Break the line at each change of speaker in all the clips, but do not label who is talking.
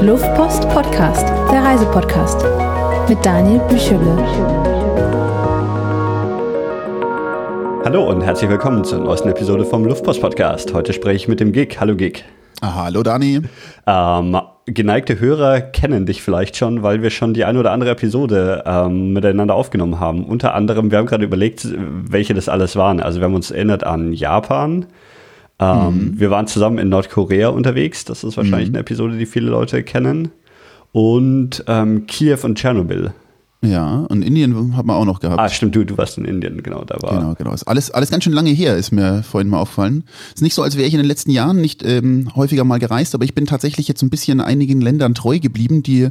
Luftpost Podcast, der Reisepodcast mit Daniel Büchele.
Hallo und herzlich willkommen zur neuesten Episode vom Luftpost Podcast. Heute spreche ich mit dem Gig. Hallo Gig.
Ah, hallo Dani.
Ähm, geneigte Hörer kennen dich vielleicht schon, weil wir schon die eine oder andere Episode ähm, miteinander aufgenommen haben. Unter anderem, wir haben gerade überlegt, welche das alles waren. Also wir haben uns erinnert an Japan. Ähm, mhm. Wir waren zusammen in Nordkorea unterwegs. Das ist wahrscheinlich mhm. eine Episode, die viele Leute kennen. Und ähm, Kiew und Tschernobyl.
Ja, und Indien hat man auch noch gehabt.
Ah, stimmt, du, du warst in Indien, genau, da war.
Genau, genau. Ist alles, alles ganz schön lange her, ist mir vorhin mal aufgefallen. Ist nicht so, als wäre ich in den letzten Jahren nicht ähm, häufiger mal gereist, aber ich bin tatsächlich jetzt ein bisschen einigen Ländern treu geblieben, die,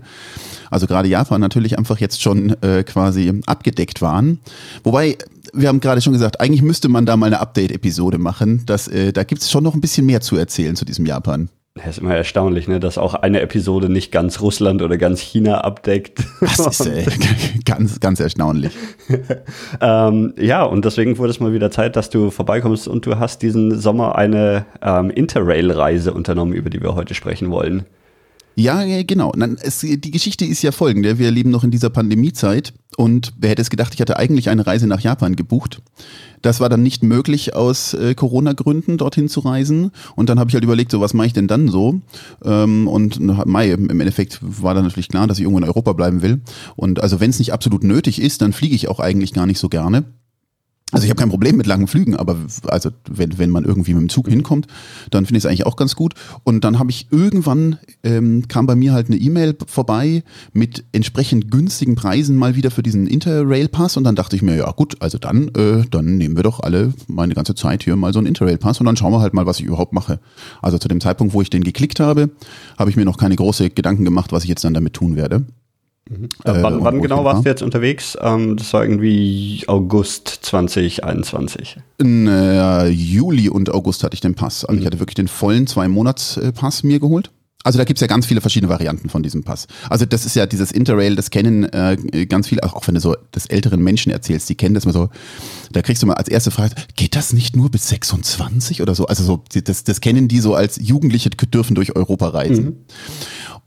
also gerade Japan natürlich einfach jetzt schon äh, quasi abgedeckt waren. Wobei, wir haben gerade schon gesagt, eigentlich müsste man da mal eine Update-Episode machen. Das, äh, da gibt es schon noch ein bisschen mehr zu erzählen zu diesem Japan.
Das ist immer erstaunlich, ne, dass auch eine Episode nicht ganz Russland oder ganz China abdeckt.
Das ist äh, ganz, ganz erstaunlich.
ähm, ja, und deswegen wurde es mal wieder Zeit, dass du vorbeikommst und du hast diesen Sommer eine ähm, Interrail-Reise unternommen, über die wir heute sprechen wollen.
Ja, genau. Es, die Geschichte ist ja folgende. Wir leben noch in dieser Pandemiezeit und wer hätte es gedacht, ich hatte eigentlich eine Reise nach Japan gebucht. Das war dann nicht möglich aus äh, Corona-Gründen dorthin zu reisen. Und dann habe ich halt überlegt, so was mache ich denn dann so? Ähm, und Mai, im Endeffekt war dann natürlich klar, dass ich irgendwo in Europa bleiben will. Und also wenn es nicht absolut nötig ist, dann fliege ich auch eigentlich gar nicht so gerne. Also ich habe kein Problem mit langen Flügen, aber also wenn, wenn man irgendwie mit dem Zug hinkommt, dann finde ich es eigentlich auch ganz gut. Und dann habe ich irgendwann, ähm, kam bei mir halt eine E-Mail vorbei mit entsprechend günstigen Preisen mal wieder für diesen Interrail-Pass und dann dachte ich mir, ja gut, also dann, äh, dann nehmen wir doch alle meine ganze Zeit hier mal so einen Interrail-Pass und dann schauen wir halt mal, was ich überhaupt mache. Also zu dem Zeitpunkt, wo ich den geklickt habe, habe ich mir noch keine große Gedanken gemacht, was ich jetzt dann damit tun werde.
Mhm. Äh, wann, wann genau warst du jetzt unterwegs? Ähm, das war irgendwie August 2021.
In äh, Juli und August hatte ich den Pass. Also mhm. ich hatte wirklich den vollen Zwei-Monats-Pass mir geholt. Also da gibt's ja ganz viele verschiedene Varianten von diesem Pass. Also das ist ja dieses Interrail, das kennen äh, ganz viele, auch wenn du so des älteren Menschen erzählst, die kennen das mal so, da kriegst du mal als erste Frage, geht das nicht nur bis 26 oder so? Also so, das, das kennen die so als Jugendliche dürfen durch Europa reisen. Mhm.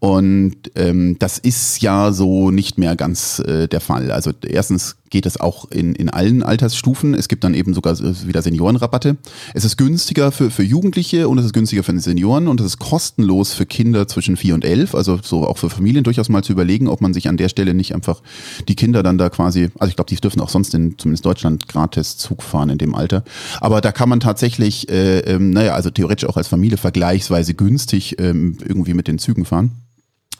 Und ähm, das ist ja so nicht mehr ganz äh, der Fall. Also erstens geht es auch in, in allen Altersstufen. Es gibt dann eben sogar wieder Seniorenrabatte. Es ist günstiger für, für Jugendliche und es ist günstiger für Senioren und es ist kostenlos für Kinder zwischen vier und elf. Also so auch für Familien durchaus mal zu überlegen, ob man sich an der Stelle nicht einfach die Kinder dann da quasi, also ich glaube, die dürfen auch sonst in zumindest Deutschland gratis Zug fahren in dem Alter. Aber da kann man tatsächlich, äh, ähm, naja, also theoretisch auch als Familie vergleichsweise günstig ähm, irgendwie mit den Zügen fahren.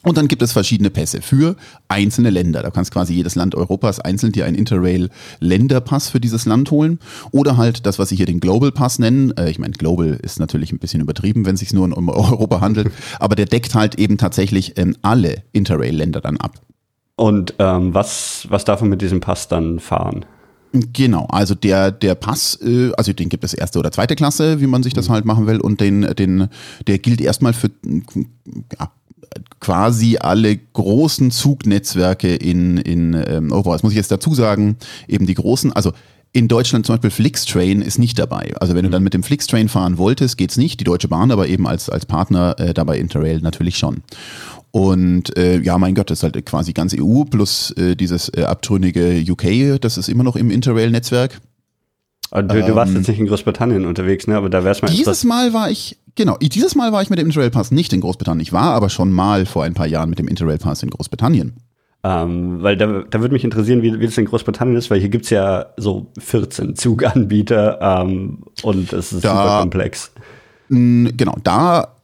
Und dann gibt es verschiedene Pässe für einzelne Länder. Da kannst quasi jedes Land Europas einzeln dir einen Interrail-Länderpass für dieses Land holen. Oder halt das, was sie hier den Global Pass nennen. Äh, ich meine, Global ist natürlich ein bisschen übertrieben, wenn es sich nur um Europa handelt. Aber der deckt halt eben tatsächlich ähm, alle Interrail-Länder dann ab.
Und ähm, was, was darf man mit diesem Pass dann fahren?
Genau, also der, der Pass, äh, also den gibt es erste oder zweite Klasse, wie man sich das mhm. halt machen will, und den, den, der gilt erstmal für ja, quasi alle großen Zugnetzwerke in, in ähm, Europa. Das muss ich jetzt dazu sagen, eben die großen, also in Deutschland zum Beispiel Flixtrain ist nicht dabei. Also wenn du mhm. dann mit dem Flixtrain fahren wolltest, geht's nicht. Die Deutsche Bahn aber eben als, als Partner äh, dabei Interrail natürlich schon. Und äh, ja, mein Gott, das ist halt quasi ganz EU plus äh, dieses äh, abtrünnige UK, das ist immer noch im Interrail-Netzwerk.
Du, du warst ähm, jetzt nicht in Großbritannien unterwegs, ne? Aber da wär's mal.
Dieses Mal war ich, genau, dieses Mal war ich mit dem Interrail Pass nicht in Großbritannien. Ich war aber schon mal vor ein paar Jahren mit dem Interrail Pass in Großbritannien.
Ähm, weil da, da würde mich interessieren, wie, wie das in Großbritannien ist, weil hier gibt's ja so 14 Zuganbieter ähm, und es ist da, super komplex.
Mh, genau, da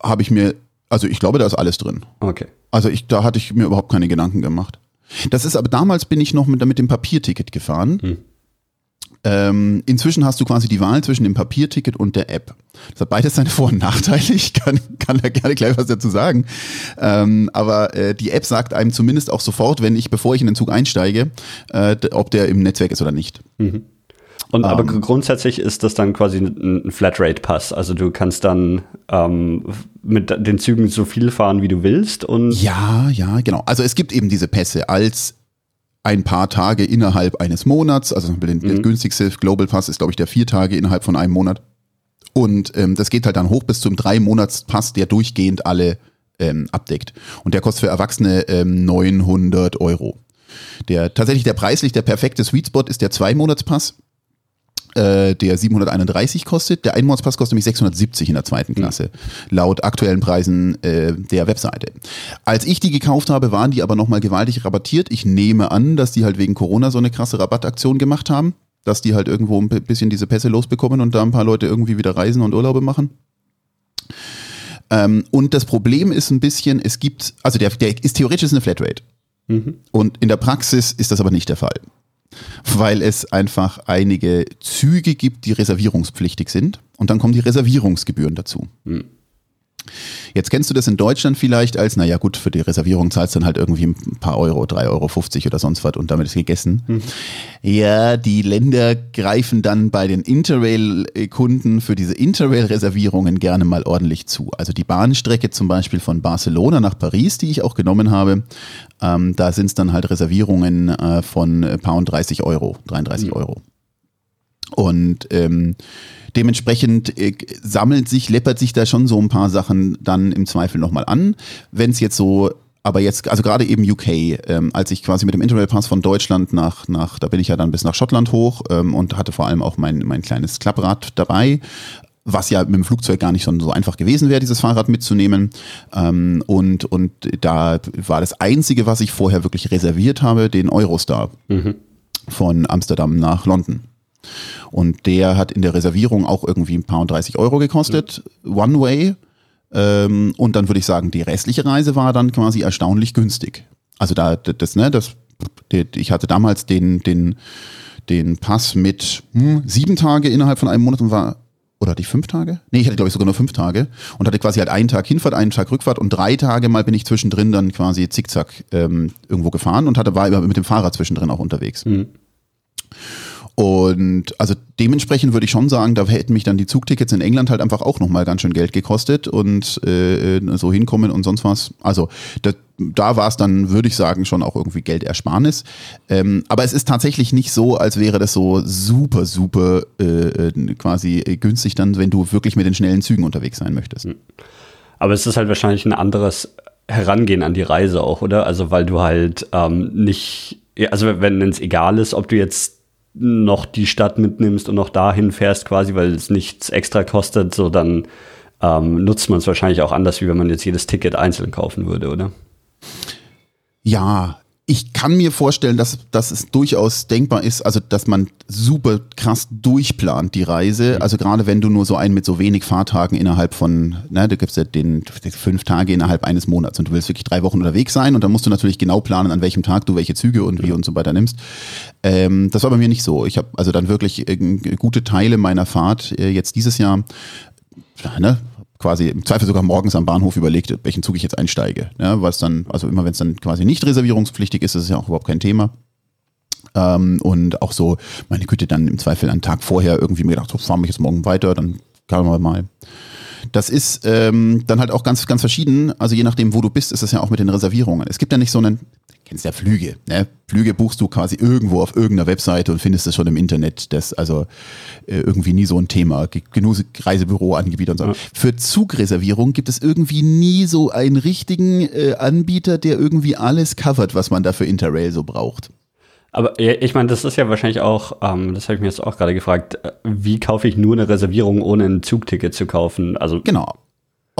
habe ich mir, also ich glaube, da ist alles drin.
Okay.
Also ich, da hatte ich mir überhaupt keine Gedanken gemacht. Das ist aber damals bin ich noch mit, mit dem Papierticket gefahren. Hm. Ähm, inzwischen hast du quasi die Wahl zwischen dem Papierticket und der App. Das hat beides seine Vor- und Nachteile. Ich kann, kann da gerne gleich was dazu sagen. Ähm, aber äh, die App sagt einem zumindest auch sofort, wenn ich, bevor ich in den Zug einsteige, äh, ob der im Netzwerk ist oder nicht.
Mhm. Und aber ähm, grundsätzlich ist das dann quasi ein Flatrate-Pass. Also du kannst dann ähm, mit den Zügen so viel fahren, wie du willst. Und
ja, ja, genau. Also es gibt eben diese Pässe als ein paar Tage innerhalb eines Monats. Also den, mhm. der günstigste Global Pass ist, glaube ich, der vier Tage innerhalb von einem Monat. Und ähm, das geht halt dann hoch bis zum drei Monats Pass, der durchgehend alle ähm, abdeckt. Und der kostet für Erwachsene ähm, 900 Euro. Der tatsächlich der preislich der perfekte Sweet Spot ist der Zwei-Monats-Pass, äh, der 731 kostet. Der Einmonatspass kostet nämlich 670 in der zweiten Klasse, mhm. laut aktuellen Preisen äh, der Webseite. Als ich die gekauft habe, waren die aber nochmal gewaltig rabattiert. Ich nehme an, dass die halt wegen Corona so eine krasse Rabattaktion gemacht haben, dass die halt irgendwo ein bisschen diese Pässe losbekommen und da ein paar Leute irgendwie wieder reisen und Urlaube machen. Ähm, und das Problem ist ein bisschen, es gibt, also der, der ist theoretisch eine Flatrate. Mhm. Und in der Praxis ist das aber nicht der Fall weil es einfach einige Züge gibt, die reservierungspflichtig sind. Und dann kommen die Reservierungsgebühren dazu. Mhm. Jetzt kennst du das in Deutschland vielleicht als, naja gut, für die Reservierung zahlst du dann halt irgendwie ein paar Euro, 3,50 Euro oder sonst was und damit ist gegessen. Mhm. Ja, die Länder greifen dann bei den Interrail-Kunden für diese Interrail-Reservierungen gerne mal ordentlich zu. Also die Bahnstrecke zum Beispiel von Barcelona nach Paris, die ich auch genommen habe, ähm, da sind es dann halt Reservierungen äh, von Pound 30 Euro, 33 mhm. Euro. Und ähm, Dementsprechend äh, sammelt sich, läppert sich da schon so ein paar Sachen dann im Zweifel nochmal an. Wenn es jetzt so aber jetzt, also gerade eben UK, ähm, als ich quasi mit dem Interrail Pass von Deutschland nach, nach, da bin ich ja dann bis nach Schottland hoch ähm, und hatte vor allem auch mein, mein kleines Klapprad dabei, was ja mit dem Flugzeug gar nicht so, so einfach gewesen wäre, dieses Fahrrad mitzunehmen. Ähm, und, und da war das Einzige, was ich vorher wirklich reserviert habe, den Eurostar mhm. von Amsterdam nach London. Und der hat in der Reservierung auch irgendwie ein paar und 30 Euro gekostet, mhm. One Way. Ähm, und dann würde ich sagen, die restliche Reise war dann quasi erstaunlich günstig. Also da, das, ne, das, ich hatte damals den, den, den Pass mit hm, sieben Tage innerhalb von einem Monat und war oder die fünf Tage? Nee, ich hatte glaube ich sogar nur fünf Tage und hatte quasi halt einen Tag Hinfahrt, einen Tag Rückfahrt und drei Tage mal bin ich zwischendrin dann quasi zickzack ähm, irgendwo gefahren und hatte war mit dem Fahrrad zwischendrin auch unterwegs. Mhm. Und also dementsprechend würde ich schon sagen, da hätten mich dann die Zugtickets in England halt einfach auch nochmal ganz schön Geld gekostet und äh, so hinkommen und sonst was. Also da, da war es dann, würde ich sagen, schon auch irgendwie Geldersparnis. Ähm, aber es ist tatsächlich nicht so, als wäre das so super, super äh, äh quasi günstig dann, wenn du wirklich mit den schnellen Zügen unterwegs sein möchtest. Hm.
Aber es ist halt wahrscheinlich ein anderes Herangehen an die Reise auch, oder? Also weil du halt ähm, nicht, also wenn es egal ist, ob du jetzt noch die Stadt mitnimmst und noch dahin fährst quasi, weil es nichts extra kostet, so dann ähm, nutzt man es wahrscheinlich auch anders, wie wenn man jetzt jedes Ticket einzeln kaufen würde, oder?
Ja, ich kann mir vorstellen, dass, dass es durchaus denkbar ist, also dass man super krass durchplant die Reise. Mhm. Also gerade wenn du nur so einen mit so wenig Fahrtagen innerhalb von, ne, da gibt's ja den fünf Tage innerhalb eines Monats und du willst wirklich drei Wochen unterwegs sein und dann musst du natürlich genau planen, an welchem Tag du welche Züge und wie und so weiter nimmst. Ähm, das war bei mir nicht so. Ich habe also dann wirklich äh, gute Teile meiner Fahrt äh, jetzt dieses Jahr ne, quasi im Zweifel sogar morgens am Bahnhof überlegt, welchen Zug ich jetzt einsteige. Ja, was dann, also immer wenn es dann quasi nicht reservierungspflichtig ist, ist es ja auch überhaupt kein Thema. Ähm, und auch so, meine Güte, dann im Zweifel einen Tag vorher irgendwie mir gedacht, so fahren wir jetzt morgen weiter, dann kann man mal. Das ist ähm, dann halt auch ganz, ganz verschieden. Also je nachdem, wo du bist, ist es ja auch mit den Reservierungen. Es gibt ja nicht so einen, kennst ja Flüge. Ne? Flüge buchst du quasi irgendwo auf irgendeiner Webseite und findest es schon im Internet. Das also äh, irgendwie nie so ein Thema. Genug Reisebüroanbieter und so. Ja. Für Zugreservierung gibt es irgendwie nie so einen richtigen äh, Anbieter, der irgendwie alles covert, was man da für Interrail so braucht.
Aber ich meine, das ist ja wahrscheinlich auch, ähm, das habe ich mir jetzt auch gerade gefragt, äh, wie kaufe ich nur eine Reservierung, ohne ein Zugticket zu kaufen?
Also genau.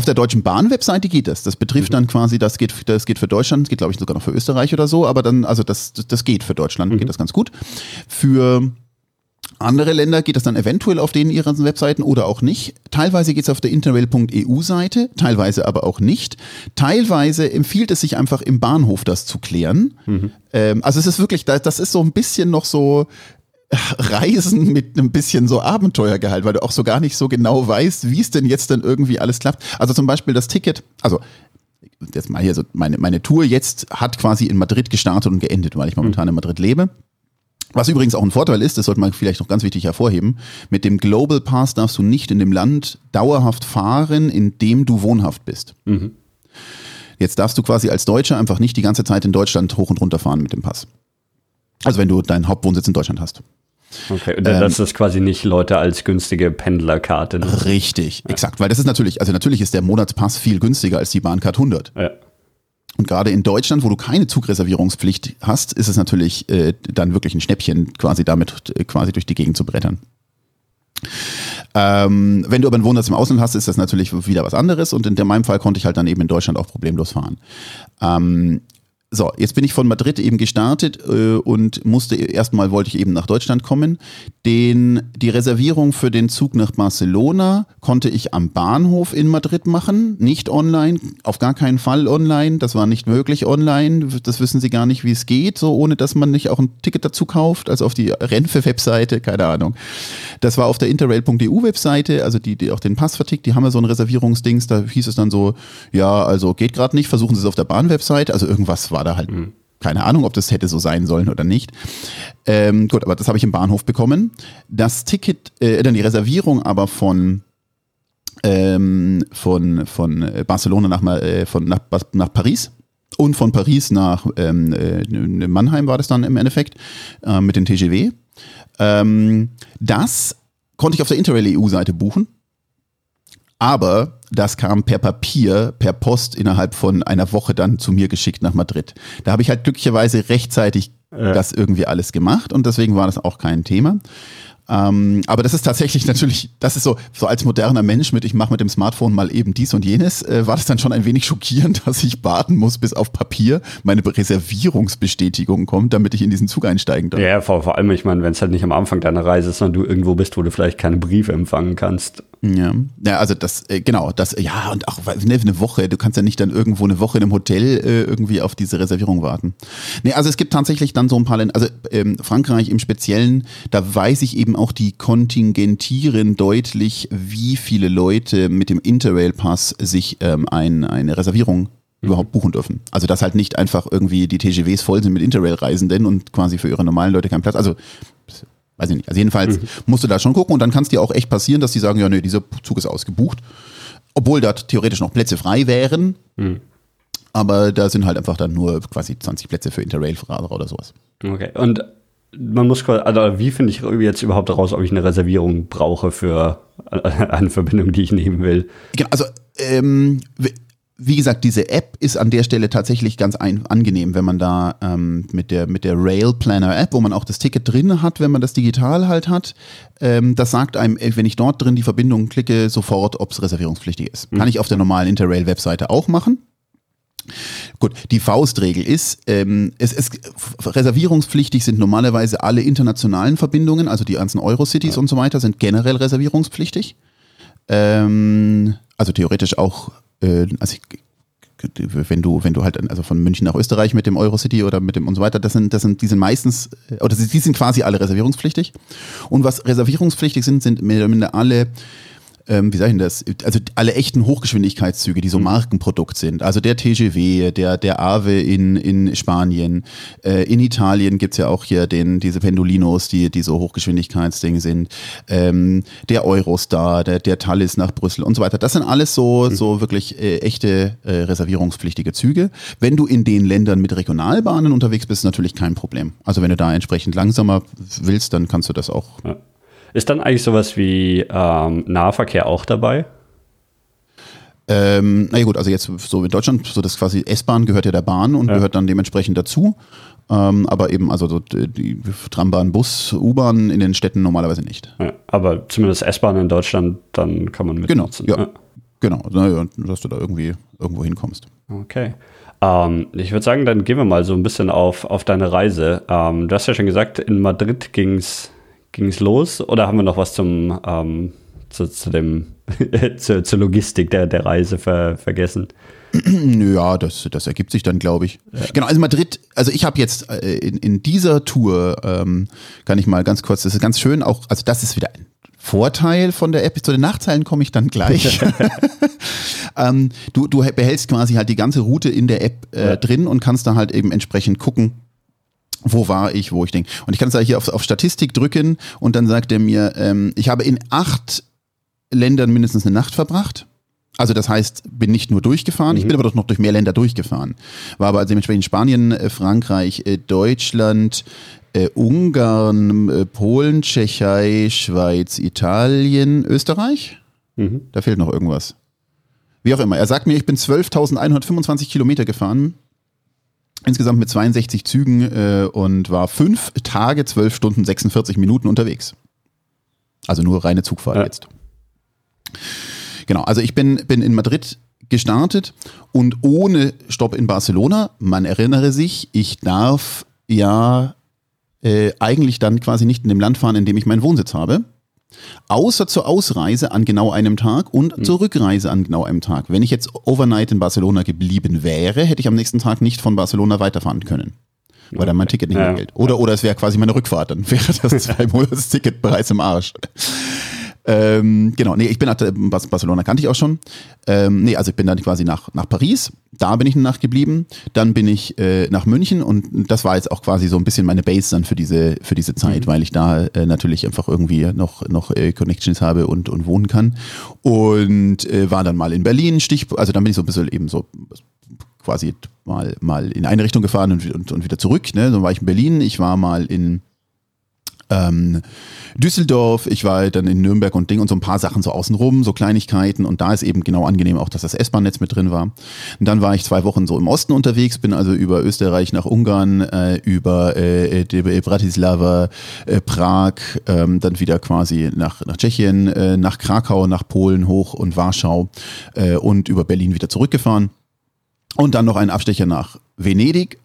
Auf der Deutschen Bahn-Webseite geht das. Das betrifft mhm. dann quasi, das geht, das geht für Deutschland, das geht glaube ich sogar noch für Österreich oder so, aber dann, also das, das geht für Deutschland, mhm. geht das ganz gut. Für andere Länder geht das dann eventuell auf denen ihren Webseiten oder auch nicht. Teilweise geht es auf der interrail.eu-Seite, teilweise aber auch nicht. Teilweise empfiehlt es sich einfach im Bahnhof das zu klären. Mhm. Ähm, also es ist wirklich, das ist so ein bisschen noch so, Reisen mit einem bisschen so Abenteuergehalt, weil du auch so gar nicht so genau weißt, wie es denn jetzt dann irgendwie alles klappt. Also zum Beispiel das Ticket, also jetzt mal hier so, meine, meine Tour jetzt hat quasi in Madrid gestartet und geendet, weil ich momentan in Madrid lebe. Was übrigens auch ein Vorteil ist, das sollte man vielleicht noch ganz wichtig hervorheben, mit dem Global Pass darfst du nicht in dem Land dauerhaft fahren, in dem du wohnhaft bist. Mhm. Jetzt darfst du quasi als Deutscher einfach nicht die ganze Zeit in Deutschland hoch und runter fahren mit dem Pass. Also wenn du deinen Hauptwohnsitz in Deutschland hast.
Okay, und ähm, das ist quasi nicht Leute als günstige Pendlerkarte.
Ne? Richtig, ja. exakt, weil das ist natürlich, also natürlich ist der Monatspass viel günstiger als die Bahncard 100. Ja. Und gerade in Deutschland, wo du keine Zugreservierungspflicht hast, ist es natürlich äh, dann wirklich ein Schnäppchen, quasi damit äh, quasi durch die Gegend zu brettern. Ähm, wenn du aber einen Wohnsitz im Ausland hast, ist das natürlich wieder was anderes und in meinem Fall konnte ich halt dann eben in Deutschland auch problemlos fahren. Ähm, so, jetzt bin ich von Madrid eben gestartet äh, und musste erstmal wollte ich eben nach Deutschland kommen. Den, die Reservierung für den Zug nach Barcelona konnte ich am Bahnhof in Madrid machen, nicht online, auf gar keinen Fall online. Das war nicht möglich online. Das wissen Sie gar nicht, wie es geht, so ohne dass man nicht auch ein Ticket dazu kauft, also auf die Renfe-Webseite, keine Ahnung. Das war auf der interrail.eu-Webseite, also die, die auch den Pass vertickt, die haben ja so ein Reservierungsdings, da hieß es dann so, ja, also geht gerade nicht, versuchen Sie es auf der Bahn-Website, also irgendwas war war da halt mhm. keine Ahnung, ob das hätte so sein sollen oder nicht. Ähm, gut, aber das habe ich im Bahnhof bekommen. Das Ticket, äh, dann die Reservierung aber von ähm, von, von Barcelona nach, äh, von, nach, nach Paris und von Paris nach ähm, äh, Mannheim war das dann im Endeffekt äh, mit den TGW. Ähm, das konnte ich auf der Interrail EU-Seite buchen aber das kam per Papier, per Post innerhalb von einer Woche dann zu mir geschickt nach Madrid. Da habe ich halt glücklicherweise rechtzeitig ja. das irgendwie alles gemacht und deswegen war das auch kein Thema. Ähm, aber das ist tatsächlich natürlich, das ist so, so als moderner Mensch mit, ich mache mit dem Smartphone mal eben dies und jenes, äh, war das dann schon ein wenig schockierend, dass ich warten muss, bis auf Papier meine Reservierungsbestätigung kommt, damit ich in diesen Zug einsteigen darf.
Ja, vor, vor allem, ich meine, wenn es halt nicht am Anfang deiner Reise ist, sondern du irgendwo bist, wo du vielleicht keine Briefe empfangen kannst.
Ja, ja also das, äh, genau, das, ja, und auch ne, eine Woche, du kannst ja nicht dann irgendwo eine Woche in einem Hotel äh, irgendwie auf diese Reservierung warten. Nee, also es gibt tatsächlich dann so ein paar Länder, also ähm, Frankreich im Speziellen, da weiß ich eben auch, die kontingentieren deutlich, wie viele Leute mit dem Interrail-Pass sich ähm, ein, eine Reservierung überhaupt buchen dürfen. Also dass halt nicht einfach irgendwie die TGWs voll sind mit Interrail-Reisenden und quasi für ihre normalen Leute kein Platz. Also weiß ich nicht. Also jedenfalls mhm. musst du da schon gucken und dann kann es dir auch echt passieren, dass die sagen, ja, nee, dieser Zug ist ausgebucht. Obwohl dort theoretisch noch Plätze frei wären. Mhm. Aber da sind halt einfach dann nur quasi 20 Plätze für Interrail-Fahrer oder sowas.
Okay. Und man muss also wie finde ich jetzt überhaupt raus, ob ich eine Reservierung brauche für eine Verbindung, die ich nehmen will?
Genau, also ähm, wie gesagt, diese App ist an der Stelle tatsächlich ganz ein, angenehm, wenn man da ähm, mit der, mit der Rail Planner App, wo man auch das Ticket drin hat, wenn man das digital halt hat, ähm, das sagt einem, wenn ich dort drin die Verbindung klicke, sofort, ob es reservierungspflichtig ist. Mhm. Kann ich auf der normalen Interrail-Webseite auch machen. Gut, die Faustregel ist, ähm, es ist reservierungspflichtig sind normalerweise alle internationalen Verbindungen, also die ganzen Eurocities ja. und so weiter, sind generell reservierungspflichtig. Ähm, also theoretisch auch äh, also ich, wenn du, wenn du halt also von München nach Österreich mit dem Eurocity oder mit dem und so weiter, das sind, das sind, die sind meistens, äh, oder die sind quasi alle reservierungspflichtig. Und was reservierungspflichtig sind, sind mehr oder minder alle ähm, wie sag ich denn das? Also alle echten Hochgeschwindigkeitszüge, die so. Markenprodukt sind. Also der TGW, der, der AVE in, in Spanien. Äh, in Italien gibt's ja auch hier den, diese Pendolinos, die, die so Hochgeschwindigkeitsdinge sind. Ähm, der Eurostar, der, der Thalys nach Brüssel und so weiter. Das sind alles so, mhm. so wirklich äh, echte äh, reservierungspflichtige Züge. Wenn du in den Ländern mit Regionalbahnen unterwegs bist, ist natürlich kein Problem. Also wenn du da entsprechend langsamer willst, dann kannst du das auch. Ja
ist dann eigentlich sowas wie ähm, Nahverkehr auch dabei?
Ähm, na ja gut, also jetzt so in Deutschland, so das quasi S-Bahn gehört ja der Bahn und ja. gehört dann dementsprechend dazu. Ähm, aber eben, also so die Trambahn, Bus, U-Bahn in den Städten normalerweise nicht.
Ja, aber zumindest S-Bahn in Deutschland, dann kann man mit
genau, Ja, ja. Genau, naja, dass du da irgendwie irgendwo hinkommst.
Okay. Ähm, ich würde sagen, dann gehen wir mal so ein bisschen auf, auf deine Reise. Ähm, du hast ja schon gesagt, in Madrid ging es ging es los oder haben wir noch was zum ähm, zu, zu, dem zu, zur Logistik der, der Reise ver, vergessen?
Ja, das, das ergibt sich dann, glaube ich. Ja. Genau, also Madrid, also ich habe jetzt äh, in, in dieser Tour, ähm, kann ich mal ganz kurz, das ist ganz schön, auch, also das ist wieder ein Vorteil von der App. Zu den Nachteilen komme ich dann gleich. ähm, du, du behältst quasi halt die ganze Route in der App äh, ja. drin und kannst da halt eben entsprechend gucken, wo war ich, wo ich denke. Und ich kann es da hier auf, auf Statistik drücken und dann sagt er mir, ähm, ich habe in acht Ländern mindestens eine Nacht verbracht. Also das heißt, bin nicht nur durchgefahren, mhm. ich bin aber doch noch durch mehr Länder durchgefahren. War aber dementsprechend Spanien, äh, Frankreich, äh, Deutschland, äh, Ungarn, äh, Polen, Tschechei, Schweiz, Italien, Österreich.
Mhm.
Da fehlt noch irgendwas. Wie auch immer. Er sagt mir, ich bin 12.125 Kilometer gefahren. Insgesamt mit 62 Zügen äh, und war fünf Tage, 12 Stunden, 46 Minuten unterwegs. Also nur reine Zugfahrt
Ja.
jetzt. Genau, also ich bin, bin in Madrid gestartet und ohne Stopp in Barcelona. Man erinnere sich, ich darf ja äh, eigentlich dann quasi nicht in dem Land fahren, in dem ich meinen Wohnsitz habe. Außer zur Ausreise an genau einem Tag und zur Rückreise an genau einem Tag. Wenn ich jetzt overnight in Barcelona geblieben wäre, hätte ich am nächsten Tag nicht von Barcelona weiterfahren können. Weil dann mein Ticket nicht mehr
Ja.
gilt. Oder, oder es wäre quasi meine Rückfahrt, dann wäre das zwei Monats Ticket bereits im Arsch. Ähm, genau, nee, ich bin nach Barcelona kannte ich auch schon. Ähm, nee, also ich bin dann quasi nach, nach Paris, da bin ich eine Nacht geblieben. Dann bin ich äh, nach München und das war jetzt auch quasi so ein bisschen meine Base dann für diese, für diese Zeit, weil ich da äh, natürlich einfach irgendwie noch, noch äh, Connections habe und, und wohnen kann. Und äh, war dann mal in Berlin, Stich, also dann bin ich so ein bisschen eben so quasi mal, mal in eine Richtung gefahren und, und, und wieder zurück. Ne? Dann war ich in Berlin, ich war mal in ähm, Düsseldorf, ich war dann in Nürnberg und Ding und so ein paar Sachen so außenrum, so Kleinigkeiten und da ist eben genau angenehm auch, dass das S-Bahn-Netz mit drin war. Und dann war ich zwei Wochen so im Osten unterwegs, bin also über Österreich nach Ungarn, äh, über äh, die- Bratislava, äh, Prag, ähm, dann wieder quasi nach, nach Tschechien, äh, nach Krakau, nach Polen hoch und Warschau äh, und über Berlin wieder zurückgefahren. Und dann noch einen Abstecher nach Venedig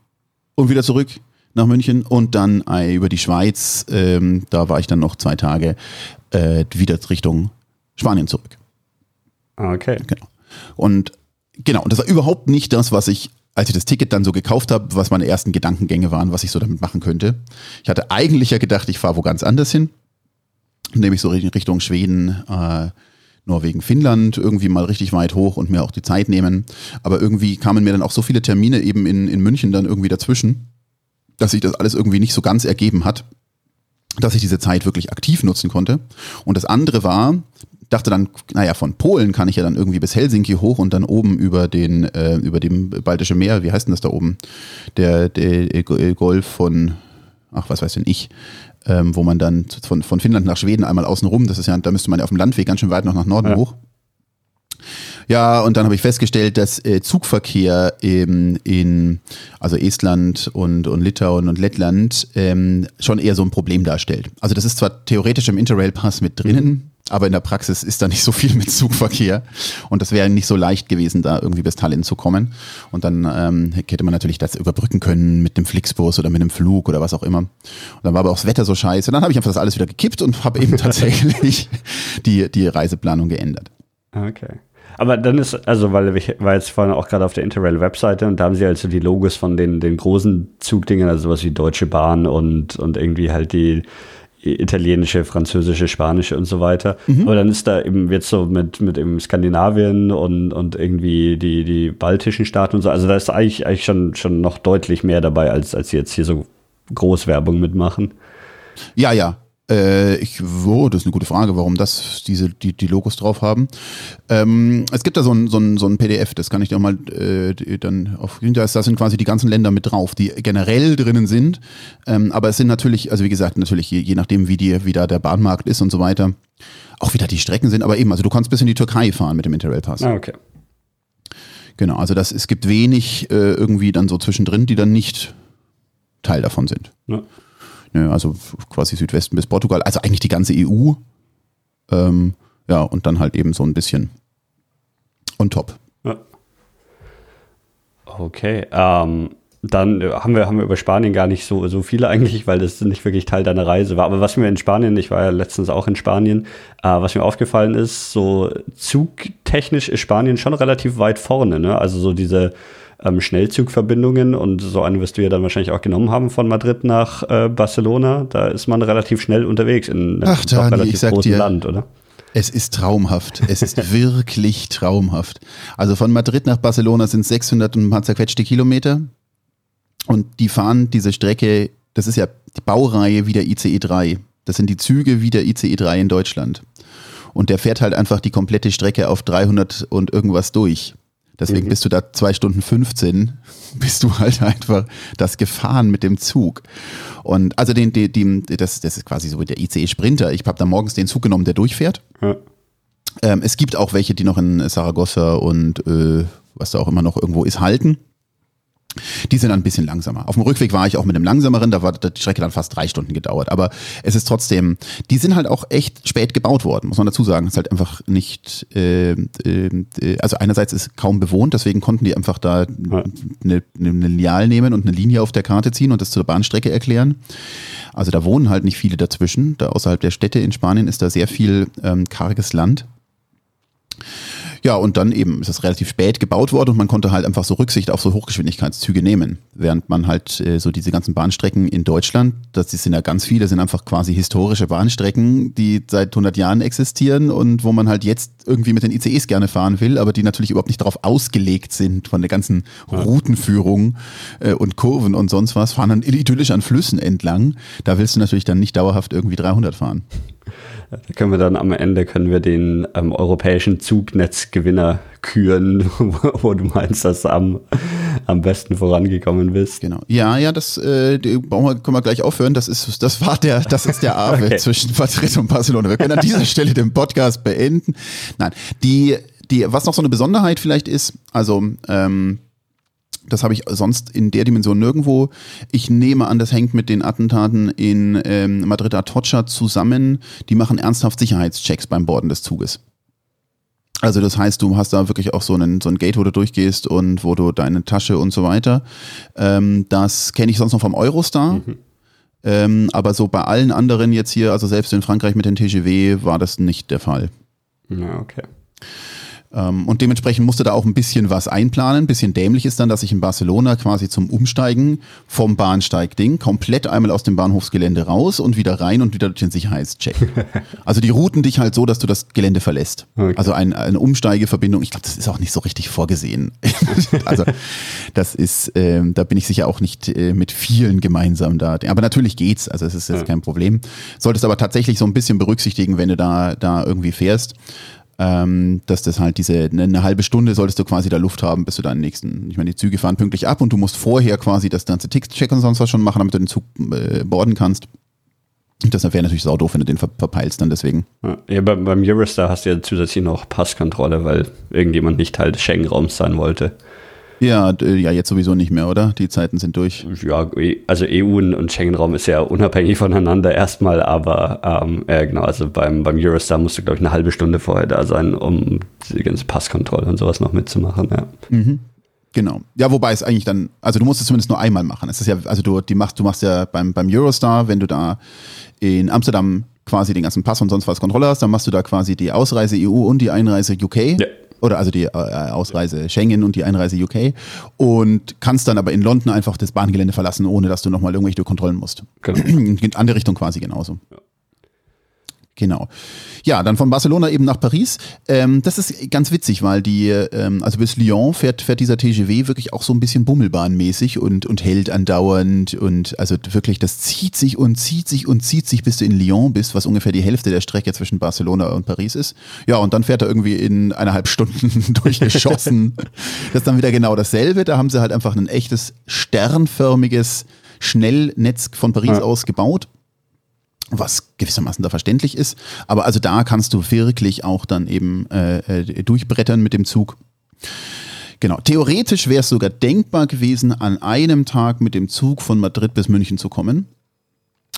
und wieder zurück nach München und dann äh, über die Schweiz. Ähm, da war ich dann noch zwei Tage äh, wieder Richtung Spanien zurück.
Ah, Okay.
Genau. Und genau, und das war überhaupt nicht das, was ich, als ich das Ticket dann so gekauft habe, was meine ersten Gedankengänge waren, was ich so damit machen könnte. Ich hatte eigentlich ja gedacht, ich fahre wo ganz anders hin, nämlich so Richtung Schweden, äh, Norwegen, Finnland, irgendwie mal richtig weit hoch und mir auch die Zeit nehmen. Aber irgendwie kamen mir dann auch so viele Termine eben in, in München dann irgendwie dazwischen, dass sich das alles irgendwie nicht so ganz ergeben hat, dass ich diese Zeit wirklich aktiv nutzen konnte. Und das andere war, dachte dann, naja, von Polen kann ich ja dann irgendwie bis Helsinki hoch und dann oben über den, äh, über dem Baltische Meer, wie heißt denn das da oben? Der, der äh, Golf von, ach, was weiß denn ich, ähm, wo man dann von, von Finnland nach Schweden einmal außen rum, das ist ja, da müsste man ja auf dem Landweg ganz schön weit noch nach Norden
Ja.
hoch. Ja, und dann habe ich festgestellt, dass äh, Zugverkehr im, in also Estland und, und Litauen und Lettland ähm, schon eher so ein Problem darstellt. Also das ist zwar theoretisch im Interrail-Pass mit drinnen, aber in der Praxis ist da nicht so viel mit Zugverkehr und das wäre nicht so leicht gewesen, da irgendwie bis Tallinn zu kommen. Und dann ähm, hätte man natürlich das überbrücken können mit dem Flixbus oder mit dem Flug oder was auch immer. Und dann war aber auch das Wetter so scheiße. Dann habe ich einfach das alles wieder gekippt und habe eben tatsächlich die, die Reiseplanung geändert.
Okay. Aber dann ist, also, weil ich war jetzt vorhin auch gerade auf der Interrail-Webseite und da haben sie also die Logos von den, den großen Zugdingern, also sowas wie Deutsche Bahn und, und irgendwie halt die italienische, französische, spanische und so weiter. Aber dann ist da eben jetzt so mit, mit eben Skandinavien und, und irgendwie die, die baltischen Staaten und so. Also da ist eigentlich, eigentlich schon, schon noch deutlich mehr dabei, als, als sie jetzt hier so Großwerbung mitmachen.
Ja, ja. Äh, ich, oh, das ist eine gute Frage, warum das diese die, die Logos drauf haben. Ähm, es gibt da so ein, so, ein, so ein PDF, das kann ich dir auch mal äh, dann auf da, sind quasi die ganzen Länder mit drauf, die generell drinnen sind. Ähm, aber es sind natürlich, also wie gesagt, natürlich je, je nachdem, wie die, wie da der Bahnmarkt ist und so weiter, auch wieder die Strecken sind, aber eben, also du kannst bis in die Türkei fahren mit dem Interrail-Pass.
Ah, okay.
Genau, also das, es gibt wenig äh, irgendwie dann so zwischendrin, die dann nicht Teil davon sind.
Ja.
Ne, also quasi Südwesten bis Portugal, also eigentlich die ganze EU. Ähm, ja, und dann halt eben so ein bisschen on top.
Okay, ähm, dann äh, haben wir, haben wir über Spanien gar nicht so, so viele eigentlich, weil das nicht wirklich Teil deiner Reise war. Aber was mir in Spanien, ich war ja letztens auch in Spanien, äh, was mir aufgefallen ist, so zugtechnisch ist Spanien schon relativ weit vorne. Ne? Also so diese ähm, Schnellzugverbindungen und so eine wirst du ja dann wahrscheinlich auch genommen haben von Madrid nach äh, Barcelona. Da ist man relativ schnell unterwegs in einem
Ach, Dani,
relativ großen
dir,
Land, oder?
Es ist traumhaft. Es ist wirklich traumhaft. Also von Madrid nach Barcelona sind 600 und ein paar zerquetschte Kilometer. Und die fahren diese Strecke, das ist ja die Baureihe wie der ICE 3. Das sind die Züge wie der ICE 3 in Deutschland. Und der fährt halt einfach die komplette Strecke auf 300 und irgendwas durch. Deswegen
Mhm.
bist du da zwei Stunden 15, bist du halt einfach das Gefahren mit dem Zug. Und also den, die, die, das, das ist quasi so wie der ICE Sprinter. Ich habe da morgens den Zug genommen, der durchfährt.
Ja.
Ähm, es gibt auch welche, die noch in Saragossa und äh, was da auch immer noch irgendwo ist, halten. Die sind dann ein bisschen langsamer. Auf dem Rückweg war ich auch mit einem langsameren, da war die Strecke dann fast drei Stunden gedauert. Aber es ist trotzdem, die sind halt auch echt spät gebaut worden, muss man dazu sagen. Es ist halt einfach nicht, äh, äh, also einerseits ist kaum bewohnt, deswegen konnten die einfach da eine, eine Lineal nehmen und eine Linie auf der Karte ziehen und das zur Bahnstrecke erklären. Also da wohnen halt nicht viele dazwischen. Da außerhalb der Städte in Spanien ist da sehr viel ähm, karges Land. Ja, und dann eben ist es relativ spät gebaut worden und man konnte halt einfach so Rücksicht auf so Hochgeschwindigkeitszüge nehmen. Während man halt äh, so diese ganzen Bahnstrecken in Deutschland, das sind ja ganz viele, sind einfach quasi historische Bahnstrecken, die seit 100 Jahren existieren und wo man halt jetzt irgendwie mit den ICEs gerne fahren will, aber die natürlich überhaupt nicht darauf ausgelegt sind von der ganzen Routenführung äh, und Kurven und sonst was, fahren dann idyllisch an Flüssen entlang. Da willst du natürlich dann nicht dauerhaft irgendwie 300 fahren.
Da können wir dann am Ende können wir den ähm, europäischen Zugnetzgewinner küren, wo, du meinst, dass du am, am besten vorangekommen bist.
Genau. Ja, ja, das äh, wir, können wir gleich aufhören. Das ist, das war der, das ist der Ave
Okay.
zwischen Madrid und Barcelona. Wir können an dieser Stelle den Podcast beenden. Nein, die, die, was noch so eine Besonderheit vielleicht ist, also ähm, das habe ich sonst in der Dimension nirgendwo. Ich nehme an, das hängt mit den Attentaten in ähm, Madrid Atocha zusammen. Die machen ernsthaft Sicherheitschecks beim Borden des Zuges. Also das heißt, du hast da wirklich auch so einen, so ein Gate, wo du durchgehst und wo du deine Tasche und so weiter. Ähm, das kenne ich sonst noch vom Eurostar. Ähm, aber so bei allen anderen jetzt hier, also selbst in Frankreich mit den TGW, war das nicht der Fall.
Ja, okay.
Ähm, und dementsprechend musste da auch ein bisschen was einplanen. Ein bisschen dämlich ist dann, dass ich in Barcelona quasi zum Umsteigen vom Bahnsteigding komplett einmal aus dem Bahnhofsgelände raus und wieder rein und wieder durch den Sicherheitscheck. also die routen dich halt so, dass du das Gelände verlässt.
Okay.
Also ein, eine Umsteigeverbindung. Ich glaube, das ist auch nicht so richtig vorgesehen. also das ist, ähm, da bin ich sicher auch nicht äh, mit vielen gemeinsam da. Aber natürlich geht's. Also es ist jetzt
Ja.
kein Problem. Solltest aber tatsächlich so ein bisschen berücksichtigen, wenn du da, da irgendwie fährst ähm, dass das halt diese ne, eine halbe Stunde solltest du quasi da Luft haben, bis du deinen nächsten. Ich meine, die Züge fahren pünktlich ab und du musst vorher quasi das ganze Ticketcheck und sonst was schon machen, damit du den Zug äh, boarden kannst. Das wäre natürlich sau doof, wenn du den ver verpeilst dann deswegen.
Ja, beim, beim Eurostar hast du ja zusätzlich noch Passkontrolle, weil irgendjemand nicht Teil des Schengen-Raums sein wollte.
Ja, ja, jetzt sowieso nicht mehr, oder? Die Zeiten sind durch.
Ja, e- also EU und Schengen-Raum ist ja unabhängig voneinander erstmal, aber ähm, ja, genau, also beim, beim Eurostar musst du, glaube ich, eine halbe Stunde vorher da sein, um die ganze Passkontrolle und sowas noch mitzumachen, ja.
Genau. Ja, wobei es eigentlich dann, also du musst es zumindest nur einmal machen. Es ist ja, also du, die machst, du machst ja beim, beim Eurostar, wenn du da in Amsterdam quasi den ganzen Pass und sonst was Kontrolle hast, dann machst du da quasi die Ausreise EU und die Einreise UK.
Ja.
Oder also die äh, Ausreise Schengen und die Einreise UK. Und kannst dann aber in London einfach das Bahngelände verlassen, ohne dass du nochmal irgendwelche Kontrollen musst.
Genau.
In andere Richtung quasi genauso. Genau. Ja, dann von Barcelona eben nach Paris. Ähm, das ist ganz witzig, weil die, ähm, also bis Lyon fährt, fährt dieser TGW wirklich auch so ein bisschen Bummelbahnmäßig und, und hält andauernd und also wirklich, das zieht sich und zieht sich und zieht sich, bis du in Lyon bist, was ungefähr die Hälfte der Strecke zwischen Barcelona und Paris ist. Ja, und dann fährt er irgendwie in eineinhalb Stunden durchgeschossen. das ist dann wieder genau dasselbe. Da haben sie halt einfach ein echtes sternförmiges Schnellnetz von Paris
Ja.
aus gebaut was gewissermaßen da verständlich ist. Aber also da kannst du wirklich auch dann eben äh, äh, durchbrettern mit dem Zug. Genau. Theoretisch wäre es sogar denkbar gewesen, an einem Tag mit dem Zug von Madrid bis München zu kommen.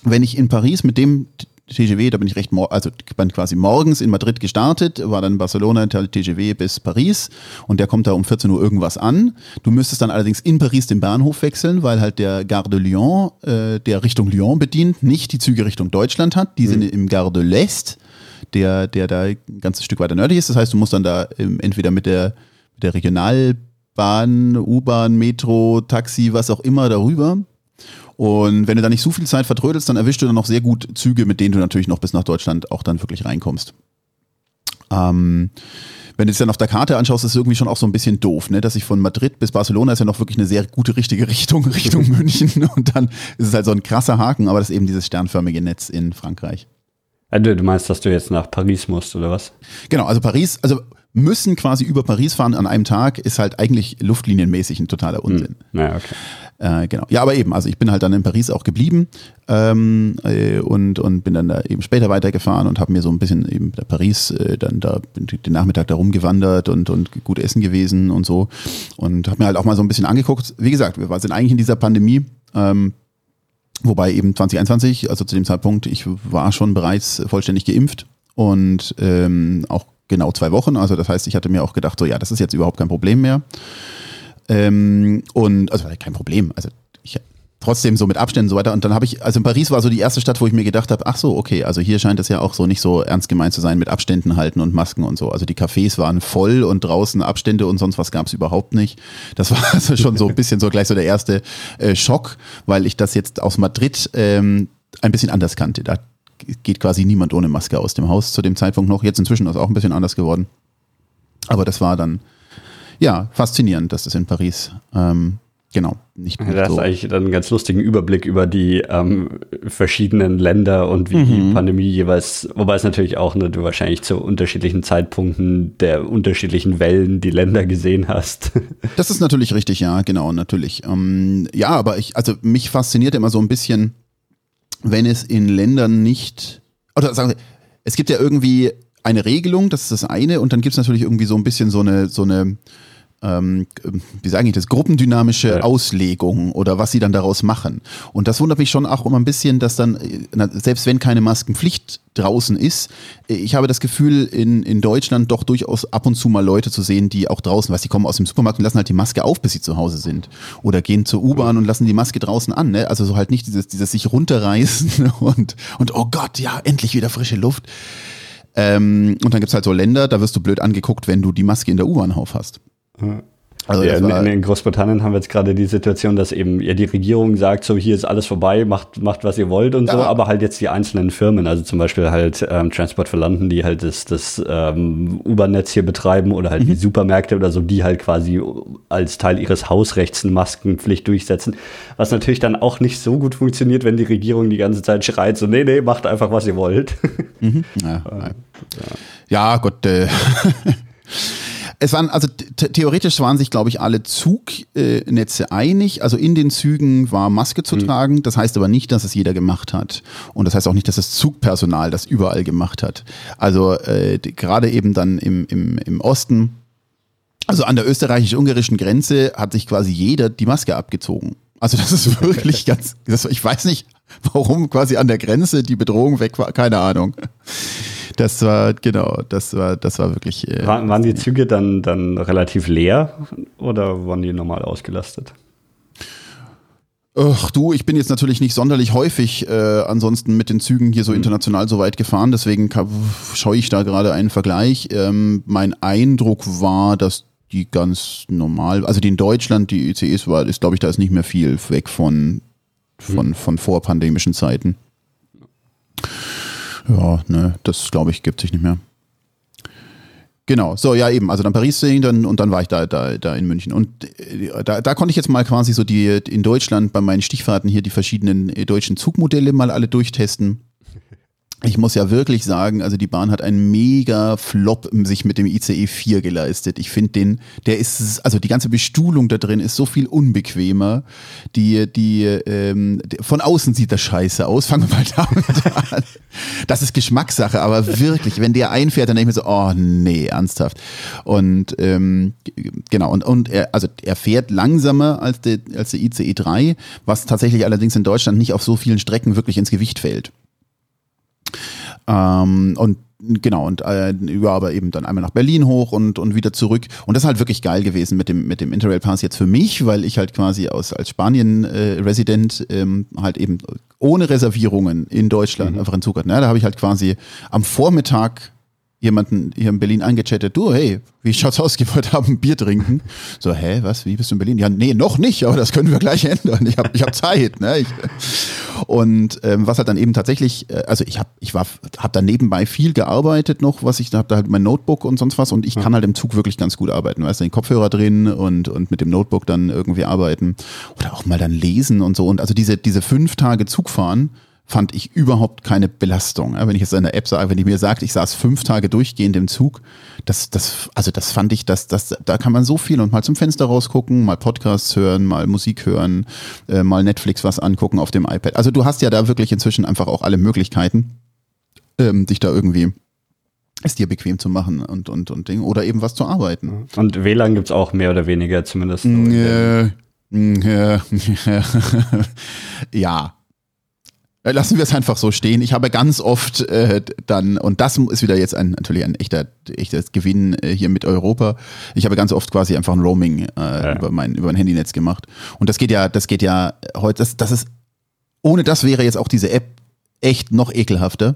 Wenn ich in Paris mit dem TGW, da bin ich recht, also bin quasi morgens in Madrid gestartet, war dann Barcelona, TGW bis Paris und der kommt da um 14 Uhr irgendwas an. Du müsstest dann allerdings in Paris den Bahnhof wechseln, weil halt der Gare de Lyon, äh, der Richtung Lyon bedient, nicht die Züge Richtung Deutschland hat. Die sind im Gare de l'Est, der, der da ein ganzes Stück weiter nördlich ist. Das heißt, du musst dann da ähm, entweder mit der, mit der Regionalbahn, U-Bahn, Metro, Taxi, was auch immer darüber. Und wenn du da nicht so viel Zeit vertrödelst, dann erwischst du dann noch sehr gut Züge, mit denen du natürlich noch bis nach Deutschland auch dann wirklich reinkommst. Ähm, wenn du es dann auf der Karte anschaust, ist es irgendwie schon auch so ein bisschen doof, ne? Dass ich von Madrid bis Barcelona ist ja noch wirklich eine sehr gute, richtige Richtung, Richtung München. Und dann ist es halt so ein krasser Haken, aber das ist eben dieses sternförmige Netz in Frankreich.
Äh, du meinst, dass du jetzt nach Paris musst, oder was?
Genau, also Paris, also müssen quasi über Paris fahren an einem Tag, ist halt eigentlich luftlinienmäßig ein totaler Unsinn.
Hm. Ja, okay.
Äh, genau. Ja, aber eben, also ich bin halt dann in Paris auch geblieben ähm, äh, und, und bin dann da eben später weitergefahren und habe mir so ein bisschen eben da Paris äh, dann da den Nachmittag da rumgewandert und, und gut essen gewesen und so und habe mir halt auch mal so ein bisschen angeguckt. Wie gesagt, wir sind eigentlich in dieser Pandemie. Ähm, Wobei eben 2021, also zu dem Zeitpunkt, ich war schon bereits vollständig geimpft und ähm, auch genau zwei Wochen. Also das heißt, ich hatte mir auch gedacht, so ja, das ist jetzt überhaupt kein Problem mehr. Ähm, und also kein Problem. Also ich trotzdem so mit Abständen und so weiter. Und dann habe ich, also in Paris war so die erste Stadt, wo ich mir gedacht habe, ach so, okay, also hier scheint es ja auch so nicht so ernst gemeint zu sein mit Abständen halten und Masken und so. Also die Cafés waren voll und draußen Abstände und sonst was gab es überhaupt nicht. Das war also schon so ein bisschen so gleich so der erste äh, Schock, weil ich das jetzt aus Madrid ähm, ein bisschen anders kannte. Da geht quasi niemand ohne Maske aus dem Haus zu dem Zeitpunkt noch. Jetzt inzwischen ist es auch ein bisschen anders geworden. Aber das war dann, ja, faszinierend, dass das in Paris ähm, Genau,
nicht, nicht Das so. ist eigentlich dann einen ganz lustigen Überblick über die ähm, verschiedenen Länder und wie mhm. die Pandemie jeweils, wobei es natürlich auch ne, du wahrscheinlich zu unterschiedlichen Zeitpunkten der unterschiedlichen Wellen die Länder gesehen hast.
Das ist natürlich richtig, ja, genau, natürlich. Ähm, ja, aber ich, also mich fasziniert immer so ein bisschen, wenn es in Ländern nicht, oder sagen wir, es gibt ja irgendwie eine Regelung, das ist das eine, und dann gibt es natürlich irgendwie so ein bisschen so eine, so eine, ähm, wie sage ich das, gruppendynamische ja. Auslegung oder was sie dann daraus machen. Und das wundert mich schon auch immer ein bisschen, dass dann, selbst wenn keine Maskenpflicht draußen ist, ich habe das Gefühl, in, in Deutschland doch durchaus ab und zu mal Leute zu sehen, die auch draußen, was die kommen aus dem Supermarkt und lassen halt die Maske auf, bis sie zu Hause sind. Oder gehen zur U-Bahn und lassen die Maske draußen an. Ne? Also so halt nicht dieses, dieses sich runterreißen und, und oh Gott, ja, endlich wieder frische Luft. Ähm, und dann gibt's halt so Länder, da wirst du blöd angeguckt, wenn du die Maske in der U-Bahn auf hast.
Also ja, in, in, Großbritannien haben wir jetzt gerade die Situation, dass eben ja die Regierung sagt, so hier ist alles vorbei, macht, macht was ihr wollt und ja. so, aber halt jetzt die einzelnen Firmen, also zum Beispiel halt ähm, Transport for London, die halt das, das ähm, U-Bahn-Netz hier betreiben oder halt mhm. die Supermärkte oder so, die halt quasi als Teil ihres Hausrechts eine Maskenpflicht durchsetzen, was natürlich dann auch nicht so gut funktioniert, wenn die Regierung die ganze Zeit schreit, so nee, nee, macht einfach, was ihr wollt. Mhm.
Ja, ja. ja, Gott, äh Es waren, also theoretisch waren sich, glaube ich, alle Zugnetze einig. Also in den Zügen war Maske zu mhm. tragen. Das heißt aber nicht, dass es jeder gemacht hat. Und das heißt auch nicht, dass das Zugpersonal das überall gemacht hat. Also äh, gerade eben dann im, im, im Osten, also an der österreichisch-ungarischen Grenze, hat sich quasi jeder die Maske abgezogen. Also das ist wirklich ganz, das, ich weiß nicht, warum quasi an der Grenze die Bedrohung weg war, keine Ahnung. Das war, genau, das war, das war wirklich.
Äh, War, waren die Züge dann, dann relativ leer oder waren die normal ausgelastet?
Ach du, ich bin jetzt natürlich nicht sonderlich häufig äh, ansonsten mit den Zügen hier so mhm. international so weit gefahren, deswegen schaue ich da gerade einen Vergleich. Ähm, mein Eindruck war, dass die ganz normal, also die in Deutschland, die ICEs war, ist glaube ich, da ist nicht mehr viel weg von, von, von vorpandemischen Zeiten. Ja, ne, das glaube ich, gibt sich nicht mehr. Genau, so, ja, eben. Also dann Paris dann, und dann war ich da, da, da in München. Und äh, da, da konnte ich jetzt mal quasi so die in Deutschland bei meinen Stichfahrten hier die verschiedenen äh, deutschen Zugmodelle mal alle durchtesten ich muss ja wirklich sagen, also die Bahn hat einen mega Flop sich mit dem ICE 4 geleistet. Ich finde den, der ist, also die ganze Bestuhlung da drin ist so viel unbequemer. Die, die, ähm, von außen sieht das scheiße aus. Fangen wir mal damit an. Das ist Geschmackssache, aber wirklich, wenn der einfährt, dann denke ich mir so, oh nee, ernsthaft. Und ähm, genau, und, und er, also er fährt langsamer als der, als der ICE 3, was tatsächlich allerdings in Deutschland nicht auf so vielen Strecken wirklich ins Gewicht fällt. Ähm, und genau, und äh, ja, aber eben dann einmal nach Berlin hoch und, und wieder zurück. Und das ist halt wirklich geil gewesen mit dem, mit dem Interrail Pass jetzt für mich, weil ich halt quasi aus, als Spanien-Resident äh, ähm, halt eben ohne Reservierungen in Deutschland mhm. einfach einen Zug hatte. Ja, da habe ich halt quasi am Vormittag jemanden hier in Berlin eingechattet, du, hey, wie schaut's aus, wir heute Abend ein Bier trinken. So, hä, was, wie bist du in Berlin? Ja, nee, noch nicht, aber das können wir gleich ändern. Ich habe ich hab Zeit. Ne? Ich, und ähm, was halt dann eben tatsächlich, äh, also ich habe ich war, hab da nebenbei viel gearbeitet noch, was ich, da habe da halt mein Notebook und sonst was und ich kann halt im Zug wirklich ganz gut arbeiten. Weißt du, den Kopfhörer drin und, und mit dem Notebook dann irgendwie arbeiten oder auch mal dann lesen und so. Und also diese, diese fünf Tage Zugfahren, fand ich überhaupt keine Belastung. Wenn ich jetzt in der App sage, wenn ich mir sagt, ich saß fünf Tage durchgehend im Zug, das, das, also das fand ich, das, das, da kann man so viel und mal zum Fenster rausgucken, mal Podcasts hören, mal Musik hören, äh, mal Netflix was angucken auf dem iPad. Also du hast ja da wirklich inzwischen einfach auch alle Möglichkeiten, ähm, dich da irgendwie es dir bequem zu machen und, und, und Ding oder eben was zu arbeiten.
Und WLAN gibt's auch mehr oder weniger zumindest.
Äh, äh, ja. Äh, Lassen wir es einfach so stehen. Ich habe ganz oft äh, dann, und das ist wieder jetzt ein, natürlich ein echter, echtes Gewinn äh, hier mit Europa. Ich habe ganz oft quasi einfach ein Roaming äh,
Ja.
über, mein, über mein Handynetz gemacht. Und das geht ja, das geht ja heute, das, das ist, ohne das wäre jetzt auch diese App echt noch ekelhafter.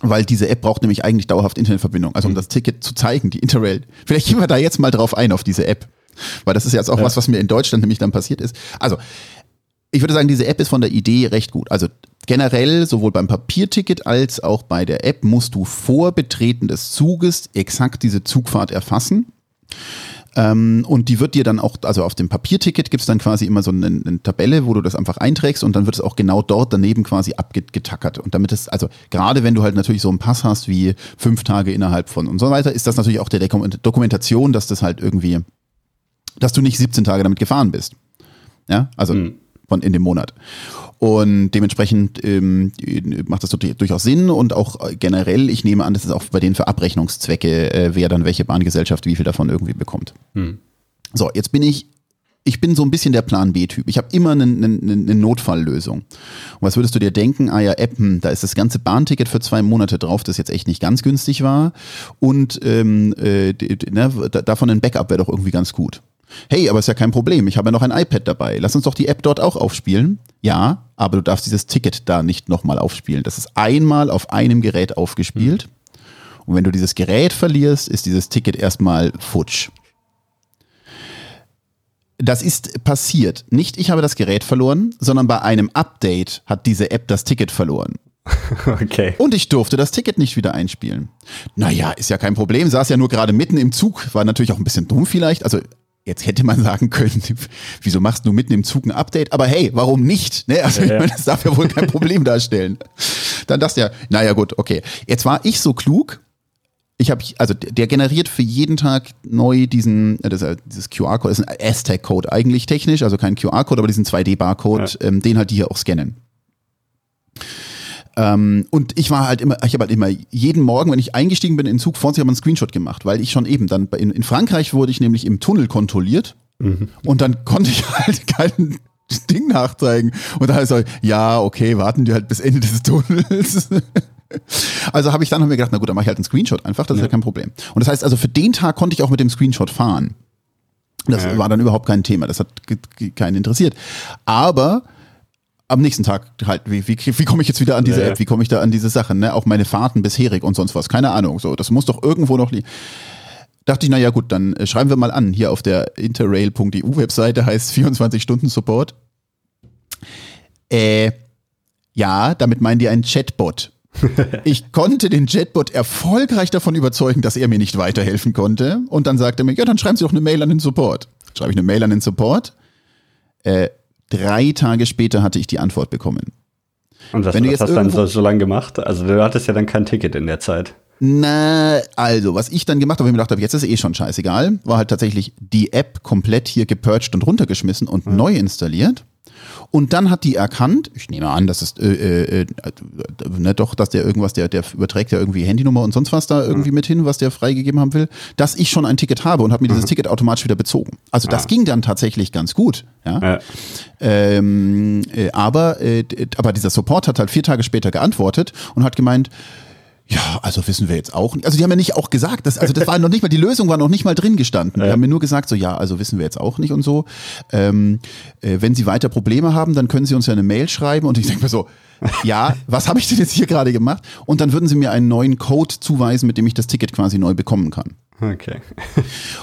Weil diese App braucht nämlich eigentlich dauerhaft Internetverbindung. Also um das Ticket zu zeigen, die Interrail. Vielleicht gehen wir da jetzt mal drauf ein, auf diese App. Weil das ist jetzt auch
Ja.
was, was mir in Deutschland nämlich dann passiert ist. Also, ich würde sagen, diese App ist von der Idee recht gut. Also generell, sowohl beim Papierticket als auch bei der App, musst du vor Betreten des Zuges exakt diese Zugfahrt erfassen. Ähm, und die wird dir dann auch, also auf dem Papierticket gibt es dann quasi immer so eine, eine Tabelle, wo du das einfach einträgst und dann wird es auch genau dort daneben quasi abgetackert. Und damit es, also gerade wenn du halt natürlich so einen Pass hast wie fünf Tage innerhalb von und so weiter, ist das natürlich auch der Dokum- Dokumentation, dass das halt irgendwie, dass du nicht 17 Tage damit gefahren bist. Ja, also von in dem Monat. Und dementsprechend ähm, macht das durchaus Sinn und auch generell, ich nehme an, das ist auch bei denen für Abrechnungszwecke, äh, wer dann welche Bahngesellschaft wie viel davon irgendwie bekommt. So, jetzt bin ich, ich bin so ein bisschen der Plan B-Typ. Ich habe immer eine, eine, eine Notfalllösung. Und was würdest du dir denken? Ah ja, App, hm, da ist das ganze Bahnticket für zwei Monate drauf, das jetzt echt nicht ganz günstig war. Und ähm, äh, ne, da- davon ein Backup wäre doch irgendwie ganz gut. Hey, aber ist ja kein Problem. Ich habe ja noch ein iPad dabei. Lass uns doch die App dort auch aufspielen. Ja, aber du darfst dieses Ticket da nicht nochmal aufspielen. Das ist einmal auf einem Gerät aufgespielt. Und wenn du dieses Gerät verlierst, ist dieses Ticket erstmal futsch. Das ist passiert. Nicht ich habe das Gerät verloren, sondern bei einem Update hat diese App das Ticket verloren.
Okay.
Und ich durfte das Ticket nicht wieder einspielen. Naja, ist ja kein Problem. Saß ja nur gerade mitten im Zug. War natürlich auch ein bisschen dumm vielleicht. Also jetzt hätte man sagen können, wieso machst du mitten im Zug ein Update? Aber hey, warum nicht? Ne? Also ich
Ja.
meine, das darf ja wohl kein Problem darstellen. Dann dachte ja, naja gut, okay. Jetzt war ich so klug. Ich habe, also der generiert für jeden Tag neu diesen, äh, das, äh, dieses QR-Code, das ist ein Aztec-Code eigentlich technisch, also kein QR-Code, aber diesen 2D-Barcode, ähm, den halt die hier auch scannen. Ähm, und ich war halt immer, ich habe halt immer jeden Morgen, wenn ich eingestiegen bin in den Zug, vorne habe ich einen Screenshot gemacht, weil ich schon eben dann in, in Frankreich wurde ich nämlich im Tunnel kontrolliert und dann konnte ich halt kein Ding nachzeigen. Und da heißt es, ja, okay, warten die halt bis Ende des Tunnels. Also habe ich dann hab mir gedacht, na gut, dann mache ich halt einen Screenshot einfach, das ist ja kein Problem. Und das heißt also, für den Tag konnte ich auch mit dem Screenshot fahren. Das
Ja.
war dann überhaupt kein Thema, das hat keinen interessiert. Aber am nächsten Tag halt, wie, wie, wie komme ich jetzt wieder an diese
Ja.
App, wie komme ich da an diese Sachen, ne? Auch meine Fahrten bisherig und sonst was, keine Ahnung. So, das muss doch irgendwo noch liegen. Dachte ich, na ja gut, dann äh, schreiben wir mal an, hier auf der interrail.eu Webseite heißt 24 Stunden Support. Äh, ja, damit meinen die einen Chatbot. Ich konnte den Chatbot erfolgreich davon überzeugen, dass er mir nicht weiterhelfen konnte. Und dann sagte er mir, ja, dann schreiben Sie doch eine Mail an den Support. Schreibe ich eine Mail an den Support. Äh, drei Tage später hatte ich die Antwort bekommen.
Und was,
Wenn du
was
jetzt
hast du dann so, so lange gemacht? Also du hattest ja dann kein Ticket in der Zeit.
Na, also, was ich dann gemacht habe, ich mir gedacht habe, jetzt ist eh schon scheißegal, war halt tatsächlich die App komplett hier gepurcht und runtergeschmissen und neu installiert. Und dann hat die erkannt, ich nehme an, dass es, äh, äh, äh, ne, doch, dass der irgendwas, der, der überträgt ja irgendwie Handynummer und sonst was da irgendwie mit hin, was der freigegeben haben will, dass ich schon ein Ticket habe und habe mir dieses Ticket automatisch wieder bezogen. Also das ging dann tatsächlich ganz gut. Ja.
Ja.
Ähm, äh, aber, äh, aber dieser Support hat halt vier Tage später geantwortet und hat gemeint, ja, also wissen wir jetzt auch nicht. Also die haben ja nicht auch gesagt, dass, also das war noch nicht mal, die Lösung war noch nicht mal drin gestanden. Die haben mir nur gesagt, so ja, also wissen wir jetzt auch nicht und so. Ähm, äh, wenn Sie weiter Probleme haben, dann können Sie uns ja eine Mail schreiben. Und ich denke mir so, ja, was habe ich denn jetzt hier gerade gemacht? Und dann würden Sie mir einen neuen Code zuweisen, mit dem ich das Ticket quasi neu bekommen kann.
Okay.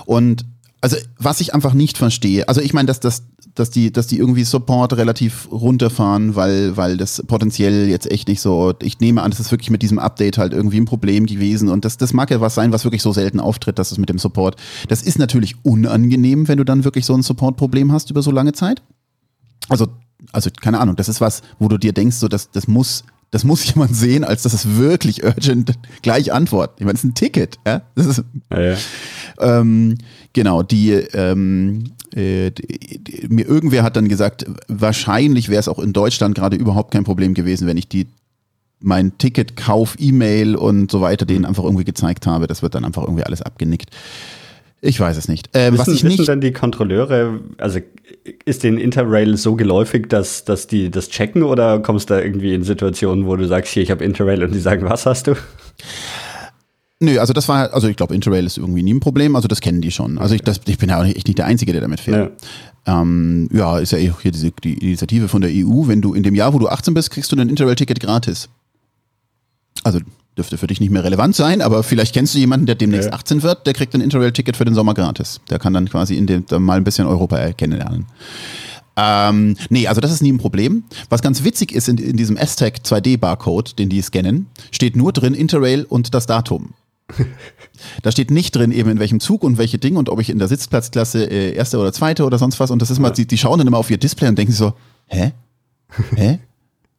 Und also was ich einfach nicht verstehe, also ich meine, dass, dass, dass, die, dass die irgendwie Support relativ runterfahren, weil, weil das potenziell jetzt echt nicht so, ich nehme an, das ist wirklich mit diesem Update halt irgendwie ein Problem gewesen und das, das mag ja was sein, was wirklich so selten auftritt, dass es mit dem Support, das ist natürlich unangenehm, wenn du dann wirklich so ein Support-Problem hast über so lange Zeit. Also also keine Ahnung, das ist was, wo du dir denkst, so, das, das muss, das muss jemand sehen, als dass es wirklich urgent gleich antworten. Ich meine, es ist ein Ticket, ja. Das ist,
Ja, ja.
ähm, genau, die, ähm, äh, die, die, mir irgendwer hat dann gesagt, wahrscheinlich wäre es auch in Deutschland gerade überhaupt kein Problem gewesen, wenn ich die mein Ticketkauf, E-Mail und so weiter denen einfach irgendwie gezeigt habe. Das wird dann einfach irgendwie alles abgenickt. Ich weiß es nicht. Äh, was
Wissen,
ich
wissen
nicht
denn die Kontrolleure, also ist den Interrail so geläufig, dass, dass die das checken oder kommst du da irgendwie in Situationen, wo du sagst, hier, ich habe Interrail und die sagen, was hast du?
Nö, also das war, also ich glaube, Interrail ist irgendwie nie ein Problem, also das kennen die schon. Also ich, das, ich bin ja auch echt nicht der Einzige, der damit fährt. Ja, ähm, ja ist ja eh hier diese, die Initiative von der EU, wenn du in dem Jahr, wo du 18 bist, kriegst du ein Interrail-Ticket gratis. Also dürfte für dich nicht mehr relevant sein, aber vielleicht kennst du jemanden, der demnächst
Ja.
18 wird, der kriegt ein Interrail-Ticket für den Sommer gratis. Der kann dann quasi in dem, mal ein bisschen Europa kennenlernen. Ähm, nee, also das ist nie ein Problem. Was ganz witzig ist, in, in diesem S-Tag 2D-Barcode, den die scannen, steht nur drin Interrail und das Datum. Da steht nicht drin, eben in welchem Zug und welche Ding und ob ich in der Sitzplatzklasse äh, erste oder zweite oder sonst was. Und das ist mal, die, die schauen dann immer auf ihr Display und denken sich so, hä? Hä?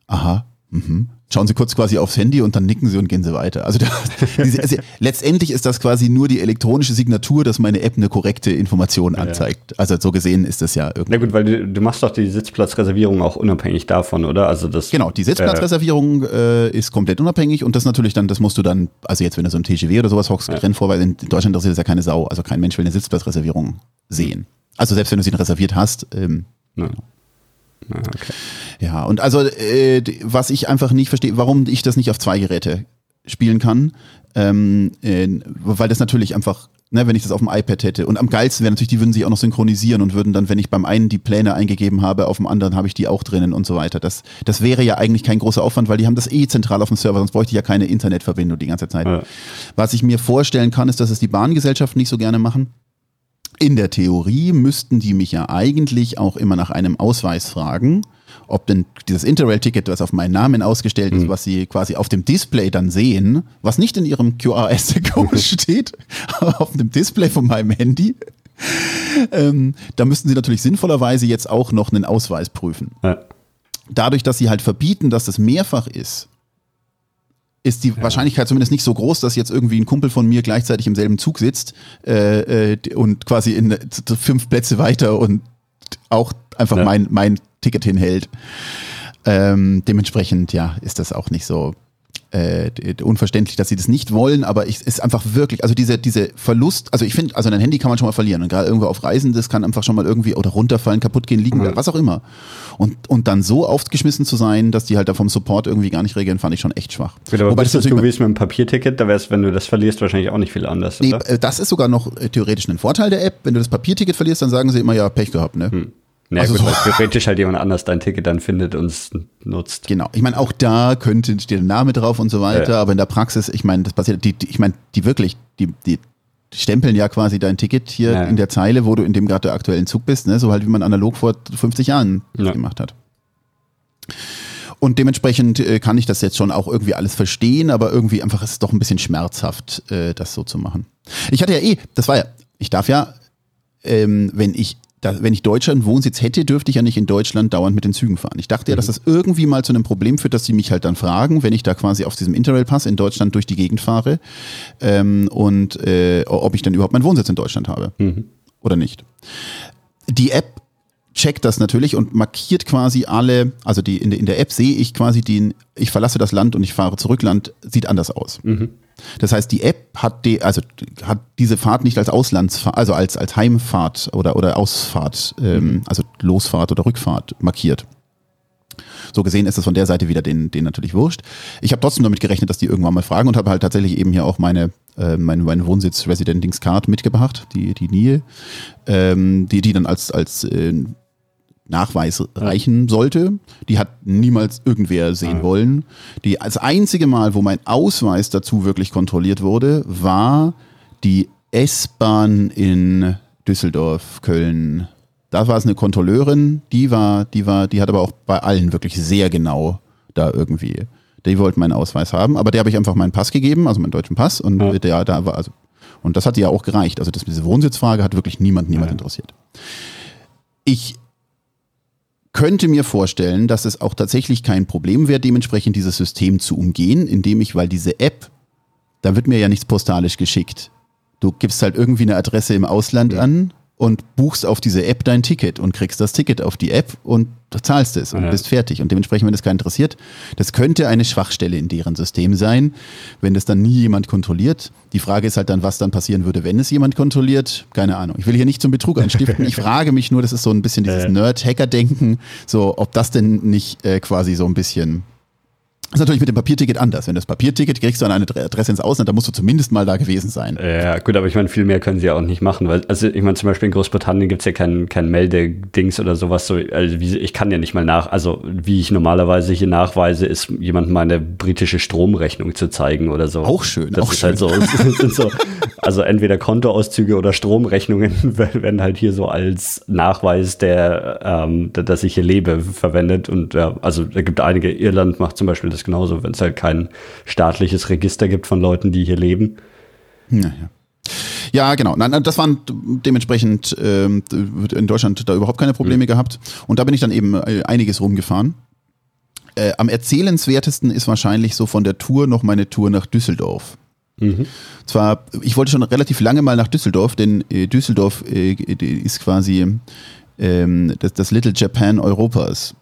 Aha. Mhm. Schauen sie kurz quasi aufs Handy und dann nicken sie und gehen sie weiter. Also, da, diese, also letztendlich ist das quasi nur die elektronische Signatur, dass meine App eine korrekte Information anzeigt. Also so gesehen ist das ja irgendwie.
Na gut, weil du, du machst doch die Sitzplatzreservierung auch unabhängig davon, oder? Also das
Genau, die Sitzplatzreservierung äh, ist komplett unabhängig und das natürlich dann, das musst du dann, also jetzt wenn du so ein TGW oder sowas hockst, ja. Rennvorweis, in Deutschland interessiert das ja keine Sau, also kein Mensch will eine Sitzplatzreservierung sehen. Also selbst wenn du sie reserviert hast, ähm,
Ja. Ah, okay.
ja, und also äh, was ich einfach nicht verstehe, warum ich das nicht auf zwei Geräte spielen kann, ähm, äh, weil das natürlich einfach, ne, wenn ich das auf dem iPad hätte und am geilsten wäre natürlich, die würden sich auch noch synchronisieren und würden dann, wenn ich beim einen die Pläne eingegeben habe, auf dem anderen habe ich die auch drinnen und so weiter. Das, das wäre ja eigentlich kein großer Aufwand, weil die haben das eh zentral auf dem Server, sonst bräuchte ich ja keine Internetverbindung die ganze Zeit.
Ja.
Was ich mir vorstellen kann, ist, dass es die Bahngesellschaften nicht so gerne machen. In der Theorie müssten die mich ja eigentlich auch immer nach einem Ausweis fragen, ob denn dieses Interrail-Ticket, das auf meinen Namen ausgestellt ist, was sie quasi auf dem Display dann sehen, was nicht in ihrem QRS-Code steht, aber auf dem Display von meinem Handy, ähm, da müssten sie natürlich sinnvollerweise jetzt auch noch einen Ausweis prüfen.
Ja.
Dadurch, dass sie halt verbieten, dass das mehrfach ist, ist die Wahrscheinlichkeit zumindest nicht so groß, dass jetzt irgendwie ein Kumpel von mir gleichzeitig im selben Zug sitzt äh, äh, und quasi in z- fünf Plätze weiter und auch einfach
Ja.
mein, mein Ticket hinhält. Ähm, dementsprechend, ja, ist das auch nicht so äh, unverständlich, dass sie das nicht wollen, aber es ist einfach wirklich, also diese, diese Verlust, also ich finde, also ein Handy kann man schon mal verlieren und gerade irgendwo auf Reisen, das kann einfach schon mal irgendwie oder runterfallen, kaputt gehen, liegen,
Mhm.
was auch immer. Und, und dann so aufgeschmissen zu sein, dass die halt da vom Support irgendwie gar nicht regeln, fand ich schon echt schwach.
Gut, aber
Wobei
bist
das
du
natürlich
wie es mit dem Papierticket, da wär's, wenn du das verlierst, wahrscheinlich auch nicht viel anders,
Nee,
oder?
äh, das ist sogar noch äh, theoretisch ein Vorteil der App. Wenn du das Papierticket verlierst, dann sagen sie immer, ja, Pech gehabt, ne?
Ja,
also
gut,
so-
weil theoretisch halt jemand anders dein Ticket dann findet und es nutzt.
Genau. Ich meine, auch da könnte der Name drauf und so weiter,
Ja.
aber in der Praxis, ich meine, das passiert, die, die, ich meine, die wirklich, die, die stempeln ja quasi dein Ticket hier
Ja.
in der Zeile, wo du in dem gerade aktuellen Zug bist, ne? so halt wie man analog vor 50 Jahren das
Ja.
gemacht hat. Und dementsprechend äh, kann ich das jetzt schon auch irgendwie alles verstehen, aber irgendwie einfach ist es doch ein bisschen schmerzhaft, äh, das so zu machen. Ich hatte ja eh, das war ja, ich darf ja, ähm, wenn ich da, wenn ich Deutschland Wohnsitz hätte, dürfte ich ja nicht in Deutschland dauernd mit den Zügen fahren. Ich dachte ja, dass das irgendwie mal zu einem Problem führt, dass sie mich halt dann fragen, wenn ich da quasi auf diesem Interrail-Pass in Deutschland durch die Gegend fahre ähm, und äh, ob ich dann überhaupt meinen Wohnsitz in Deutschland habe oder nicht. Die App checkt das natürlich und markiert quasi alle, also die in der, in der App sehe ich quasi den, ich verlasse das Land und ich fahre zurück, Land sieht anders aus. Das heißt, die App hat die, also hat diese Fahrt nicht als Auslandsfahrt, also als, als Heimfahrt oder, oder Ausfahrt, ähm, also Losfahrt oder Rückfahrt markiert. So gesehen ist es von der Seite wieder denen, denen natürlich wurscht. Ich habe trotzdem damit gerechnet, dass die irgendwann mal fragen und habe halt tatsächlich eben hier auch meine, äh, meine, meine Wohnsitz Residentings Card mitgebracht, die, die NIE, ähm, die, die dann als, als äh, Nachweis reichen sollte. Die hat niemals irgendwer sehen wollen. Die, das einzige Mal, wo mein Ausweis dazu wirklich kontrolliert wurde, war die S-Bahn in Düsseldorf, Köln. Da war es eine Kontrolleurin, die war, die war, die hat aber auch bei allen wirklich sehr genau da irgendwie. Die wollten meinen Ausweis haben, aber der habe ich einfach meinen Pass gegeben, also meinen deutschen Pass und
Ja.
der da war also und das hat ja auch gereicht. Also das, diese Wohnsitzfrage hat wirklich niemand, niemand
Ja.
interessiert. Ich könnte mir vorstellen, dass es auch tatsächlich kein Problem wäre, dementsprechend dieses System zu umgehen, indem ich, weil diese App, da wird mir ja nichts postalisch geschickt. Du gibst halt irgendwie eine Adresse im Ausland ja. an und buchst auf diese App dein Ticket und kriegst das Ticket auf die App und zahlst es und ja. bist fertig. Und dementsprechend, wenn das keinen interessiert, das könnte eine Schwachstelle in deren System sein, wenn das dann nie jemand kontrolliert. Die Frage ist halt dann, was dann passieren würde, wenn es jemand kontrolliert. Keine Ahnung. Ich will hier nicht zum Betrug anstiften. Ich frage mich nur, das ist so ein bisschen dieses Nerd-Hacker-Denken, so ob das denn nicht äh, quasi so ein bisschen das ist natürlich mit dem Papierticket anders. Wenn du das Papierticket kriegst du an eine Adresse ins Ausland, dann musst du zumindest mal da gewesen sein.
Ja, gut, aber ich meine, viel mehr können sie ja auch nicht machen. Weil, also ich meine, zum Beispiel in Großbritannien gibt es ja kein, kein Meldedings oder sowas. So, also wie, ich kann ja nicht mal nach, also wie ich normalerweise hier nachweise, ist jemand meine britische Stromrechnung zu zeigen oder so.
Auch schön.
Das
auch
ist
schön.
halt so, sind so. Also entweder Kontoauszüge oder Stromrechnungen werden halt hier so als Nachweis der, ähm, dass ich hier lebe, verwendet. Und ja, also da gibt einige, Irland macht zum Beispiel das genauso, wenn es halt kein staatliches Register gibt von Leuten, die hier leben.
Ja, ja. Genau. Nein, das waren dementsprechend ähm, in Deutschland da überhaupt keine Probleme mhm. gehabt. Und da bin ich dann eben äh, einiges rumgefahren. Äh, am erzählenswertesten ist wahrscheinlich so von der Tour noch meine Tour nach Düsseldorf. Mhm. Zwar, ich wollte schon relativ lange mal nach Düsseldorf, denn äh, Düsseldorf äh, ist quasi ähm, das, das Little Japan Europas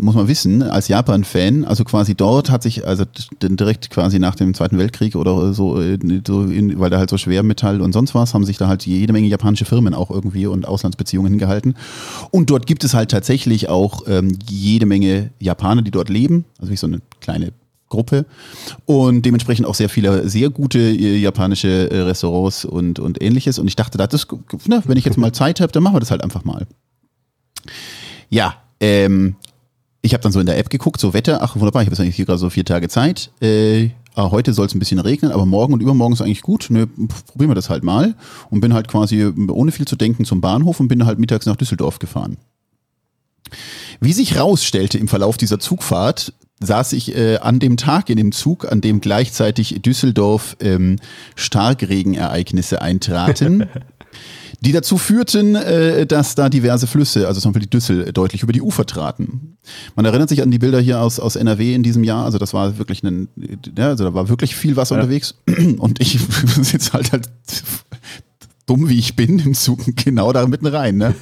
muss man wissen, als Japan-Fan, also quasi dort hat sich, also direkt quasi nach dem Zweiten Weltkrieg oder so, äh, so in, weil da halt so Schwermetall und sonst was, haben sich da halt jede Menge japanische Firmen auch irgendwie und Auslandsbeziehungen hingehalten. Und dort gibt es halt tatsächlich auch ähm, jede Menge Japaner, die dort leben, also wie so eine kleine Gruppe und dementsprechend auch sehr viele sehr gute äh, japanische äh, Restaurants und, und ähnliches. Und ich dachte, das ne, wenn ich jetzt mal Zeit habe, dann machen wir das halt einfach mal. Ja, ähm, ich habe dann so in der App geguckt, so Wetter, ach wunderbar, ich habe jetzt eigentlich hier gerade so vier Tage Zeit. Äh, ah, heute soll es ein bisschen regnen, aber morgen und übermorgen ist eigentlich gut. Ne, probieren wir das halt mal. Und bin halt quasi ohne viel zu denken zum Bahnhof und bin halt mittags nach Düsseldorf gefahren. Wie sich rausstellte im Verlauf dieser Zugfahrt, saß ich äh, an dem Tag in dem Zug, an dem gleichzeitig Düsseldorf ähm, Starkregenereignisse eintraten. die dazu führten, äh, dass da diverse Flüsse, also zum Beispiel die Düssel, deutlich über die Ufer traten. Man erinnert sich an die Bilder hier aus, aus NRW in diesem Jahr, also das war wirklich ein, ja, also da war wirklich viel Wasser ja. unterwegs und ich sitze halt halt dumm wie ich bin im Zug genau da mitten rein. Ne?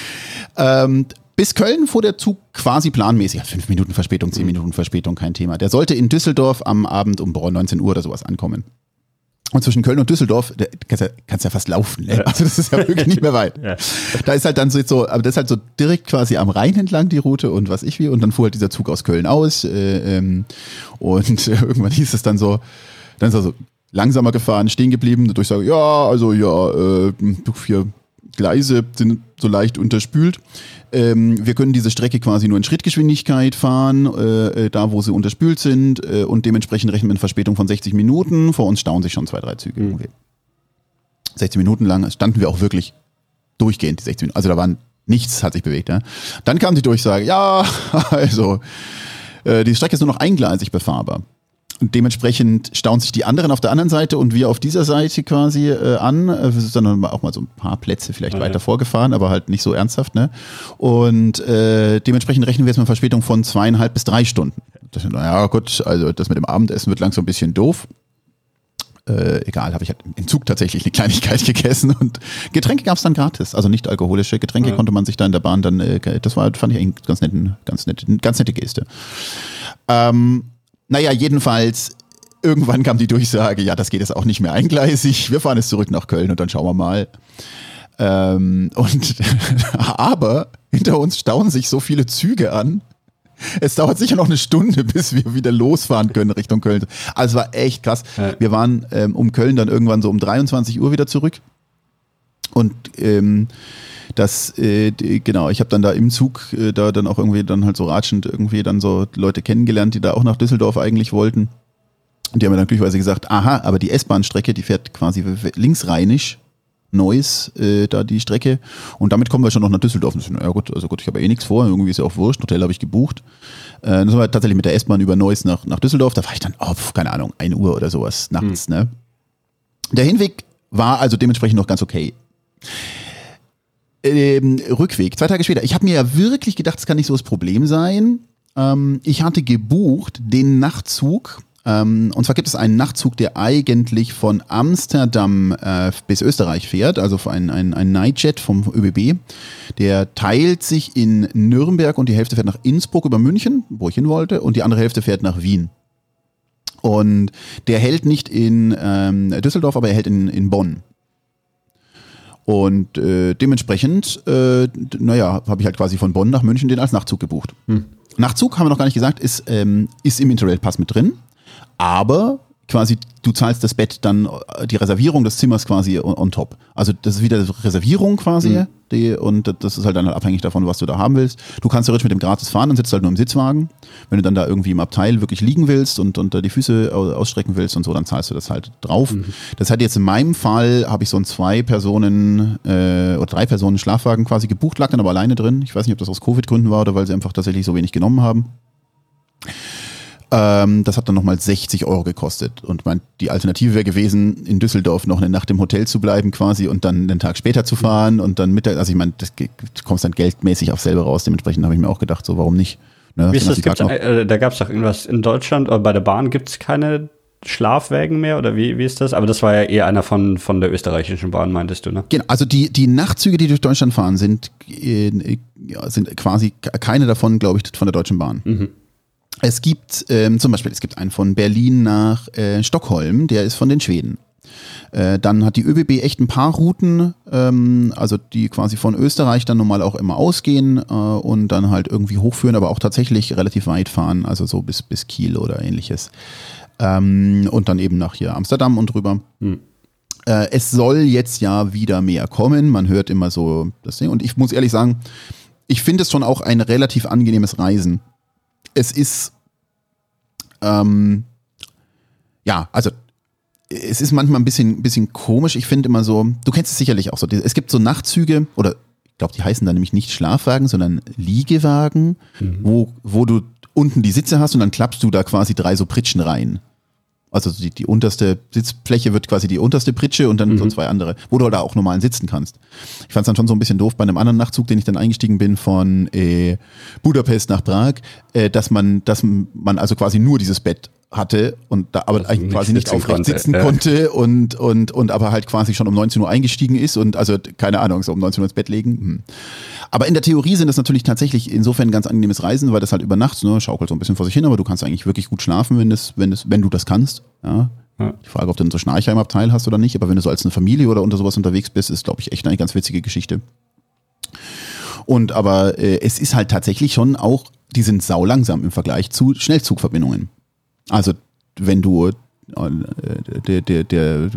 ähm, bis Köln fuhr der Zug quasi planmäßig. Fünf Minuten Verspätung, zehn Minuten Verspätung, kein Thema. Der sollte in Düsseldorf am Abend um 19 Uhr oder sowas ankommen. Und zwischen Köln und Düsseldorf, da kannst ja, kannst ja fast laufen. Ne? Also das ist ja wirklich nicht mehr weit. Ja. Da ist halt dann so, aber das ist halt so direkt quasi am Rhein entlang die Route und was ich wie. Und dann fuhr halt dieser Zug aus Köln aus. Äh, ähm, und äh, irgendwann hieß es dann so, dann ist er so langsamer gefahren, stehen geblieben. Dadurch sage ja, also ja, äh, vier Gleise sind so leicht unterspült. Ähm, wir können diese Strecke quasi nur in Schrittgeschwindigkeit fahren, äh, äh, da wo sie unterspült sind äh, und dementsprechend rechnen wir eine Verspätung von 60 Minuten. Vor uns stauen sich schon zwei, drei Züge. Mhm. Okay. 60 Minuten lang standen wir auch wirklich durchgehend, die 60 Minuten. Also da waren nichts hat sich bewegt. Ja. Dann kam die Durchsage, ja, also äh, die Strecke ist nur noch eingleisig befahrbar. Und dementsprechend staunen sich die anderen auf der anderen Seite und wir auf dieser Seite quasi äh, an. Äh, wir sind dann auch mal so ein paar Plätze vielleicht okay. weiter vorgefahren, aber halt nicht so ernsthaft. Ne? Und äh, dementsprechend rechnen wir jetzt mit Verspätung von zweieinhalb bis drei Stunden. Das, naja, gut, also das mit dem Abendessen wird langsam ein bisschen doof. Äh, egal, habe ich halt im Zug tatsächlich eine Kleinigkeit gegessen und Getränke gab es dann gratis, also nicht alkoholische Getränke ja. konnte man sich da in der Bahn dann, äh, das war, fand ich eigentlich ganz netten, ganz nette, ganz nette Geste. Ähm, naja, jedenfalls, irgendwann kam die Durchsage, ja, das geht jetzt auch nicht mehr eingleisig, wir fahren jetzt zurück nach Köln und dann schauen wir mal. Ähm, und aber hinter uns stauen sich so viele Züge an. Es dauert sicher noch eine Stunde, bis wir wieder losfahren können Richtung Köln. Also es war echt krass. Wir waren ähm, um Köln dann irgendwann so um 23 Uhr wieder zurück. Und ähm, das, äh, die, genau, ich habe dann da im Zug äh, da dann auch irgendwie dann halt so ratschend irgendwie dann so Leute kennengelernt, die da auch nach Düsseldorf eigentlich wollten. Und die haben mir dann glücklicherweise gesagt, aha, aber die S-Bahn-Strecke, die fährt quasi linksrheinisch, Neuss, äh, da die Strecke. Und damit kommen wir schon noch nach Düsseldorf. Und ja gut, also gut, ich habe eh nichts vor, irgendwie ist ja auch wurscht, Hotel habe ich gebucht. Äh, dann sind wir tatsächlich mit der S-Bahn über Neuss nach, nach Düsseldorf. Da war ich dann, oh, keine Ahnung, eine Uhr oder sowas nachts, mhm. ne? Der Hinweg war also dementsprechend noch ganz okay Ähm, Rückweg, zwei Tage später. Ich habe mir ja wirklich gedacht, das kann nicht so das Problem sein. Ähm, ich hatte gebucht den Nachtzug. Ähm, und zwar gibt es einen Nachtzug, der eigentlich von Amsterdam äh, bis Österreich fährt, also ein, ein, ein Nightjet vom ÖBB. Der teilt sich in Nürnberg und die Hälfte fährt nach Innsbruck über München, wo ich hin wollte, und die andere Hälfte fährt nach Wien. Und der hält nicht in ähm, Düsseldorf, aber er hält in, in Bonn. Und äh, dementsprechend, äh, naja, habe ich halt quasi von Bonn nach München den als Nachtzug gebucht. Hm. Nachtzug, haben wir noch gar nicht gesagt, ist, ähm, ist im Interrail-Pass mit drin. Aber quasi, du zahlst das Bett dann, äh, die Reservierung des Zimmers quasi on, on top. Also das ist wieder Reservierung quasi mhm. die, und das ist halt dann abhängig davon, was du da haben willst. Du kannst theoretisch mit dem gratis fahren, dann sitzt du halt nur im Sitzwagen. Wenn du dann da irgendwie im Abteil wirklich liegen willst und, und da die Füße ausstrecken willst und so, dann zahlst du das halt drauf. Mhm. Das hat jetzt in meinem Fall, habe ich so einen zwei Personen äh, oder drei Personen Schlafwagen quasi gebucht, lag dann aber alleine drin. Ich weiß nicht, ob das aus Covid-Gründen war oder weil sie einfach tatsächlich so wenig genommen haben. Ähm, das hat dann nochmal 60 Euro gekostet. Und mein, die Alternative wäre gewesen, in Düsseldorf noch eine Nacht im Hotel zu bleiben quasi und dann einen Tag später zu fahren und dann Mittag, also ich meine, das kommst dann geldmäßig auch selber raus. Dementsprechend habe ich mir auch gedacht, so warum nicht?
Ne? Wie ist das, gibt's, äh, da gab es doch irgendwas in Deutschland oder bei der Bahn gibt es keine Schlafwägen mehr oder wie, wie ist das? Aber das war ja eher einer von, von der österreichischen Bahn, meintest du, ne?
Genau, also die, die Nachtzüge, die durch Deutschland fahren, sind, äh, sind quasi keine davon, glaube ich, von der Deutschen Bahn. Mhm. Es gibt ähm, zum Beispiel, es gibt einen von Berlin nach äh, Stockholm, der ist von den Schweden. Äh, dann hat die ÖBB echt ein paar Routen, ähm, also die quasi von Österreich dann normal auch immer ausgehen äh, und dann halt irgendwie hochführen, aber auch tatsächlich relativ weit fahren, also so bis, bis Kiel oder ähnliches. Ähm, und dann eben nach hier Amsterdam und drüber. Hm. Äh, es soll jetzt ja wieder mehr kommen. Man hört immer so das Ding. Und ich muss ehrlich sagen, ich finde es schon auch ein relativ angenehmes Reisen es ist, ähm, ja, also es ist manchmal ein bisschen, bisschen komisch. Ich finde immer so, du kennst es sicherlich auch so. Es gibt so Nachtzüge oder ich glaube, die heißen dann nämlich nicht Schlafwagen, sondern Liegewagen, mhm. wo, wo du unten die Sitze hast und dann klappst du da quasi drei so Pritschen rein. Also die, die unterste Sitzfläche wird quasi die unterste Pritsche und dann mhm. so zwei andere, wo du da auch normal sitzen kannst. Ich fand es dann schon so ein bisschen doof bei einem anderen Nachtzug, den ich dann eingestiegen bin von äh, Budapest nach Prag, äh, dass man, dass man also quasi nur dieses Bett hatte und da aber also eigentlich quasi nicht aufrecht konnte. sitzen konnte und, und, und aber halt quasi schon um 19 Uhr eingestiegen ist und also keine Ahnung, so um 19 Uhr ins Bett legen. Hm. Aber in der Theorie sind das natürlich tatsächlich insofern ein ganz angenehmes Reisen, weil das halt über Nacht, ne, schaukelt so ein bisschen vor sich hin, aber du kannst eigentlich wirklich gut schlafen, wenn, das, wenn, das, wenn du das kannst. Ja. ja. Die Frage, ob du dann so Schnarcher im Abteil hast oder nicht, aber wenn du so als eine Familie oder unter sowas unterwegs bist, ist, glaube ich, echt eine ganz witzige Geschichte. Und aber äh, es ist halt tatsächlich schon auch, die sind saulangsam im Vergleich zu Schnellzugverbindungen. Also wenn du äh, der, der, der,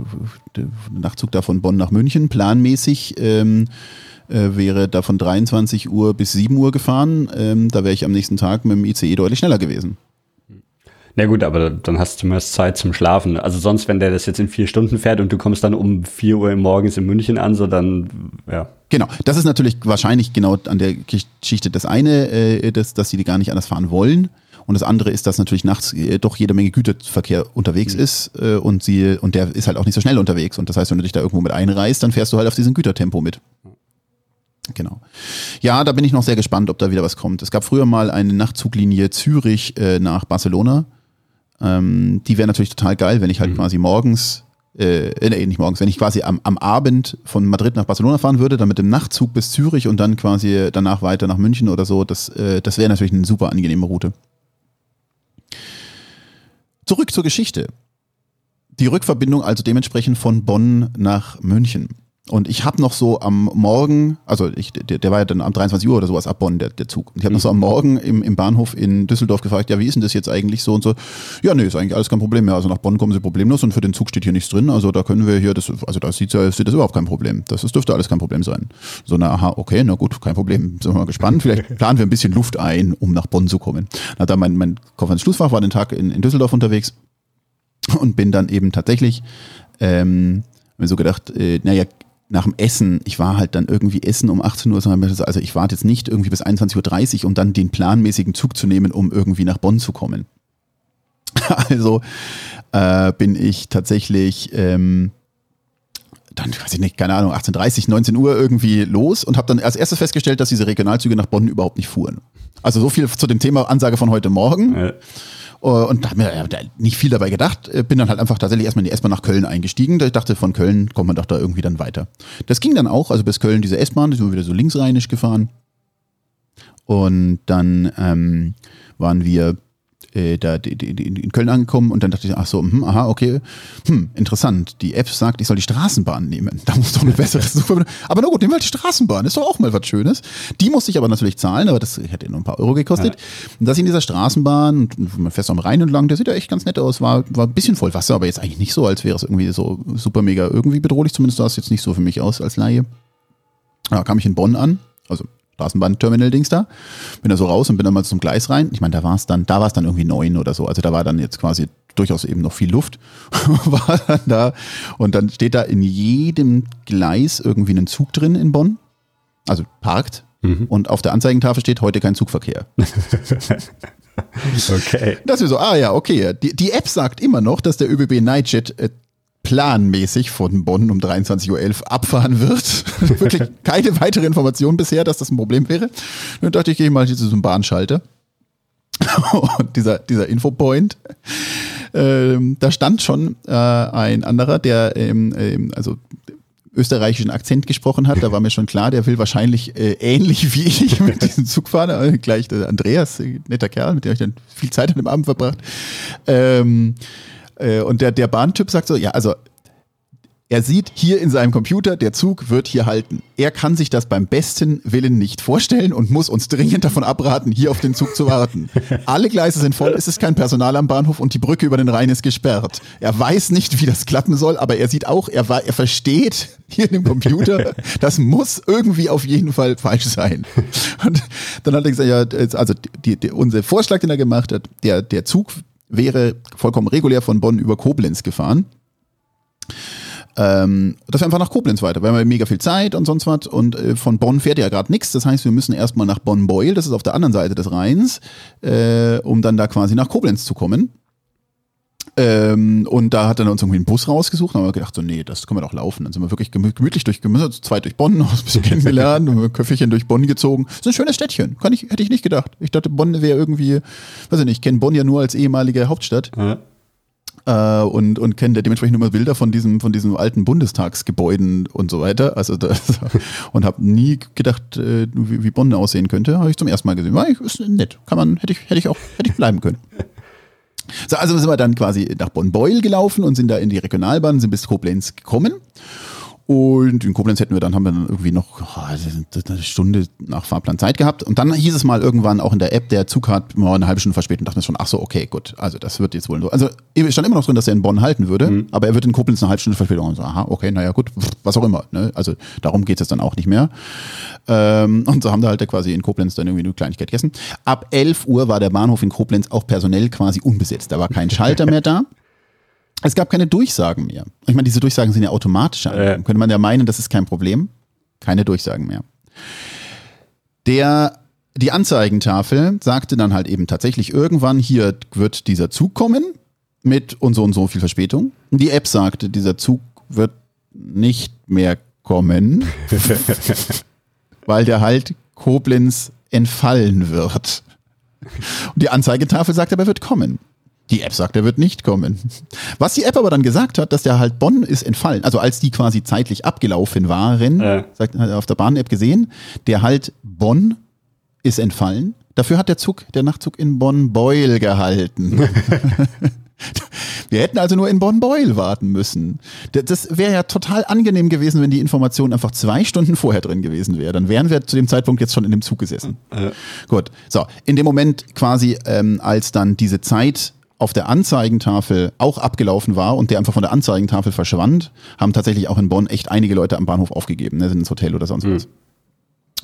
Nachtzug da von Bonn nach München planmäßig ähm, äh, wäre da von 23 Uhr bis 7 Uhr gefahren, ähm, da wäre ich am nächsten Tag mit dem ICE deutlich schneller gewesen.
Na gut, aber dann hast du zumindest Zeit zum Schlafen. Also sonst, wenn der das jetzt in vier Stunden fährt und du kommst dann um 4 Uhr morgens in München an, so dann, ja.
Genau, das ist natürlich wahrscheinlich genau an der Geschichte das eine, äh, dass, dass sie gar nicht anders fahren wollen. Und das andere ist, dass natürlich nachts äh, doch jede Menge Güterverkehr unterwegs mhm. ist äh, und sie und der ist halt auch nicht so schnell unterwegs. Und das heißt, wenn du dich da irgendwo mit einreißt, dann fährst du halt auf diesem Gütertempo mit. Genau. Ja, da bin ich noch sehr gespannt, ob da wieder was kommt. Es gab früher mal eine Nachtzuglinie Zürich äh, nach Barcelona. Ähm, die wäre natürlich total geil, wenn ich halt mhm. quasi morgens, äh, nee, nicht morgens, wenn ich quasi am, am Abend von Madrid nach Barcelona fahren würde, dann mit dem Nachtzug bis Zürich und dann quasi danach weiter nach München oder so. Das, äh, das wäre natürlich eine super angenehme Route. Zurück zur Geschichte. Die Rückverbindung also dementsprechend von Bonn nach München. Und ich habe noch so am Morgen, also ich, der, der war ja dann am 23 Uhr oder sowas ab Bonn, der, der Zug. Und ich habe noch so am Morgen im, im Bahnhof in Düsseldorf gefragt, ja, wie ist denn das jetzt eigentlich so und so? Ja, nee, ist eigentlich alles kein Problem mehr. Also nach Bonn kommen sie problemlos und für den Zug steht hier nichts drin. Also da können wir hier, das, also da sieht, sieht das überhaupt kein Problem. Das, das dürfte alles kein Problem sein. So, na, aha, okay, na gut, kein Problem. Sind wir mal gespannt. Vielleicht planen wir ein bisschen Luft ein, um nach Bonn zu kommen. Na, da mein, mein Konferenzschlussfach war den Tag in, in Düsseldorf unterwegs und bin dann eben tatsächlich, ähm, mir so gedacht, äh, naja, nach dem Essen, ich war halt dann irgendwie essen um 18 Uhr, also ich warte jetzt nicht irgendwie bis 21.30 Uhr, um dann den planmäßigen Zug zu nehmen, um irgendwie nach Bonn zu kommen. also äh, bin ich tatsächlich ähm, dann weiß ich nicht, keine Ahnung, 18.30, 19 Uhr irgendwie los und habe dann als erstes festgestellt, dass diese Regionalzüge nach Bonn überhaupt nicht fuhren. Also so viel zu dem Thema Ansage von heute Morgen.
Ja.
Und habe mir nicht viel dabei gedacht, bin dann halt einfach tatsächlich erstmal in die S-Bahn nach Köln eingestiegen. Ich dachte, von Köln kommt man doch da irgendwie dann weiter. Das ging dann auch, also bis Köln diese S-Bahn, die sind wir wieder so linksrheinisch gefahren. Und dann ähm, waren wir äh, da die, die, die in Köln angekommen und dann dachte ich, ach so, hm, aha, okay, hm, interessant. Die App sagt, ich soll die Straßenbahn nehmen. Da muss doch eine bessere Suche. Aber na gut, nehmen wir halt die Straßenbahn. Ist doch auch mal was Schönes. Die musste ich aber natürlich zahlen, aber das hätte nur ein paar Euro gekostet. Ja. Und ich in dieser Straßenbahn, man fährt am Rhein entlang, der sieht ja echt ganz nett aus, war, war ein bisschen voll Wasser, aber jetzt eigentlich nicht so, als wäre es irgendwie so super mega irgendwie bedrohlich. Zumindest sah es jetzt nicht so für mich aus als Laie. Da kam ich in Bonn an, also Straßenbahnterminal-Dings da. Bin da so raus und bin dann mal zum Gleis rein. Ich meine, da war es dann, da war es dann irgendwie neun oder so. Also da war dann jetzt quasi durchaus eben noch viel Luft. war dann da. Und dann steht da in jedem Gleis irgendwie ein Zug drin in Bonn. Also parkt. Mhm. Und auf der Anzeigentafel steht heute kein Zugverkehr.
okay.
Das ist so, ah ja, okay. Die, die App sagt immer noch, dass der ÖBB Nightjet äh, planmäßig von Bonn um 23.11 Uhr abfahren wird. Wirklich keine weitere Information bisher, dass das ein Problem wäre. Dann dachte ich, gehe mal hier zu so einem Bahnschalter. Und dieser, dieser Infopoint, ähm, da stand schon äh, ein anderer, der ähm, ähm, also österreichischen Akzent gesprochen hat. Da war mir schon klar, der will wahrscheinlich äh, ähnlich wie ich mit diesem Zug fahren. Äh, gleich der Andreas, äh, netter Kerl, mit dem ich dann viel Zeit an dem Abend verbracht. Ähm, äh, und der, der Bahntyp sagt so, ja, also er sieht hier in seinem Computer, der Zug wird hier halten. Er kann sich das beim besten Willen nicht vorstellen und muss uns dringend davon abraten, hier auf den Zug zu warten. Alle Gleise sind voll, es ist kein Personal am Bahnhof und die Brücke über den Rhein ist gesperrt. Er weiß nicht, wie das klappen soll, aber er sieht auch, er, er versteht hier in dem Computer, das muss irgendwie auf jeden Fall falsch sein. Und dann hat er gesagt, ja, also die, die, unser Vorschlag, den er gemacht hat, der, der Zug wäre vollkommen regulär von Bonn über Koblenz gefahren. Ähm, dass wir einfach nach Koblenz weiter. Wir haben mega viel Zeit und sonst was. Und äh, von Bonn fährt ja gerade nichts. Das heißt, wir müssen erstmal nach Bonn-Beul, das ist auf der anderen Seite des Rheins, äh, um dann da quasi nach Koblenz zu kommen. Ähm, und da hat er uns irgendwie einen Bus rausgesucht. Dann haben wir gedacht, so, nee, das können wir doch laufen. Dann sind wir wirklich gemütlich durch, zwei durch Bonn, noch ein bisschen kennengelernt, ein Köfferchen durch Bonn gezogen. Das ist ein schönes Städtchen. Kann ich, hätte ich nicht gedacht. Ich dachte, Bonn wäre irgendwie, weiß ich nicht, ich kenne Bonn ja nur als ehemalige Hauptstadt. Ja. Äh, und, und kenne dementsprechend immer Bilder von diesem, von diesen alten Bundestagsgebäuden und so weiter. Also das, und habe nie gedacht, äh, wie, wie Bonn aussehen könnte. Habe ich zum ersten Mal gesehen. War ist nett. Kann man, hätte ich, hätte ich auch, hätte ich bleiben können. So, also sind wir dann quasi nach Bonn-Beul gelaufen und sind da in die Regionalbahn, sind bis Koblenz gekommen. Und in Koblenz hätten wir dann, haben wir dann irgendwie noch oh, eine Stunde nach Fahrplan Zeit gehabt. Und dann hieß es mal irgendwann auch in der App, der Zug hat mal eine halbe Stunde verspätet und dachte mir schon, ach so, okay, gut. Also das wird jetzt wohl so. Also es stand immer noch drin, dass er in Bonn halten würde, mhm. aber er wird in Koblenz eine halbe Stunde verspätet. Und so, aha, okay, naja, gut, was auch immer. Ne? Also darum geht es dann auch nicht mehr. Ähm, und so haben wir halt quasi in Koblenz dann irgendwie eine Kleinigkeit gegessen. Ab 11 Uhr war der Bahnhof in Koblenz auch personell quasi unbesetzt. Da war kein Schalter mehr da. Es gab keine Durchsagen mehr. Ich meine, diese Durchsagen sind ja automatisch. Äh. Könnte man ja meinen, das ist kein Problem. Keine Durchsagen mehr. Der, die Anzeigentafel sagte dann halt eben tatsächlich irgendwann, hier wird dieser Zug kommen mit und so und so viel Verspätung. Die App sagte, dieser Zug wird nicht mehr kommen, weil der halt Koblenz entfallen wird. Und die Anzeigetafel sagt aber, er wird kommen. Die App sagt, er wird nicht kommen. Was die App aber dann gesagt hat, dass der halt Bonn ist entfallen. Also als die quasi zeitlich abgelaufen waren, äh. sagt, hat er auf der Bahn-App gesehen, der halt Bonn ist entfallen. Dafür hat der Zug, der Nachtzug in Bonn-Beul gehalten. Wir hätten also nur in Bonn-Beul warten müssen. Das wäre ja total angenehm gewesen, wenn die Information einfach zwei Stunden vorher drin gewesen wäre. Dann wären wir zu dem Zeitpunkt jetzt schon in dem Zug gesessen. Äh. Gut. So, in dem Moment quasi, ähm, als dann diese Zeit auf der Anzeigentafel auch abgelaufen war und der einfach von der Anzeigentafel verschwand, haben tatsächlich auch in Bonn echt einige Leute am Bahnhof aufgegeben, ne, sind ins Hotel oder sonst was. Mhm.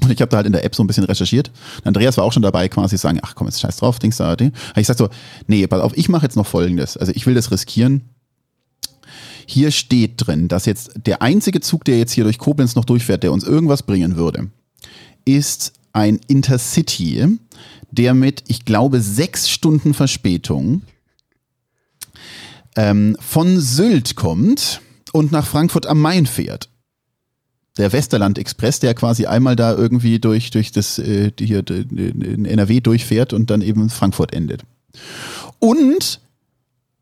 Und ich habe da halt in der App so ein bisschen recherchiert. Andreas war auch schon dabei, quasi zu sagen, ach komm, jetzt scheiß drauf, Dings da. Ich sag so, nee, pass auf, ich mache jetzt noch Folgendes. Also ich will das riskieren. Hier steht drin, dass jetzt der einzige Zug, der jetzt hier durch Koblenz noch durchfährt, der uns irgendwas bringen würde, ist ein Intercity, der mit, ich glaube, sechs Stunden Verspätung ähm, von Sylt kommt und nach Frankfurt am Main fährt. Der Westerland Express, der quasi einmal da irgendwie durch, durch das äh, hier in NRW durchfährt und dann eben Frankfurt endet. Und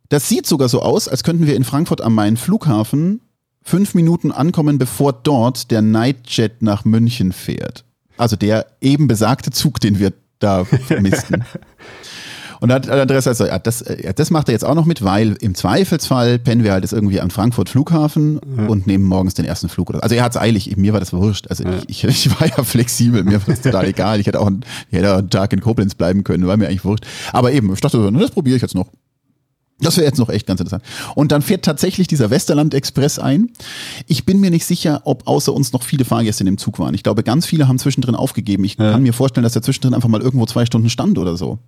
das sieht sogar so aus, als könnten wir in Frankfurt am Main Flughafen fünf Minuten ankommen, bevor dort der Nightjet nach München fährt. Also der eben besagte Zug, den wir da vermissten. Und dann hat Andreas gesagt, ja, das, ja, das macht er jetzt auch noch mit, weil im Zweifelsfall pennen wir halt jetzt irgendwie am Frankfurt Flughafen ja. und nehmen morgens den ersten Flug. Also er hat es eilig, mir war das wurscht. Also ich, ich, ich, war ja flexibel, mir war das total egal. Ich hätte auch einen, ich hätte einen Tag in Koblenz bleiben können, war mir eigentlich wurscht. Aber eben, ich dachte so, das probiere ich jetzt noch. Das wäre jetzt noch echt ganz interessant. Und dann fährt tatsächlich dieser Westerland Express ein. Ich bin mir nicht sicher, ob außer uns noch viele Fahrgäste in dem Zug waren. Ich glaube, ganz viele haben zwischendrin aufgegeben. Ich ja. kann mir vorstellen, dass er zwischendrin einfach mal irgendwo zwei Stunden stand oder so.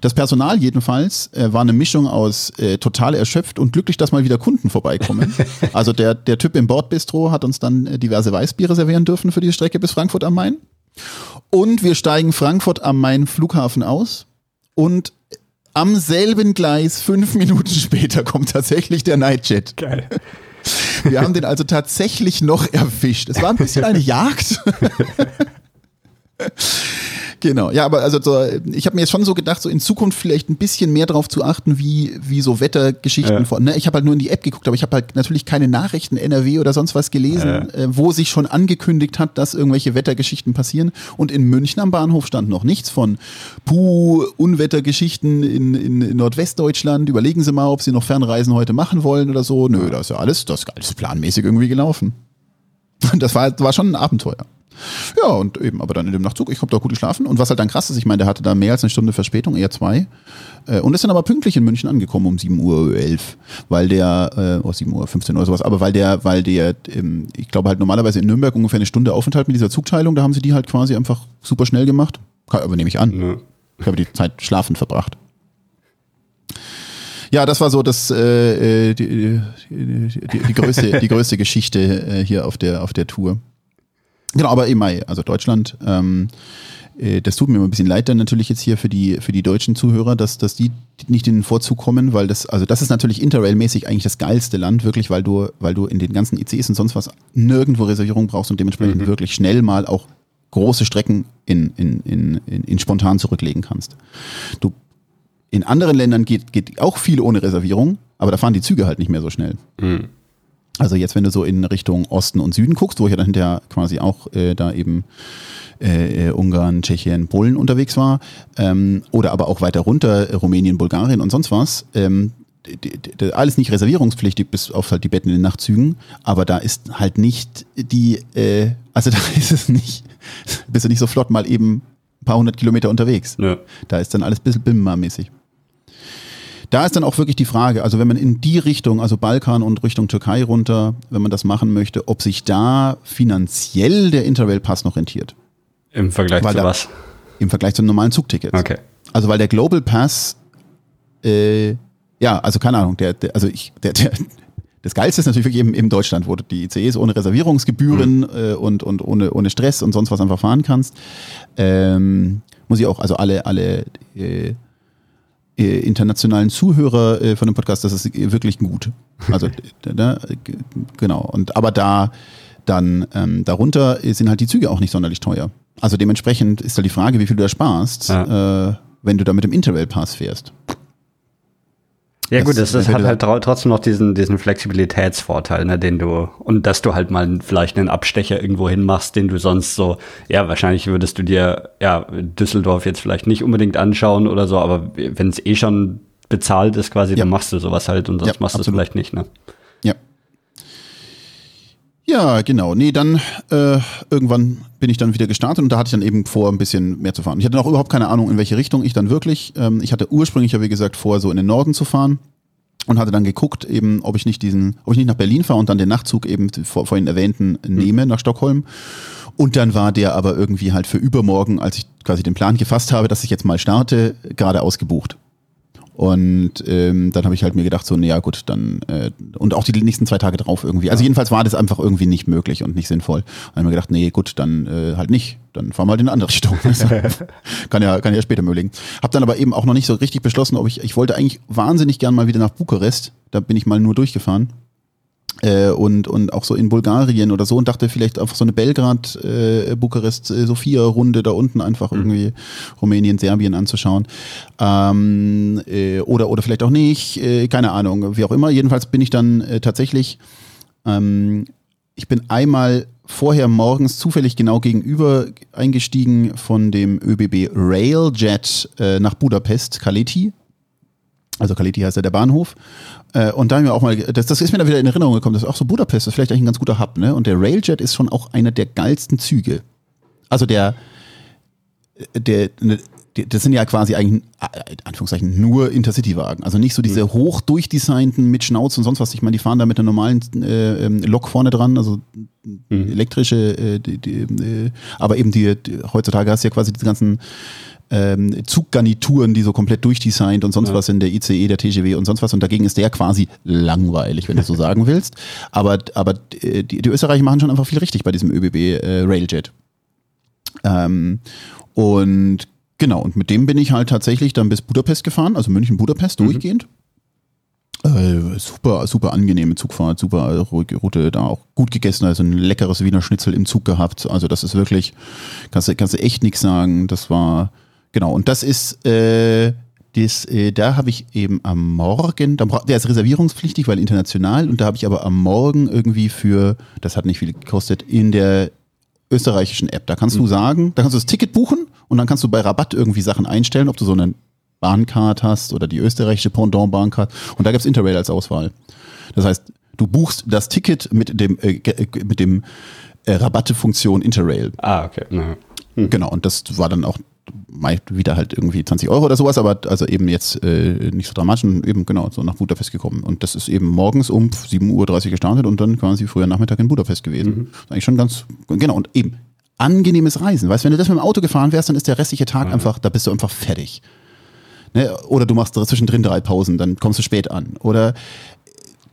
Das Personal jedenfalls äh, war eine Mischung aus äh, total erschöpft und glücklich, dass mal wieder Kunden vorbeikommen. also der, der Typ im Bordbistro hat uns dann äh, diverse Weißbiere servieren dürfen für die Strecke bis Frankfurt am Main. Und wir steigen Frankfurt am Main Flughafen aus und am selben Gleis, fünf Minuten später, kommt tatsächlich der Nightjet. Geil. Wir haben den also tatsächlich noch erwischt. Es war ein bisschen eine Jagd. Genau, ja, aber also so, ich habe mir jetzt schon so gedacht, so in Zukunft vielleicht ein bisschen mehr darauf zu achten, wie, wie so Wettergeschichten ja. von. Ne? Ich habe halt nur in die App geguckt, aber ich habe halt natürlich keine Nachrichten NRW oder sonst was gelesen, ja. äh, wo sich schon angekündigt hat, dass irgendwelche Wettergeschichten passieren. Und in München am Bahnhof stand noch nichts von Puh, Unwettergeschichten in, in, in Nordwestdeutschland. Überlegen Sie mal, ob Sie noch Fernreisen heute machen wollen oder so. Nö, das ist ja alles, das ist alles planmäßig irgendwie gelaufen. Das war, war schon ein Abenteuer. Ja, und eben, aber dann in dem Nachtzug, ich habe da gut geschlafen. Und was halt dann krass ist, ich meine, der hatte da mehr als eine Stunde Verspätung, eher zwei. Äh, und ist dann aber pünktlich in München angekommen um 7 Uhr 11, weil der, äh, oh, 7 Uhr 15 oder sowas, aber weil der, weil der, ähm, ich glaube halt normalerweise in Nürnberg ungefähr eine Stunde Aufenthalt mit dieser Zugteilung, da haben sie die halt quasi einfach super schnell gemacht. Aber nehme ich an. Ja. Ich habe die Zeit schlafen verbracht. Ja, das war so das äh, äh die, die, die, die, größte, die größte Geschichte äh, hier auf der, auf der Tour. Genau, aber eben, also Deutschland, ähm, äh, das tut mir immer ein bisschen leid dann natürlich jetzt hier für die, für die deutschen Zuhörer, dass, dass die nicht in den Vorzug kommen, weil das, also das ist natürlich Interrail-mäßig eigentlich das geilste Land, wirklich, weil du, weil du in den ganzen ICs und sonst was nirgendwo Reservierung brauchst und dementsprechend mhm. wirklich schnell mal auch große Strecken in, in, in, in, in spontan zurücklegen kannst. Du, in anderen Ländern geht, geht auch viel ohne Reservierung, aber da fahren die Züge halt nicht mehr so schnell. Mhm. Also jetzt, wenn du so in Richtung Osten und Süden guckst, wo ich ja dann hinterher quasi auch äh, da eben äh, äh, Ungarn, Tschechien, Polen unterwegs war, ähm, oder aber auch weiter runter, äh, Rumänien, Bulgarien und sonst was, ähm, alles nicht reservierungspflichtig, bis auf halt die Betten in den Nachtzügen, aber da ist halt nicht die, äh, also da ist es nicht, bist du nicht so flott mal eben ein paar hundert Kilometer unterwegs. Ja. Da ist dann alles ein bisschen BIM-mäßig da ist dann auch wirklich die Frage, also wenn man in die Richtung, also Balkan und Richtung Türkei runter, wenn man das machen möchte, ob sich da finanziell der Interrail-Pass noch rentiert.
Im Vergleich weil zu da, was?
Im Vergleich zu normalen Zugtickets.
Okay.
Also weil der Global Pass, äh, ja, also keine Ahnung, der, der also ich, der, der, das Geilste ist natürlich wirklich eben in Deutschland, wo du die ICEs ohne Reservierungsgebühren mhm. äh, und, und ohne, ohne Stress und sonst was einfach fahren kannst. Ähm, muss ich auch, also alle, alle äh, internationalen Zuhörer äh, von dem Podcast, das ist wirklich gut. Also da, genau. Und aber da dann ähm, darunter sind halt die Züge auch nicht sonderlich teuer. Also dementsprechend ist halt die Frage, wie viel du da sparst, ja. äh, wenn du da mit dem Interrail Pass fährst.
Ja das gut, das, das hat halt trotzdem noch diesen, diesen Flexibilitätsvorteil, ne, den du, und dass du halt mal vielleicht einen Abstecher irgendwo hin machst, den du sonst so, ja, wahrscheinlich würdest du dir, ja, Düsseldorf jetzt vielleicht nicht unbedingt anschauen oder so, aber wenn es eh schon bezahlt ist quasi, ja. dann machst du sowas halt und sonst ja, machst du es vielleicht nicht, ne?
Ja. Genau. Nee, dann äh, irgendwann bin ich dann wieder gestartet und da hatte ich dann eben vor, ein bisschen mehr zu fahren. Ich hatte noch überhaupt keine Ahnung, in welche Richtung ich dann wirklich. Ähm, ich hatte ursprünglich ja, wie gesagt, vor, so in den Norden zu fahren und hatte dann geguckt, eben, ob ich nicht diesen, ob ich nicht nach Berlin fahre und dann den Nachtzug eben vor, vorhin erwähnten nehme mhm. nach Stockholm. Und dann war der aber irgendwie halt für übermorgen, als ich quasi den Plan gefasst habe, dass ich jetzt mal starte, gerade ausgebucht. Und ähm, dann habe ich halt mir gedacht, so, naja gut, dann äh, und auch die nächsten zwei Tage drauf irgendwie. Also jedenfalls war das einfach irgendwie nicht möglich und nicht sinnvoll. Und dann habe ich mir gedacht, nee, gut, dann äh, halt nicht. Dann fahren wir halt in eine andere Richtung. kann ja, kann ja später mögen. Hab dann aber eben auch noch nicht so richtig beschlossen, ob ich, ich wollte eigentlich wahnsinnig gern mal wieder nach Bukarest. Da bin ich mal nur durchgefahren. Äh, und, und auch so in Bulgarien oder so und dachte vielleicht einfach so eine Belgrad, äh, Bukarest, äh, Sofia-Runde da unten einfach mhm. irgendwie Rumänien, Serbien anzuschauen. Ähm, äh, oder, oder vielleicht auch nicht, äh, keine Ahnung, wie auch immer. Jedenfalls bin ich dann äh, tatsächlich, ähm, ich bin einmal vorher morgens zufällig genau gegenüber eingestiegen von dem ÖBB Railjet äh, nach Budapest, Kaleti. Also Kaleti heißt ja der Bahnhof. Äh, und da haben wir auch mal, das, das ist mir da wieder in Erinnerung gekommen, das ist auch so Budapest, ist vielleicht eigentlich ein ganz guter Hub, ne? Und der Railjet ist schon auch einer der geilsten Züge. Also der, der, ne, das sind ja quasi eigentlich, in Anführungszeichen, nur Intercity-Wagen. Also nicht so diese mhm. hoch durchdesignten mit Schnauze und sonst was. Ich meine, die fahren da mit einer normalen äh, ähm, Lok vorne dran, also mhm. elektrische, äh, die, die, äh, aber eben die, die, heutzutage hast du ja quasi die ganzen ähm, Zuggarnituren, die so komplett durchdesignt und sonst ja. was in der ICE, der TGW und sonst was. Und dagegen ist der quasi langweilig, wenn du so sagen willst. Aber, aber die, die Österreicher machen schon einfach viel richtig bei diesem ÖBB äh, Railjet. Ähm, und genau, und mit dem bin ich halt tatsächlich dann bis Budapest gefahren, also München-Budapest mhm. durchgehend. Äh, super, super angenehme Zugfahrt, super ruhige Route, da auch gut gegessen, also ein leckeres Wiener Schnitzel im Zug gehabt. Also das ist wirklich, kannst du, kannst du echt nichts sagen. Das war, Genau, und das ist, äh, das, äh, da habe ich eben am Morgen, der ist reservierungspflichtig, weil international, und da habe ich aber am Morgen irgendwie für, das hat nicht viel gekostet, in der österreichischen App. Da kannst mhm. du sagen, da kannst du das Ticket buchen und dann kannst du bei Rabatt irgendwie Sachen einstellen, ob du so eine Bahncard hast oder die österreichische Pendant Bahncard. Und da gibt es Interrail als Auswahl. Das heißt, du buchst das Ticket mit dem, äh, äh mit dem äh, Rabattefunktion Interrail.
Ah, okay. Mhm.
Genau, und das war dann auch wieder halt irgendwie 20 Euro oder sowas, aber also eben jetzt äh, nicht so dramatisch und eben genau so nach Budapest gekommen. Und das ist eben morgens um 7.30 Uhr gestartet und dann quasi früher Nachmittag in Budapest gewesen. Mhm. eigentlich schon ganz, genau, und eben angenehmes Reisen. Weißt du, wenn du das mit dem Auto gefahren wärst, dann ist der restliche Tag mhm. einfach, da bist du einfach fertig. Ne? Oder du machst zwischendrin drei Pausen, dann kommst du spät an. Oder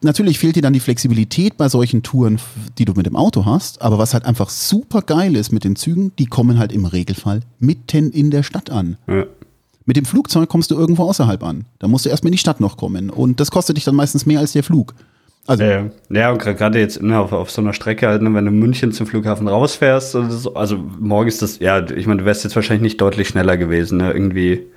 natürlich fehlt dir dann die Flexibilität bei solchen Touren, die du mit dem Auto hast. Aber was halt einfach super geil ist mit den Zügen, die kommen halt im Regelfall mitten in der Stadt an. Ja. Mit dem Flugzeug kommst du irgendwo außerhalb an. Da musst du erstmal in die Stadt noch kommen. Und das kostet dich dann meistens mehr als der Flug.
Also, ja, ja, und gerade jetzt ne, auf, auf, so einer Strecke, halt, ne, wenn du München zum Flughafen rausfährst, also, also morgen ist das, ja, ich meine, du wärst jetzt wahrscheinlich nicht deutlich schneller gewesen, ne, irgendwie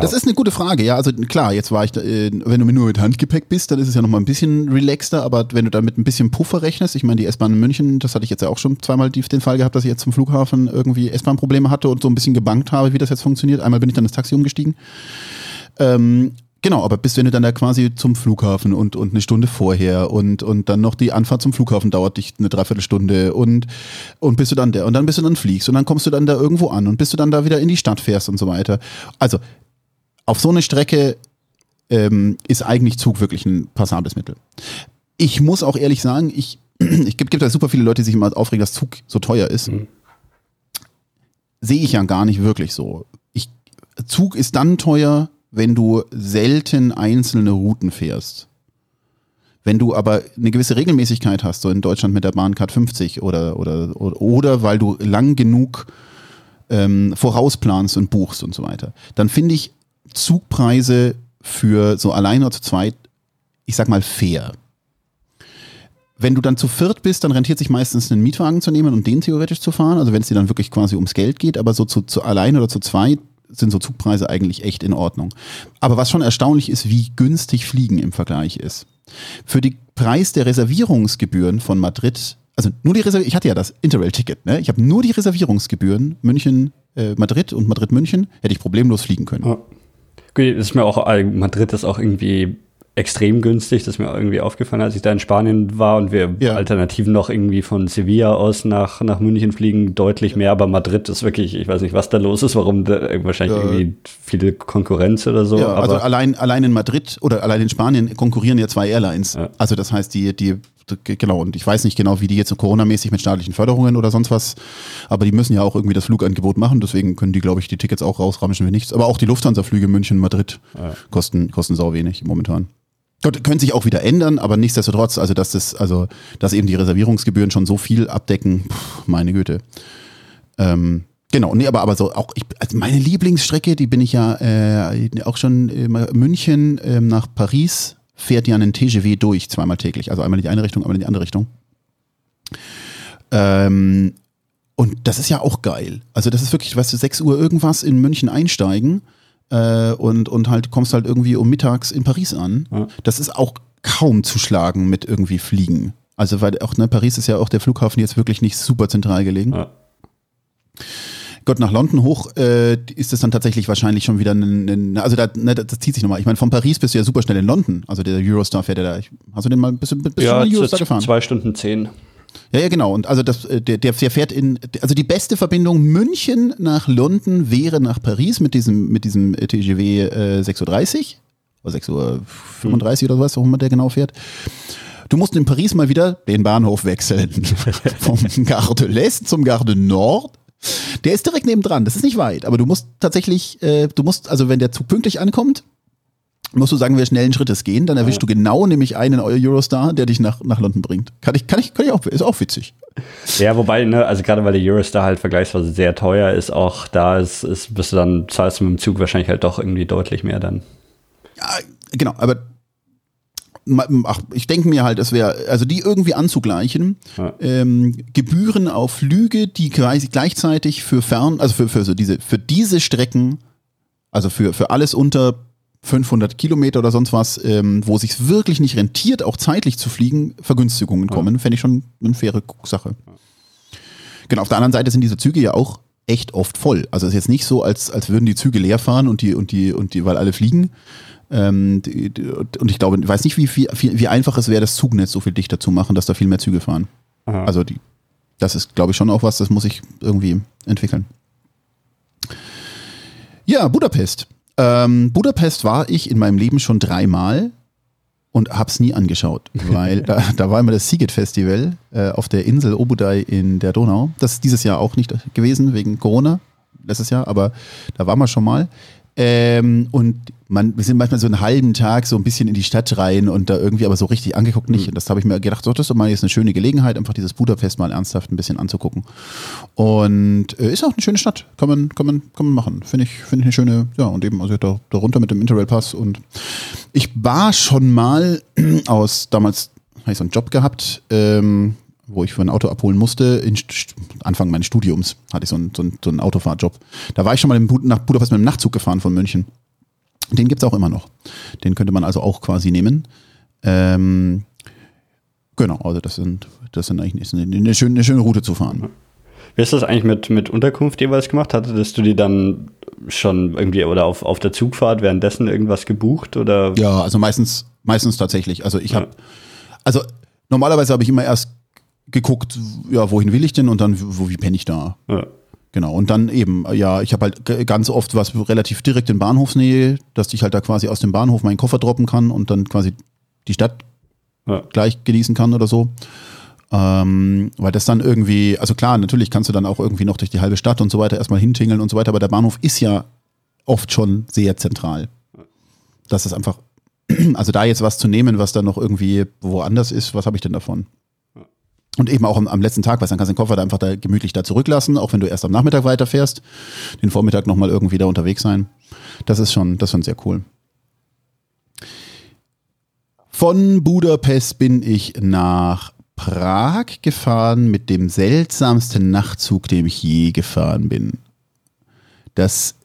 Das ist eine gute Frage, ja. Also klar, jetzt war ich, da, äh, wenn du nur mit Handgepäck bist, dann ist es ja nochmal ein bisschen relaxter, aber wenn du da mit ein bisschen Puffer rechnest, ich meine, die S-Bahn in München, das hatte ich jetzt ja auch schon zweimal den Fall gehabt, dass ich jetzt zum Flughafen irgendwie S-Bahn-Probleme hatte und so ein bisschen gebankt habe, wie das jetzt funktioniert. Einmal bin ich dann ins Taxi umgestiegen. Ähm, Genau, aber bis wenn du dann da quasi zum Flughafen und, und eine Stunde vorher und, und dann noch die Anfahrt zum Flughafen dauert dich eine Dreiviertelstunde und, und bist du dann der und dann bist du dann fliegst und dann kommst du dann da irgendwo an und bis du dann da wieder in die Stadt fährst und so weiter. Also auf so eine Strecke ähm, ist eigentlich Zug wirklich ein passables Mittel. Ich muss auch ehrlich sagen, ich, ich gibt, gibt da super viele Leute, die sich immer aufregen, dass Zug so teuer ist. Mhm. Sehe ich ja gar nicht wirklich so. Ich, Zug ist dann teuer, wenn du selten einzelne Routen fährst. Wenn du aber eine gewisse Regelmäßigkeit hast, so in Deutschland mit der Bahncard 50 oder, oder, oder, oder weil du lang genug ähm, vorausplanst und buchst und so weiter, dann finde ich Zugpreise für so alleine oder zu zweit, ich sag mal, fair. Wenn du dann zu viert bist, dann rentiert sich meistens einen Mietwagen zu nehmen und den theoretisch zu fahren. Also wenn es dir dann wirklich quasi ums Geld geht, aber so zu, zu allein oder zu zweit sind so Zugpreise eigentlich echt in Ordnung. Aber was schon erstaunlich ist, wie günstig Fliegen im Vergleich ist. Für den Preis der Reservierungsgebühren von Madrid, also nur die Reservierung, ich hatte ja das Interrail-Ticket, ne? ich habe nur die Reservierungsgebühren München, äh, Madrid und Madrid München, hätte ich problemlos fliegen können. Ja.
Gut, ist mir auch, Madrid ist auch irgendwie extrem günstig. Das ist mir irgendwie aufgefallen, als ich da in Spanien war und wir ja. Alternativen noch irgendwie von Sevilla aus nach, nach München fliegen, deutlich mehr. Aber Madrid ist wirklich, ich weiß nicht, was da los ist, warum da wahrscheinlich ja. irgendwie viele Konkurrenz oder so.
Ja, also allein, allein in Madrid oder allein in Spanien konkurrieren ja zwei Airlines. Also das heißt, die, die genau, und ich weiß nicht genau, wie die jetzt so Corona-mäßig mit staatlichen Förderungen oder sonst was, aber die müssen ja auch irgendwie das Flugangebot machen, deswegen können die, glaube ich, die Tickets auch rausramschen wie nichts. Aber auch die Lufthansa-Flüge München, Madrid kosten, kosten sau wenig momentan. Gott, können sich auch wieder ändern, aber nichtsdestotrotz, also dass das, also dass eben die Reservierungsgebühren schon so viel abdecken, pff, meine Güte. Ähm, genau, nee, aber aber so auch ich, also meine Lieblingsstrecke, die bin ich ja äh, auch schon äh, München äh, nach Paris fährt ja einen TGW durch, zweimal täglich. Also einmal in die eine Richtung, einmal in die andere Richtung. Ähm, und das ist ja auch geil. Also das ist wirklich, weißt du, 6 Uhr irgendwas in München einsteigen äh, und, und halt kommst halt irgendwie um mittags in Paris an.
Ja.
Das ist auch kaum zu schlagen mit irgendwie Fliegen. Also weil auch, ne, Paris ist ja auch der Flughafen jetzt wirklich nicht super zentral gelegen.
Ja.
Gott, nach London hoch äh, ist es dann tatsächlich wahrscheinlich schon wieder ein, ein also da, ne, das zieht sich nochmal. Ich meine, von Paris bist du ja super schnell in London. Also der Eurostar fährt ja da. Ich, hast du den mal, bist du schon
Ja,
Eurostar gefahren?
zwei Stunden zehn.
Ja, ja, genau. Und also das, äh, der, der fährt in, also die beste Verbindung München nach London wäre nach Paris mit diesem, mit diesem äh, TGW äh, 6.30 Uhr oder 6.35 Uhr oder was, auch immer der genau fährt. Du musst in Paris mal wieder den Bahnhof wechseln. Vom Gare de l'Est zum Gare de Nord. Der ist direkt nebendran, das ist nicht weit, aber du musst tatsächlich, äh, du musst, also wenn der Zug pünktlich ankommt, musst du sagen, wir schnellen Schrittes gehen, dann erwischst du genau nämlich einen Eurostar, der dich nach, nach London bringt. Kann ich, kann ich, kann ich auch, ist auch witzig.
Ja, wobei, ne, also gerade weil der Eurostar halt vergleichsweise sehr teuer ist, auch da ist, ist bist du dann, zahlst du mit dem Zug wahrscheinlich halt doch irgendwie deutlich mehr dann.
Ja, genau, aber ach, ich denke mir halt, es wäre, also die irgendwie anzugleichen,
Ja.
ähm, Gebühren auf Flüge, die quasi gleichzeitig für fern, also für, für so diese, für diese Strecken, also für, für alles unter 500 Kilometer oder sonst was, ähm, wo sich wirklich nicht rentiert, auch zeitlich zu fliegen, Vergünstigungen kommen, fände ich schon eine faire Sache. Genau, auf der anderen Seite sind diese Züge ja auch echt oft voll. Also es ist jetzt nicht so, als, als würden die Züge leer fahren und die, und die, und die, weil alle fliegen. Ähm, die, die, und ich glaube, ich weiß nicht, wie, wie, wie wie einfach es wäre, das Zugnetz so viel dichter zu machen, dass da viel mehr Züge fahren.
Aha.
Also die, das ist, glaube ich, schon auch was, das muss ich irgendwie entwickeln. Ja, Budapest. Ähm, Budapest war ich in meinem Leben schon dreimal und hab's nie angeschaut, weil da, da war immer das Seagate Festival äh, auf der Insel Obudai in der Donau. Das ist dieses Jahr auch nicht gewesen wegen Corona, letztes Jahr, aber da waren wir schon mal. Ähm, und man, wir sind manchmal so einen halben Tag so ein bisschen in die Stadt rein und da irgendwie aber so richtig angeguckt nicht. Und das habe ich mir gedacht, so, das ist doch mal jetzt eine schöne Gelegenheit, einfach dieses Budapest mal ernsthaft ein bisschen anzugucken. Und äh, ist auch eine schöne Stadt, kann man, kann man, kann man machen. Finde ich, finde ich eine schöne, ja, und eben, also da, da runter mit dem Interrail-Pass. Und ich war schon mal aus, damals habe ich so einen Job gehabt, ähm, wo ich für ein Auto abholen musste. Anfang meines Studiums hatte ich so einen, so einen, so einen Autofahrtjob. Da war ich schon mal Bud nach Budapest mit dem Nachtzug gefahren von München. Den gibt's auch immer noch. Den könnte man also auch quasi nehmen. Ähm, genau, also das sind, das sind eigentlich ist eine, eine, schöne, eine schöne Route zu fahren.
Wie hast du das eigentlich mit, mit Unterkunft jeweils gemacht? Hattest du die dann schon irgendwie oder auf, auf der Zugfahrt währenddessen irgendwas gebucht? Oder?
Ja, also meistens, meistens tatsächlich. Also ich habe,
Ja.
also normalerweise habe ich immer erst geguckt, ja, wohin will ich denn und dann, wo, wie penne ich da?
Ja.
Genau, und dann eben, ja, ich habe halt ganz oft was relativ direkt in Bahnhofsnähe, dass ich halt da quasi aus dem Bahnhof meinen Koffer droppen kann und dann quasi die Stadt
Ja.
gleich genießen kann oder so. Ähm, weil das dann irgendwie, also klar, natürlich kannst du dann auch irgendwie noch durch die halbe Stadt und so weiter erstmal hintingeln und so weiter, aber der Bahnhof ist ja oft schon sehr zentral. Das ist einfach, also da jetzt was zu nehmen, was dann noch irgendwie woanders ist, was habe ich denn davon? Und eben auch am, am letzten Tag, weil dann kannst du den Koffer da einfach da gemütlich da zurücklassen, auch wenn du erst am Nachmittag weiterfährst, den Vormittag nochmal irgendwie da unterwegs sein. Das ist schon, das ist schon sehr cool. Von Budapest bin ich nach Prag gefahren mit dem seltsamsten Nachtzug, dem ich je gefahren bin. Das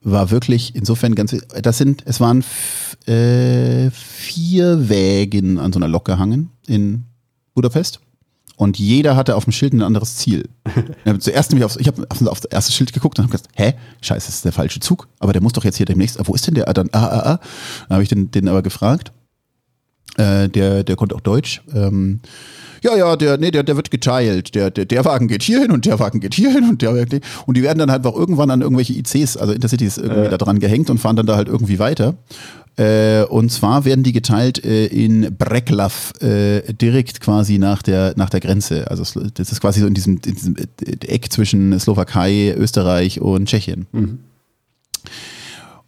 war wirklich insofern ganz, das sind, es waren äh, vier Wägen an so einer Lok gehangen in Budapest. Und jeder hatte auf dem Schild ein anderes Ziel. Ich habe zuerst nämlich aufs, ich habe auf, auf das erste Schild geguckt und habe gesagt, hä, scheiße, das ist der falsche Zug. Aber der muss doch jetzt hier demnächst, wo ist denn der? Ah, dann, ah, ah, ah. Dann habe ich den, den aber gefragt. Äh, der, der konnte auch Deutsch. Ähm, ja, ja, der, nee, der, der wird geteilt. Der, der, der Wagen geht hier hin und der Wagen geht hier hin und der Wagen- und die werden dann halt auch irgendwann an irgendwelche ICs, also Intercities, irgendwie da dran gehängt und fahren dann da halt irgendwie weiter. Äh, und zwar werden die geteilt äh, in Breklav, äh, direkt quasi nach der, nach der Grenze. Also das ist quasi so in diesem, in diesem äh, Eck zwischen Slowakei, Österreich und Tschechien.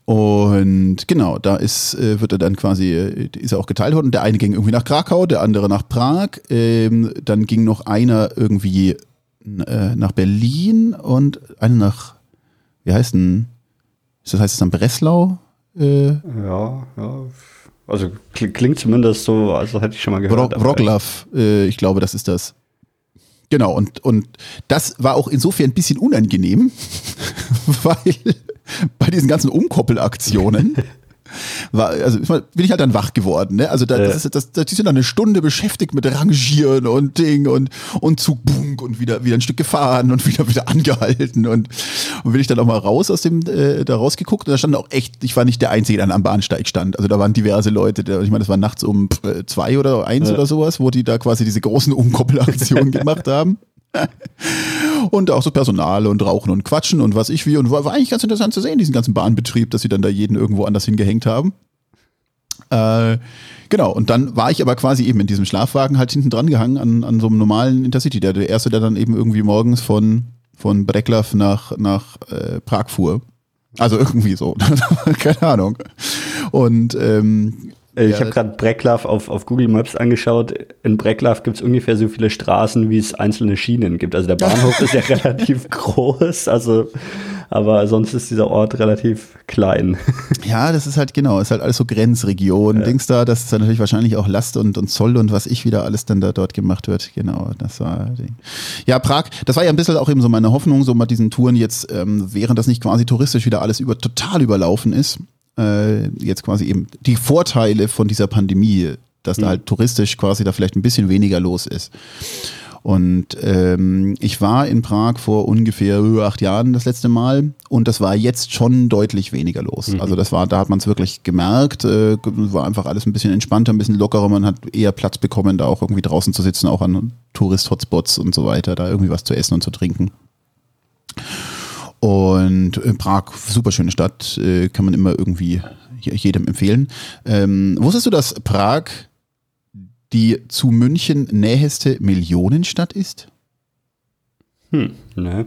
Und genau, da ist, äh, wird er dann quasi, ist er auch geteilt worden. Der eine ging irgendwie nach Krakau, der andere nach Prag. Ähm, dann ging noch einer irgendwie äh, nach Berlin und einer nach, wie heißt denn, das heißt es dann Breslau? Äh,
Ja, ja. Also klingt zumindest so, also hätte ich schon mal gehört.
Wroclaw, äh, ich glaube, das ist das. Genau, und, und das war auch insofern ein bisschen unangenehm, weil bei diesen ganzen Umkoppelaktionen war, also bin ich halt dann wach geworden. Ne? Also da, das ist, das, das, die sind dann eine Stunde beschäftigt mit Rangieren und Ding und, und Zug bunk und wieder, wieder ein Stück gefahren und wieder wieder angehalten und, und bin ich dann auch mal raus aus dem, äh, da rausgeguckt und da stand auch echt, ich war nicht der Einzige, der am Bahnsteig stand. Also da waren diverse Leute, der, ich meine, das war nachts um äh, zwei oder eins ja. oder sowas, wo die da quasi diese großen Umkoppelaktionen gemacht haben. und auch so Personal und Rauchen und Quatschen und was ich wie. Und war, war eigentlich ganz interessant zu sehen, diesen ganzen Bahnbetrieb, dass sie dann da jeden irgendwo anders hingehängt haben. Äh, genau, und dann war ich aber quasi eben in diesem Schlafwagen halt hinten dran gehangen an, an so einem normalen Intercity. Der, der erste, der dann eben irgendwie morgens von, von Brecklav nach, nach äh, Prag fuhr. Also irgendwie so. Keine Ahnung. Und ähm,
äh, ich ja. habe gerade Brecklav auf, auf Google Maps angeschaut. In Brecklav gibt es ungefähr so viele Straßen, wie es einzelne Schienen gibt. Also der Bahnhof ist ja relativ groß, also aber sonst ist dieser Ort relativ klein.
Ja, das ist halt genau, ist halt alles so Grenzregion. Ja. Dings da, das ist dann natürlich wahrscheinlich auch Last und, und Zoll und was ich wieder alles dann da dort gemacht wird. Genau, das war die. Ja, Prag, das war ja ein bisschen auch eben so meine Hoffnung, so mit diesen Touren jetzt, ähm, während das nicht quasi touristisch wieder alles über total überlaufen ist äh, jetzt quasi eben die Vorteile von dieser Pandemie, dass mhm. da halt touristisch quasi da vielleicht ein bisschen weniger los ist. Und ähm, ich war in Prag vor ungefähr acht Jahren das letzte Mal und das war jetzt schon deutlich weniger los. Mhm. Also das war, da hat man es wirklich gemerkt, äh, war einfach alles ein bisschen entspannter, ein bisschen lockerer. Man hat eher Platz bekommen, da auch irgendwie draußen zu sitzen, auch an Tourist-Hotspots und so weiter, da irgendwie was zu essen und zu trinken. Und in Prag, super schöne Stadt, äh, kann man immer irgendwie jedem empfehlen. Ähm, wusstest du, dass Prag die zu München näheste Millionenstadt ist?
Hm, ne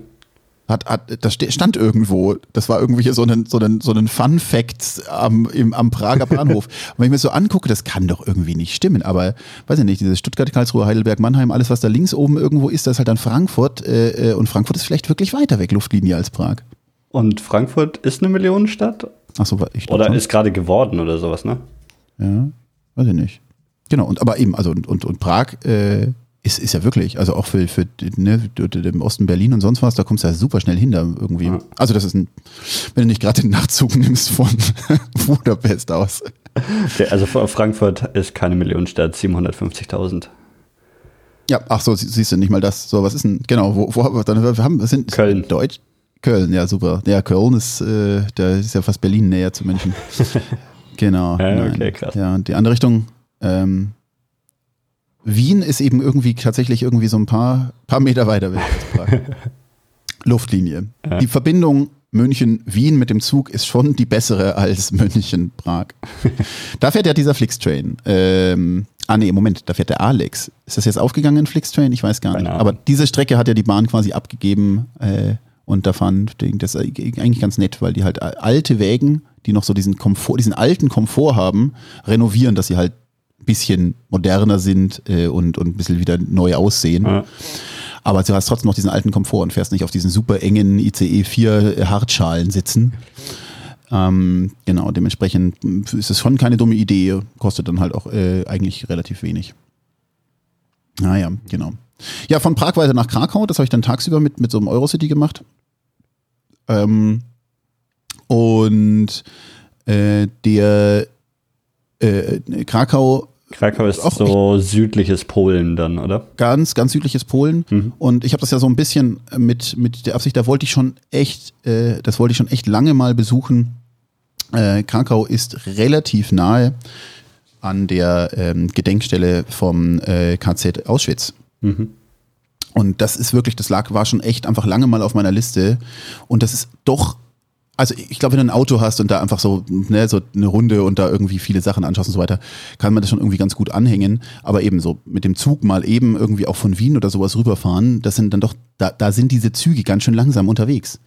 hat, hat, das stand irgendwo, das war irgendwie so ein, so ein, so ein Fun Fact am, im, am Prager Bahnhof. Und wenn ich mir so angucke, das kann doch irgendwie nicht stimmen, aber weiß ich nicht, dieses Stuttgart, Karlsruhe, Heidelberg, Mannheim, alles, was da links oben irgendwo ist, das ist halt dann Frankfurt äh, äh, und Frankfurt ist vielleicht wirklich weiter weg, Luftlinie als Prag.
Und Frankfurt ist eine Millionenstadt?
Ach so, ich
Oder schon. ist gerade geworden oder sowas, ne?
Ja, weiß ich nicht. Genau, und aber eben, also und, und, und Prag äh, ist, ist ja wirklich, also auch für, für ne, den Osten Berlin und sonst was, da kommst du ja super schnell hin, da irgendwie. Ja. Also das ist ein, wenn du nicht gerade den Nachtzug nimmst von Budapest aus.
Also Frankfurt ist keine Millionenstadt, 750.000.
Ja, ach so, siehst du nicht mal das. So, was ist denn, genau, wo, wo dann, wir haben, wir sind
Köln.
Deutsch. Köln, ja, super. Ja, Köln ist, äh, da ist ja fast Berlin näher zu München. genau.
Ja, okay, krass.
Ja, und die andere Richtung, ähm, Wien ist eben irgendwie tatsächlich irgendwie so ein paar, paar Meter weiter weg als Prag. Luftlinie. Ja. Die Verbindung München-Wien mit dem Zug ist schon die bessere als München-Prag. da fährt ja dieser Flixtrain. Ähm, ah nee, Moment, da fährt der Alex. Ist das jetzt aufgegangen, Flixtrain? Ich weiß gar nicht. Aber diese Strecke hat ja die Bahn quasi abgegeben äh, und da fahren, das ist eigentlich ganz nett, weil die halt alte Wägen, die noch so diesen Komfort, diesen alten Komfort haben, renovieren, dass sie halt bisschen moderner sind äh, und, und ein bisschen wieder neu aussehen. Ja. Aber du hast trotzdem noch diesen alten Komfort und fährst nicht auf diesen super engen ICE 4 Hartschalen sitzen. Ähm, genau, dementsprechend ist es schon keine dumme Idee, kostet dann halt auch äh, eigentlich relativ wenig. Naja, genau. Ja, von Prag weiter nach Krakau, das habe ich dann tagsüber mit, mit so einem Eurocity gemacht. Ähm, und äh, der äh, Krakau
Krakau ist auch so südliches Polen dann, oder?
Ganz, ganz südliches Polen. Mhm. Und ich habe das ja so ein bisschen mit, mit der Absicht, da wollte ich schon echt, äh, das wollte ich schon echt lange mal besuchen. Äh, Krakau ist relativ nahe an der ähm, Gedenkstelle vom äh, KZ Auschwitz. Mhm. Und das ist wirklich, das lag, war schon echt einfach lange mal auf meiner Liste. Und das ist doch also ich glaube, wenn du ein Auto hast und da einfach so, ne, so eine Runde und da irgendwie viele Sachen anschaust und so weiter, kann man das schon irgendwie ganz gut anhängen. Aber eben so mit dem Zug mal eben irgendwie auch von Wien oder sowas rüberfahren, das sind dann doch, da, da sind diese Züge ganz schön langsam unterwegs.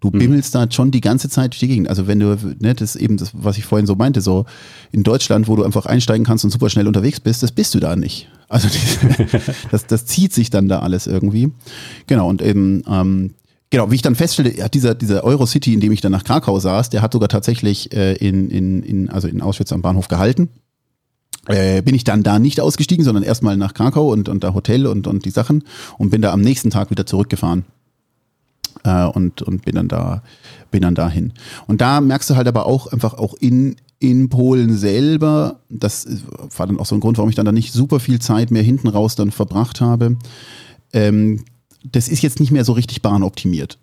Du mhm. bimmelst da schon die ganze Zeit durch die Gegend. Also wenn du, ne, das ist eben das, was ich vorhin so meinte, so in Deutschland, wo du einfach einsteigen kannst und super schnell unterwegs bist, das bist du da nicht. Also die, das, das zieht sich dann da alles irgendwie. Genau, und eben ähm, Genau, wie ich dann feststelle, hat dieser, dieser Eurocity, in dem ich dann nach Krakau saß, der hat sogar tatsächlich äh, in, in, in, also in Auschwitz am Bahnhof gehalten. äh, bin ich dann da nicht ausgestiegen, sondern erstmal nach Krakau und, und da Hotel und, und die Sachen und bin da am nächsten Tag wieder zurückgefahren äh, und, und bin dann da, bin dann dahin. Und da merkst du halt aber auch einfach auch in, in Polen selber, das war dann auch so ein Grund, warum ich dann da nicht super viel Zeit mehr hinten raus dann verbracht habe. Ähm, das ist jetzt nicht mehr so richtig bahnoptimiert.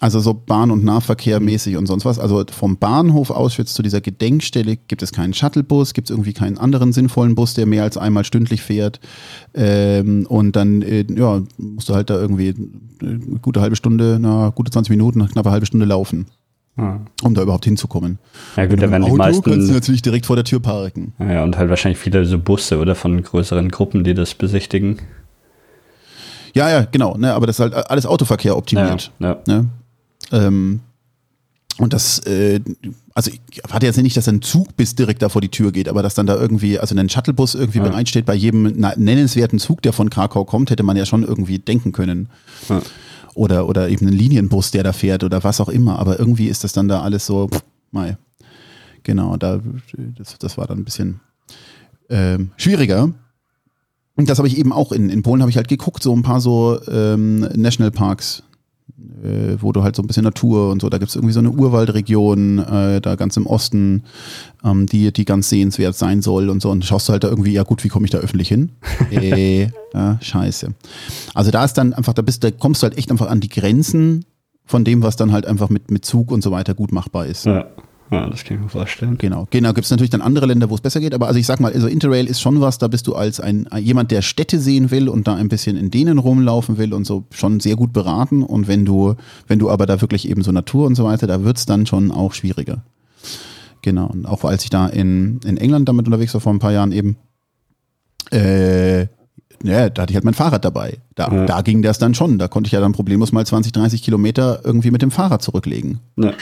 Also so Bahn- und Nahverkehr mäßig und sonst was. Also vom Bahnhof Auschwitz zu dieser Gedenkstelle gibt es keinen Shuttlebus, gibt es irgendwie keinen anderen sinnvollen Bus, der mehr als einmal stündlich fährt. Ähm, und dann, äh, ja, musst du halt da irgendwie eine gute halbe Stunde, na, gute 20 Minuten, eine knappe halbe Stunde laufen.
Ah.
Um da überhaupt hinzukommen.
Ja gut, da werden die meisten.
kannst du natürlich direkt vor der Tür parken.
Ja, und halt wahrscheinlich viele so Busse oder von größeren Gruppen, die das besichtigen.
Ja, ja, genau. Ne, aber das ist halt alles Autoverkehr optimiert.
Ja,
Ne? Ähm, und das, äh, also ich warte jetzt nicht, dass ein Zug bis direkt da vor die Tür geht, aber dass dann da irgendwie, also ein Shuttlebus irgendwie
Ja.
bereitsteht bei jedem nennenswerten Zug, der von Krakau kommt, hätte man ja schon irgendwie denken können.
Ja.
Oder, oder eben einen Linienbus, der da fährt oder was auch immer. Aber irgendwie ist das dann da alles so, pff, mei. Genau, da, das, das war dann ein bisschen ähm, schwieriger. Und das habe ich eben auch in, in Polen habe ich halt geguckt, so ein paar so ähm, Nationalparks, äh, wo du halt so ein bisschen Natur und so, da gibt es irgendwie so eine Urwaldregion, äh, da ganz im Osten, ähm, die, die ganz sehenswert sein soll und so. Und schaust du halt da irgendwie, ja gut, wie komme ich da öffentlich hin? äh, ja, scheiße. Also da ist dann einfach, da bist, da kommst du halt echt einfach an die Grenzen von dem, was dann halt einfach mit, mit Zug und so weiter gut machbar ist.
Ja. Ja, das kann ich mir vorstellen.
Genau, genau. Gibt es natürlich dann andere Länder, wo es besser geht, aber also ich sag mal, also Interrail ist schon was, da bist du als ein jemand, der Städte sehen will und da ein bisschen in denen rumlaufen will und so schon sehr gut beraten. Und wenn du, wenn du aber da wirklich eben so Natur und so weiter, da wird's dann schon auch schwieriger. Genau. Und auch als ich da in, in England damit unterwegs war vor ein paar Jahren eben, äh, ja, da hatte ich halt mein Fahrrad dabei. Da,
Ja.
da ging das dann schon. Da konnte ich ja dann problemlos mal 20, 30 Kilometer irgendwie mit dem Fahrrad zurücklegen.
Ja.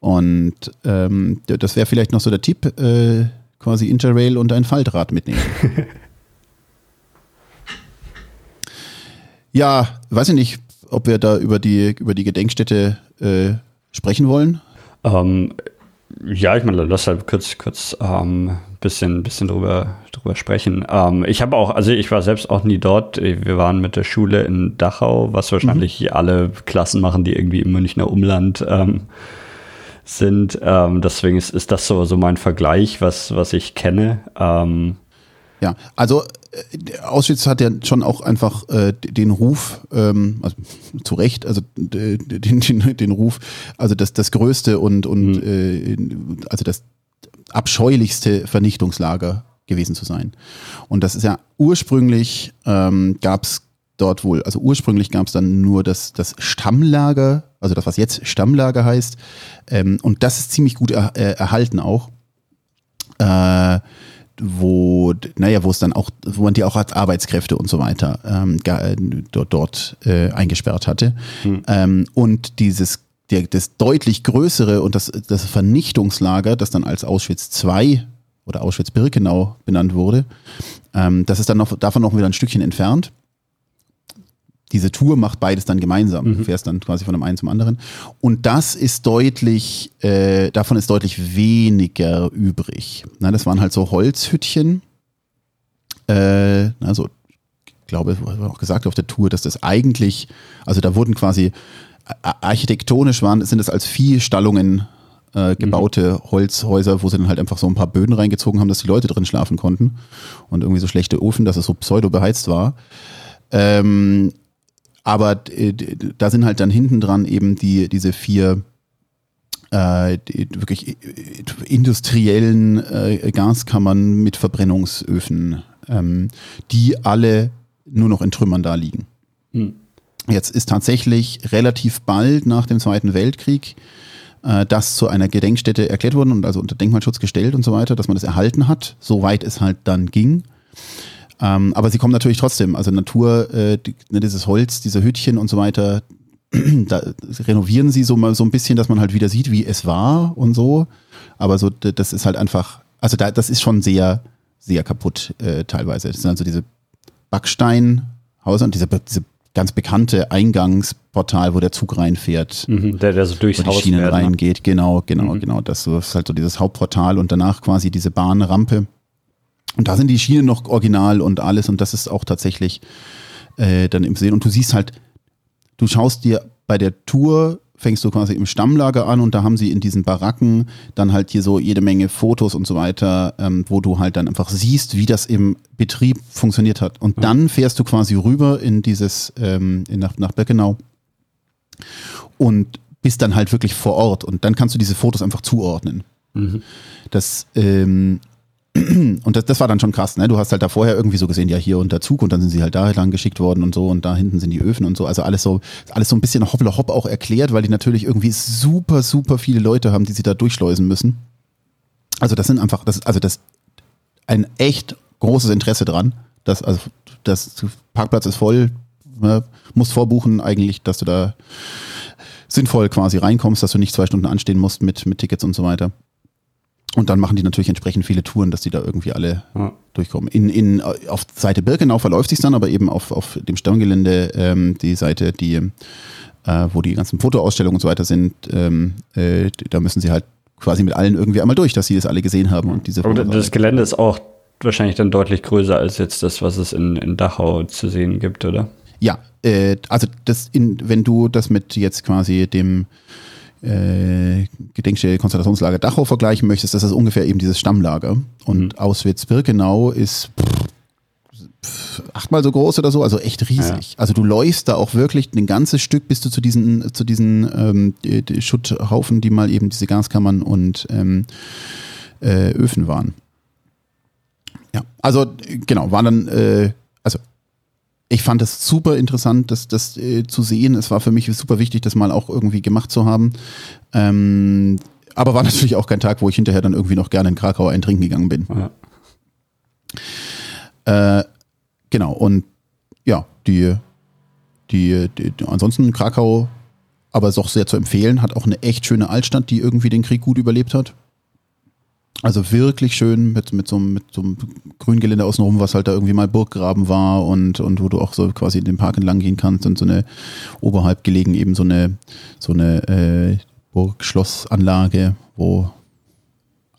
Und ähm, das wäre vielleicht noch so der Tipp, äh, quasi Interrail und ein Faltrad mitnehmen. ja, weiß ich nicht, ob wir da über die, über die Gedenkstätte äh, sprechen wollen.
Ähm, ja, ich meine, lass halt kurz, kurz ähm, bisschen, bisschen drüber, drüber sprechen. Ähm, ich habe auch, also ich war selbst auch nie dort. Wir waren mit der Schule in Dachau, was wahrscheinlich alle Klassen machen, die irgendwie im Münchner Umland ähm, sind. Ähm, deswegen ist, ist das so, so mein Vergleich, was, was ich kenne. Ähm,
Ja, also äh, Auschwitz hat ja schon auch einfach äh, den Ruf, ähm, also zu Recht, also den, den, den Ruf, also das, das größte und, und äh, also das abscheulichste Vernichtungslager gewesen zu sein. Und das ist ja ursprünglich ähm, gab es dort wohl, also ursprünglich gab es dann nur das, das Stammlager, also das, was jetzt Stammlager heißt, ähm, und das ist ziemlich gut er, äh, erhalten auch. Äh, wo, naja, wo es dann auch, wo man die auch als Arbeitskräfte und so weiter ähm, äh, dort, dort äh, eingesperrt hatte. Ähm, und dieses, der, das deutlich größere und das, das Vernichtungslager, das dann als Auschwitz II oder Auschwitz-Birkenau benannt wurde, ähm, das ist dann noch, davon noch wieder ein Stückchen entfernt. Diese Tour macht beides dann gemeinsam. Du fährst dann quasi von dem einen zum anderen. Und das ist deutlich, äh, davon ist deutlich weniger übrig. Na, das waren halt so Holzhüttchen. Äh, also, ich glaube, es wurde auch gesagt auf der Tour, dass das eigentlich, also da wurden quasi architektonisch waren, sind es als Viehstallungen äh, gebaute Holzhäuser, wo sie dann halt einfach so ein paar Böden reingezogen haben, dass die Leute drin schlafen konnten. Und irgendwie so schlechte Ofen, dass es so pseudo beheizt war. Ähm, aber äh, da sind halt dann hinten dran eben die, diese vier äh, wirklich äh, industriellen äh, Gaskammern mit Verbrennungsöfen, ähm, die alle nur noch in Trümmern da liegen. Jetzt ist tatsächlich relativ bald nach dem Zweiten Weltkrieg äh, das zu einer Gedenkstätte erklärt worden und also unter Denkmalschutz gestellt und so weiter, dass man das erhalten hat, soweit es halt dann ging. Ähm, aber sie kommen natürlich trotzdem, also Natur, äh, die, ne, dieses Holz, diese Hütchen und so weiter, da renovieren sie so mal so ein bisschen, dass man halt wieder sieht, wie es war und so. Aber so, das ist halt einfach, also da, das ist schon sehr, sehr kaputt äh, teilweise. Das sind also diese Backsteinhäuser und diese, diese ganz bekannte Eingangsportal, wo der Zug reinfährt
mhm, der, der so durchs
wo die
Haus
Schienen
ne?
reingeht. Genau, genau, genau. Das so- das ist halt so dieses Hauptportal und danach quasi diese Bahnrampe. Und da sind die Schienen noch original und alles und das ist auch tatsächlich äh, dann im Sehen. Und du siehst halt, du schaust dir bei der Tour, fängst du quasi im Stammlager an und da haben sie in diesen Baracken dann halt hier so jede Menge Fotos und so weiter, ähm, wo du halt dann einfach siehst, wie das im Betrieb funktioniert hat. Und dann fährst du quasi rüber in dieses, ähm, in, nach, nach Birkenau und bist dann halt wirklich vor Ort und dann kannst du diese Fotos einfach zuordnen. Das, ähm, und das, das war dann schon krass, ne? Du hast halt da vorher irgendwie so gesehen, ja, hier unter Zug und dann sind sie halt da lang geschickt worden und so und da hinten sind die Öfen und so. Also alles so, alles so ein bisschen hoppla hopp auch erklärt, weil die natürlich irgendwie super, super viele Leute haben, die sie da durchschleusen müssen. Also das sind einfach, das, also das ein echt großes Interesse dran. Das, also das Parkplatz ist voll, ne? musst vorbuchen eigentlich, dass du da sinnvoll quasi reinkommst, dass du nicht zwei Stunden anstehen musst mit, mit Tickets und so weiter. Und dann machen die natürlich entsprechend viele Touren, dass die da irgendwie alle
Ja.
durchkommen. In, in, auf Seite Birkenau verläuft sich dann, aber eben auf, auf dem Stammgelände ähm, die Seite, die, äh, wo die ganzen Fotoausstellungen und so weiter sind, ähm, äh, da müssen sie halt quasi mit allen irgendwie einmal durch, dass sie das alle gesehen haben und diese
Aber
Fotos
das Gelände ist auch wahrscheinlich dann deutlich größer als jetzt das, was es in, in Dachau zu sehen gibt, oder?
Ja, äh, also das in, wenn du das mit jetzt quasi dem äh, Gedenkstätte Konzentrationslager Dachau vergleichen möchtest, das ist ungefähr eben dieses Stammlager. Und Auschwitz-Birkenau ist pff, achtmal so groß oder so, also echt riesig. Also du läufst da auch wirklich ein ganzes Stück bis du zu diesen, zu diesen ähm, die, die Schutthaufen, die mal eben diese Gaskammern und ähm, äh, Öfen waren. Ja, also äh, genau, waren dann, äh, also ich fand es super interessant, das, das äh, zu sehen. Es war für mich super wichtig, das mal auch irgendwie gemacht zu haben. Ähm, aber war natürlich auch kein Tag, wo ich hinterher dann irgendwie noch gerne in Krakau eintrinken gegangen bin.
Ja.
Äh, genau, und ja, die, die, die, ansonsten Krakau, aber ist auch sehr zu empfehlen, hat auch eine echt schöne Altstadt, die irgendwie den Krieg gut überlebt hat. Also wirklich schön mit, mit, so, einem- mit so einem Grüngelände außenrum, was halt da irgendwie mal Burggraben war und, und wo du auch so quasi in den Park entlang gehen kannst und so eine oberhalb gelegen eben so eine, so eine äh, Burg-Schlossanlage, wo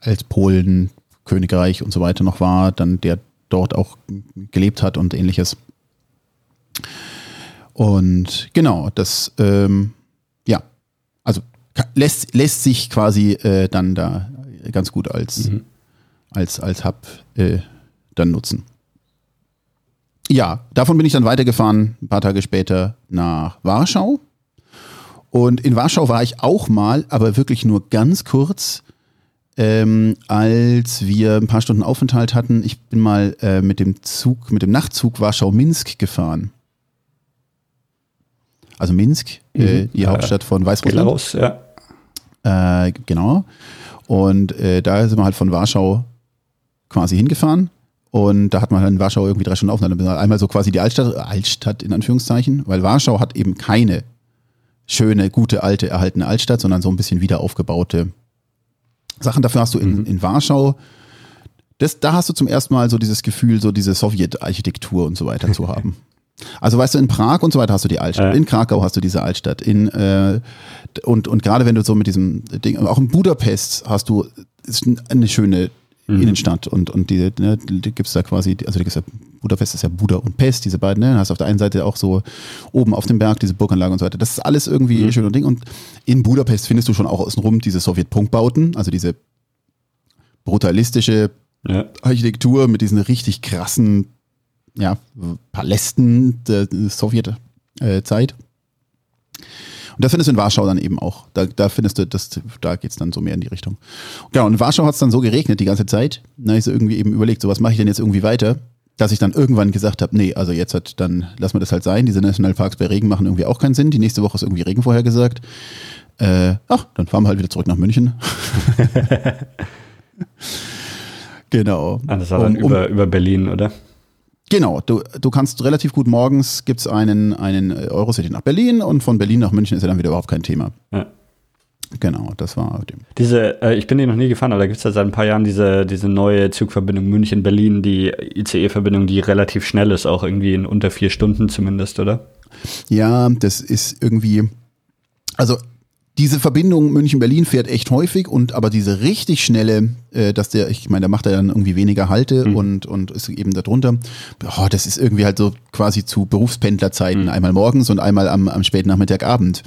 als Polen, Königreich und so weiter noch war, dann der dort auch gelebt hat und ähnliches. Und genau, das, ähm, ja, also lässt, lässt sich quasi äh, dann da ganz gut als, als, als Hub äh, dann nutzen. Ja, davon bin ich dann weitergefahren, ein paar Tage später nach Warschau. Und in Warschau war ich auch mal, aber wirklich nur ganz kurz, ähm, als wir ein paar Stunden Aufenthalt hatten. Ich bin mal äh, mit dem Zug, mit dem Nachtzug Warschau-Minsk gefahren. Also Minsk, äh, die Hauptstadt von Weißrussland.
Belarus, ja.
Äh, genau. Und äh, da sind wir halt von Warschau quasi hingefahren. Und da hat man halt in Warschau irgendwie drei Stunden Aufenthalt. Einmal so quasi die Altstadt, Altstadt in Anführungszeichen, weil Warschau hat eben keine schöne, gute, alte, erhaltene Altstadt, sondern so ein bisschen wieder aufgebaute Sachen. Dafür hast du in, in Warschau, das, da hast du zum ersten Mal so dieses Gefühl, so diese Sowjetarchitektur und so weiter zu haben. Also weißt du, in Prag und so weiter hast du die Altstadt,
Ja.
in Krakau hast du diese Altstadt, in äh, und, und gerade wenn du so mit diesem Ding, auch in Budapest hast du eine schöne Innenstadt und, und die, ne, die gibt's da quasi, also die gibt's ja, Budapest ist ja Buda und Pest, diese beiden, ne? Hast auf der einen Seite auch so oben auf dem Berg diese Burganlage und so weiter. Das ist alles irgendwie schön und Ding. Und in Budapest findest du schon auch außenrum diese Sowjetpunktbauten, also diese brutalistische
ja.
Architektur mit diesen richtig krassen ja, Palästen der Sowjetzeit. Und das findest du in Warschau dann eben auch. Da, da findest du, das, da geht's dann so mehr in die Richtung. Genau, und in Warschau hat's dann so geregnet die ganze Zeit. Da hab ich so irgendwie eben überlegt, so was mache ich denn jetzt irgendwie weiter? Dass ich dann irgendwann gesagt habe, nee, also jetzt hat, dann lassen wir das halt sein. Diese Nationalparks bei Regen machen irgendwie auch keinen Sinn. Die nächste Woche ist irgendwie Regen vorhergesagt. Äh, ach, dann fahren wir halt wieder zurück nach München. genau.
Ah, das war dann
um-
über, über Berlin, oder?
Genau, du, du kannst relativ gut morgens gibt's einen, einen äh, Eurocity nach Berlin und von Berlin nach München ist ja dann wieder überhaupt kein Thema.
Ja.
Genau, das war dem.
Diese, äh, ich bin die noch nie gefahren, aber da gibt es ja seit ein paar Jahren diese, diese neue Zugverbindung München-Berlin, die ICE-Verbindung, die relativ schnell ist, auch irgendwie in unter vier Stunden zumindest, oder?
Ja, das ist irgendwie, also diese Verbindung München-Berlin fährt echt häufig und aber diese richtig schnelle, äh, dass der, ich meine, da macht er dann irgendwie weniger Halte
Mhm.
und, und ist eben darunter. Oh, das ist irgendwie halt so quasi zu Berufspendlerzeiten,
Mhm.
einmal morgens und einmal am, am späten Nachmittagabend,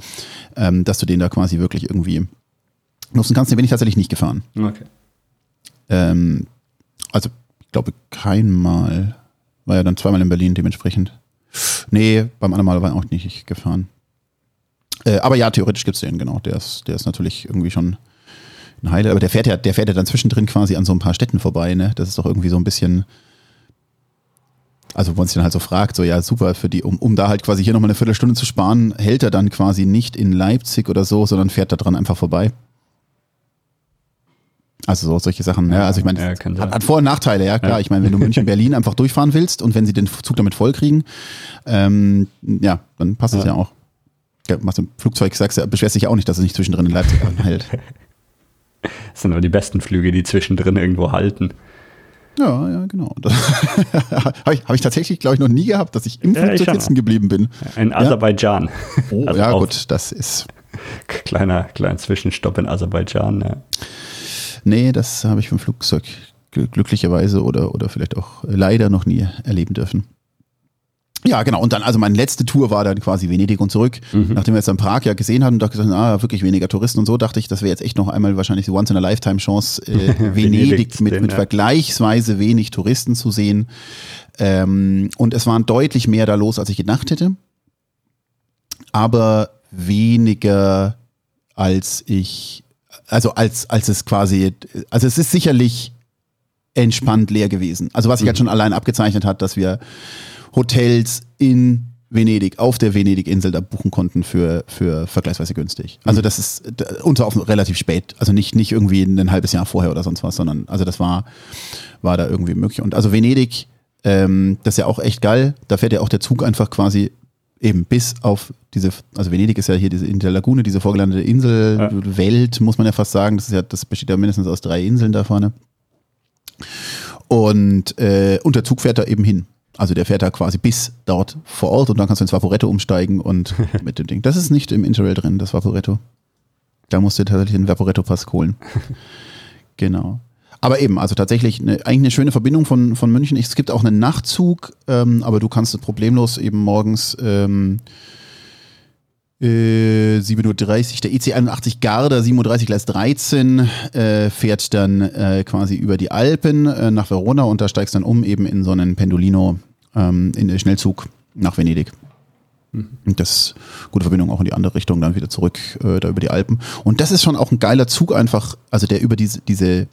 ähm, dass du den da quasi wirklich irgendwie nutzen kannst. Den bin ich tatsächlich nicht gefahren.
Okay.
Ähm, also, ich glaube, kein Mal. War ja dann zweimal in Berlin dementsprechend. Nee, beim anderen Mal war ich auch nicht gefahren. Äh, aber ja, theoretisch gibt's den, genau. Der ist, der ist natürlich irgendwie schon ein Highlight. Aber der fährt ja, der fährt ja dann zwischendrin quasi an so ein paar Städten vorbei, ne? Das ist doch irgendwie so ein bisschen. Also, wo man sich dann halt so fragt, so ja, super, für die, um, um da halt quasi hier nochmal eine Viertelstunde zu sparen, hält er dann quasi nicht in Leipzig oder so, sondern fährt da dran einfach vorbei. Also so solche Sachen, ja. Also ich meine,
Ja,
hat, hat Vor- und Nachteile, ja klar.
Ja.
Ich meine, wenn du München Berlin einfach durchfahren willst und wenn sie den Zug damit voll kriegen, ähm, ja, dann passt es
Ja.
ja auch. Ja, machst du im Flugzeug, sagst du, beschwerst dich auch nicht, dass es nicht zwischendrin in Leipzig anhält.
Das sind aber die besten Flüge, die zwischendrin irgendwo halten.
Ja, ja, genau. Habe ich, hab ich tatsächlich, glaube ich, noch nie gehabt, dass ich im
Ja,
Flugzeug sitzen geblieben bin.
In Aserbaidschan.
Oh,
Also
ja, gut, das ist.
Kleiner, kleiner Zwischenstopp in Aserbaidschan. Ja.
Nee, das habe ich vom Flugzeug gl- glücklicherweise oder, oder vielleicht auch leider noch nie erleben dürfen. Ja, genau. Und dann, also meine letzte Tour war dann quasi Venedig und zurück. Nachdem wir jetzt dann Prag ja gesehen hatten und dachte, ah, wirklich weniger Touristen und so, dachte ich, das wäre jetzt echt noch einmal wahrscheinlich die Once-in-a-Lifetime-Chance, äh,
Venedig
Venedig mit,
sehen,
mit
ja.
vergleichsweise wenig Touristen zu sehen. Ähm, und es waren deutlich mehr da los, als ich gedacht hätte. Aber weniger als ich, also als, als es quasi, also es ist sicherlich entspannt leer gewesen. Also was sich halt schon allein abgezeichnet hat, dass wir Hotels in Venedig, auf der Venedig-Insel da buchen konnten für, für vergleichsweise günstig. Also das ist zwar auf relativ spät, also nicht, nicht irgendwie ein halbes Jahr vorher oder sonst was, sondern also das war, war da irgendwie möglich. Und also Venedig, ähm, das ist ja auch echt geil, da fährt ja auch der Zug einfach quasi eben bis auf diese, also Venedig ist ja hier diese in der Lagune, diese vorgelandete Insel,
Ja.
Welt, muss man ja fast sagen. Das ist ja, das besteht ja mindestens aus drei Inseln da vorne. Und, äh, und der Zug fährt da eben hin. Also der fährt da quasi bis dort vor Ort und dann kannst du ins Vaporetto umsteigen und mit dem Ding. Das ist nicht im Interrail drin, das Vaporetto. Da musst du tatsächlich den Vaporetto-Pass holen. genau. Aber eben, also tatsächlich eine, eigentlich eine schöne Verbindung von, von München. Es gibt auch einen Nachtzug, ähm, aber du kannst problemlos eben morgens ähm, äh, 7.30 Uhr, der EC 81 Garda, 7.30 Uhr Gleis 13, äh, fährt dann äh, quasi über die Alpen äh, nach Verona und da steigst dann um eben in so einen Pendolino, ähm, in den Schnellzug nach Venedig. Und das gute Verbindung auch in die andere Richtung, dann wieder zurück äh, da über die Alpen. Und das ist schon auch ein geiler Zug einfach, also der über diese, diese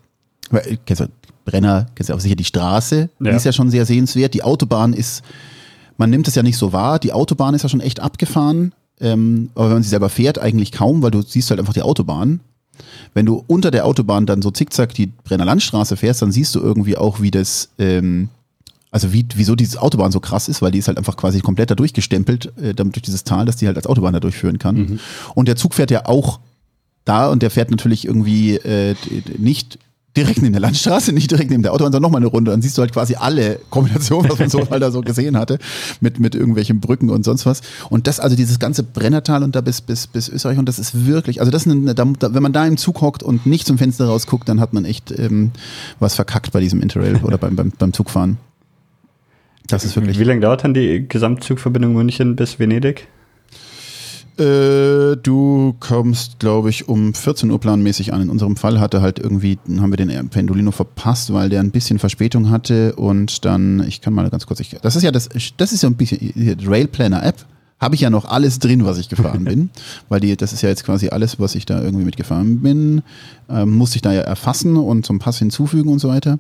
weil, kennst du, Brenner, kennst du auch sicher die Straße, die
Ja.
ist ja schon sehr sehenswert. Die Autobahn ist, man nimmt es ja nicht so wahr, die Autobahn ist ja schon echt abgefahren. Ähm, aber wenn man sie selber fährt, eigentlich kaum, weil du siehst halt einfach die Autobahn. Wenn du unter der Autobahn dann so zickzack die Brenner Landstraße fährst, dann siehst du irgendwie auch, wie das, ähm, also wie, wieso diese Autobahn so krass ist, weil die ist halt einfach quasi komplett da durchgestempelt, äh, damit durch dieses Tal, dass die halt als Autobahn da durchführen kann. Und der Zug fährt ja auch da und der fährt natürlich irgendwie äh, nicht direkt neben der Landstraße, nicht direkt neben der Autobahn, sondern nochmal eine Runde. Dann siehst du halt quasi alle Kombinationen, was man so mal da so gesehen hatte, mit, mit irgendwelchen Brücken und sonst was. Und das, also dieses ganze Brennertal und da bis, bis, bis Österreich und das ist wirklich, also das ist eine, da, wenn man da im Zug hockt und nicht zum Fenster rausguckt, dann hat man echt ähm, was verkackt bei diesem Interrail oder beim, beim, beim Zugfahren. Das ist wirklich.
Wie lange dauert dann die Gesamtzugverbindung München bis Venedig?
Äh, du kommst, glaube ich, um 14 Uhr planmäßig an. In unserem Fall hatte halt irgendwie, haben wir den Pendolino verpasst, weil der ein bisschen Verspätung hatte und dann, ich kann mal ganz kurz, ich, das ist ja das, das ist ja ein bisschen, Rail Planner App, habe ich ja noch alles drin, was ich gefahren bin, weil die, das ist ja jetzt quasi alles, was ich da irgendwie mitgefahren bin, ähm, musste ich da ja erfassen und zum Pass hinzufügen und so weiter.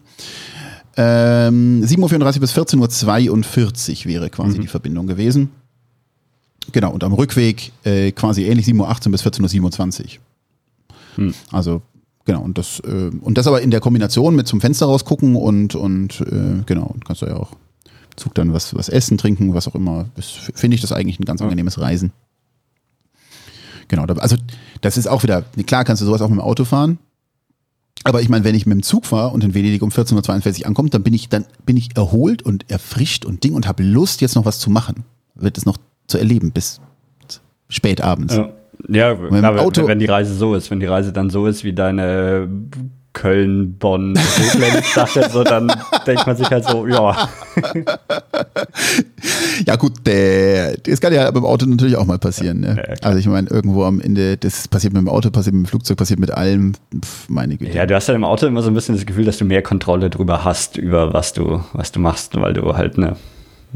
Ähm, 7.34 Uhr bis 14.42 Uhr wäre quasi die Verbindung gewesen. Genau, und am Rückweg äh, quasi ähnlich 7.18 Uhr bis 14.27 Uhr.
Hm.
Also, genau, und das, äh, und das aber in der Kombination mit zum Fenster rausgucken und, und äh, genau, und kannst du ja auch im Zug dann was, was essen, trinken, was auch immer. Finde ich das eigentlich ein ganz angenehmes Reisen. Genau, also das ist auch wieder, klar kannst du sowas auch mit dem Auto fahren. Aber ich meine, wenn ich mit dem Zug fahre und in Venedig um 14.42 Uhr ankommt, dann bin ich, dann bin ich erholt und erfrischt und Ding und habe Lust, jetzt noch was zu machen. Wird es noch zu erleben bis spät abends.
Ja. Ja, wenn-
Auto-
wenn die Reise so ist, wenn die Reise dann so ist wie deine Köln, Bonn, Sache, so dann denkt man sich halt so, ja,
Ja gut, das kann ja beim Auto natürlich auch mal passieren. Ne?
Ja,
also ich meine, irgendwo am Ende, das passiert mit dem Auto, passiert mit dem Flugzeug, passiert mit allem. Pff, meine Güte.
ja, du hast ja im Auto immer so ein bisschen das Gefühl, dass du mehr Kontrolle drüber hast, über was du, was du machst, weil du halt ne,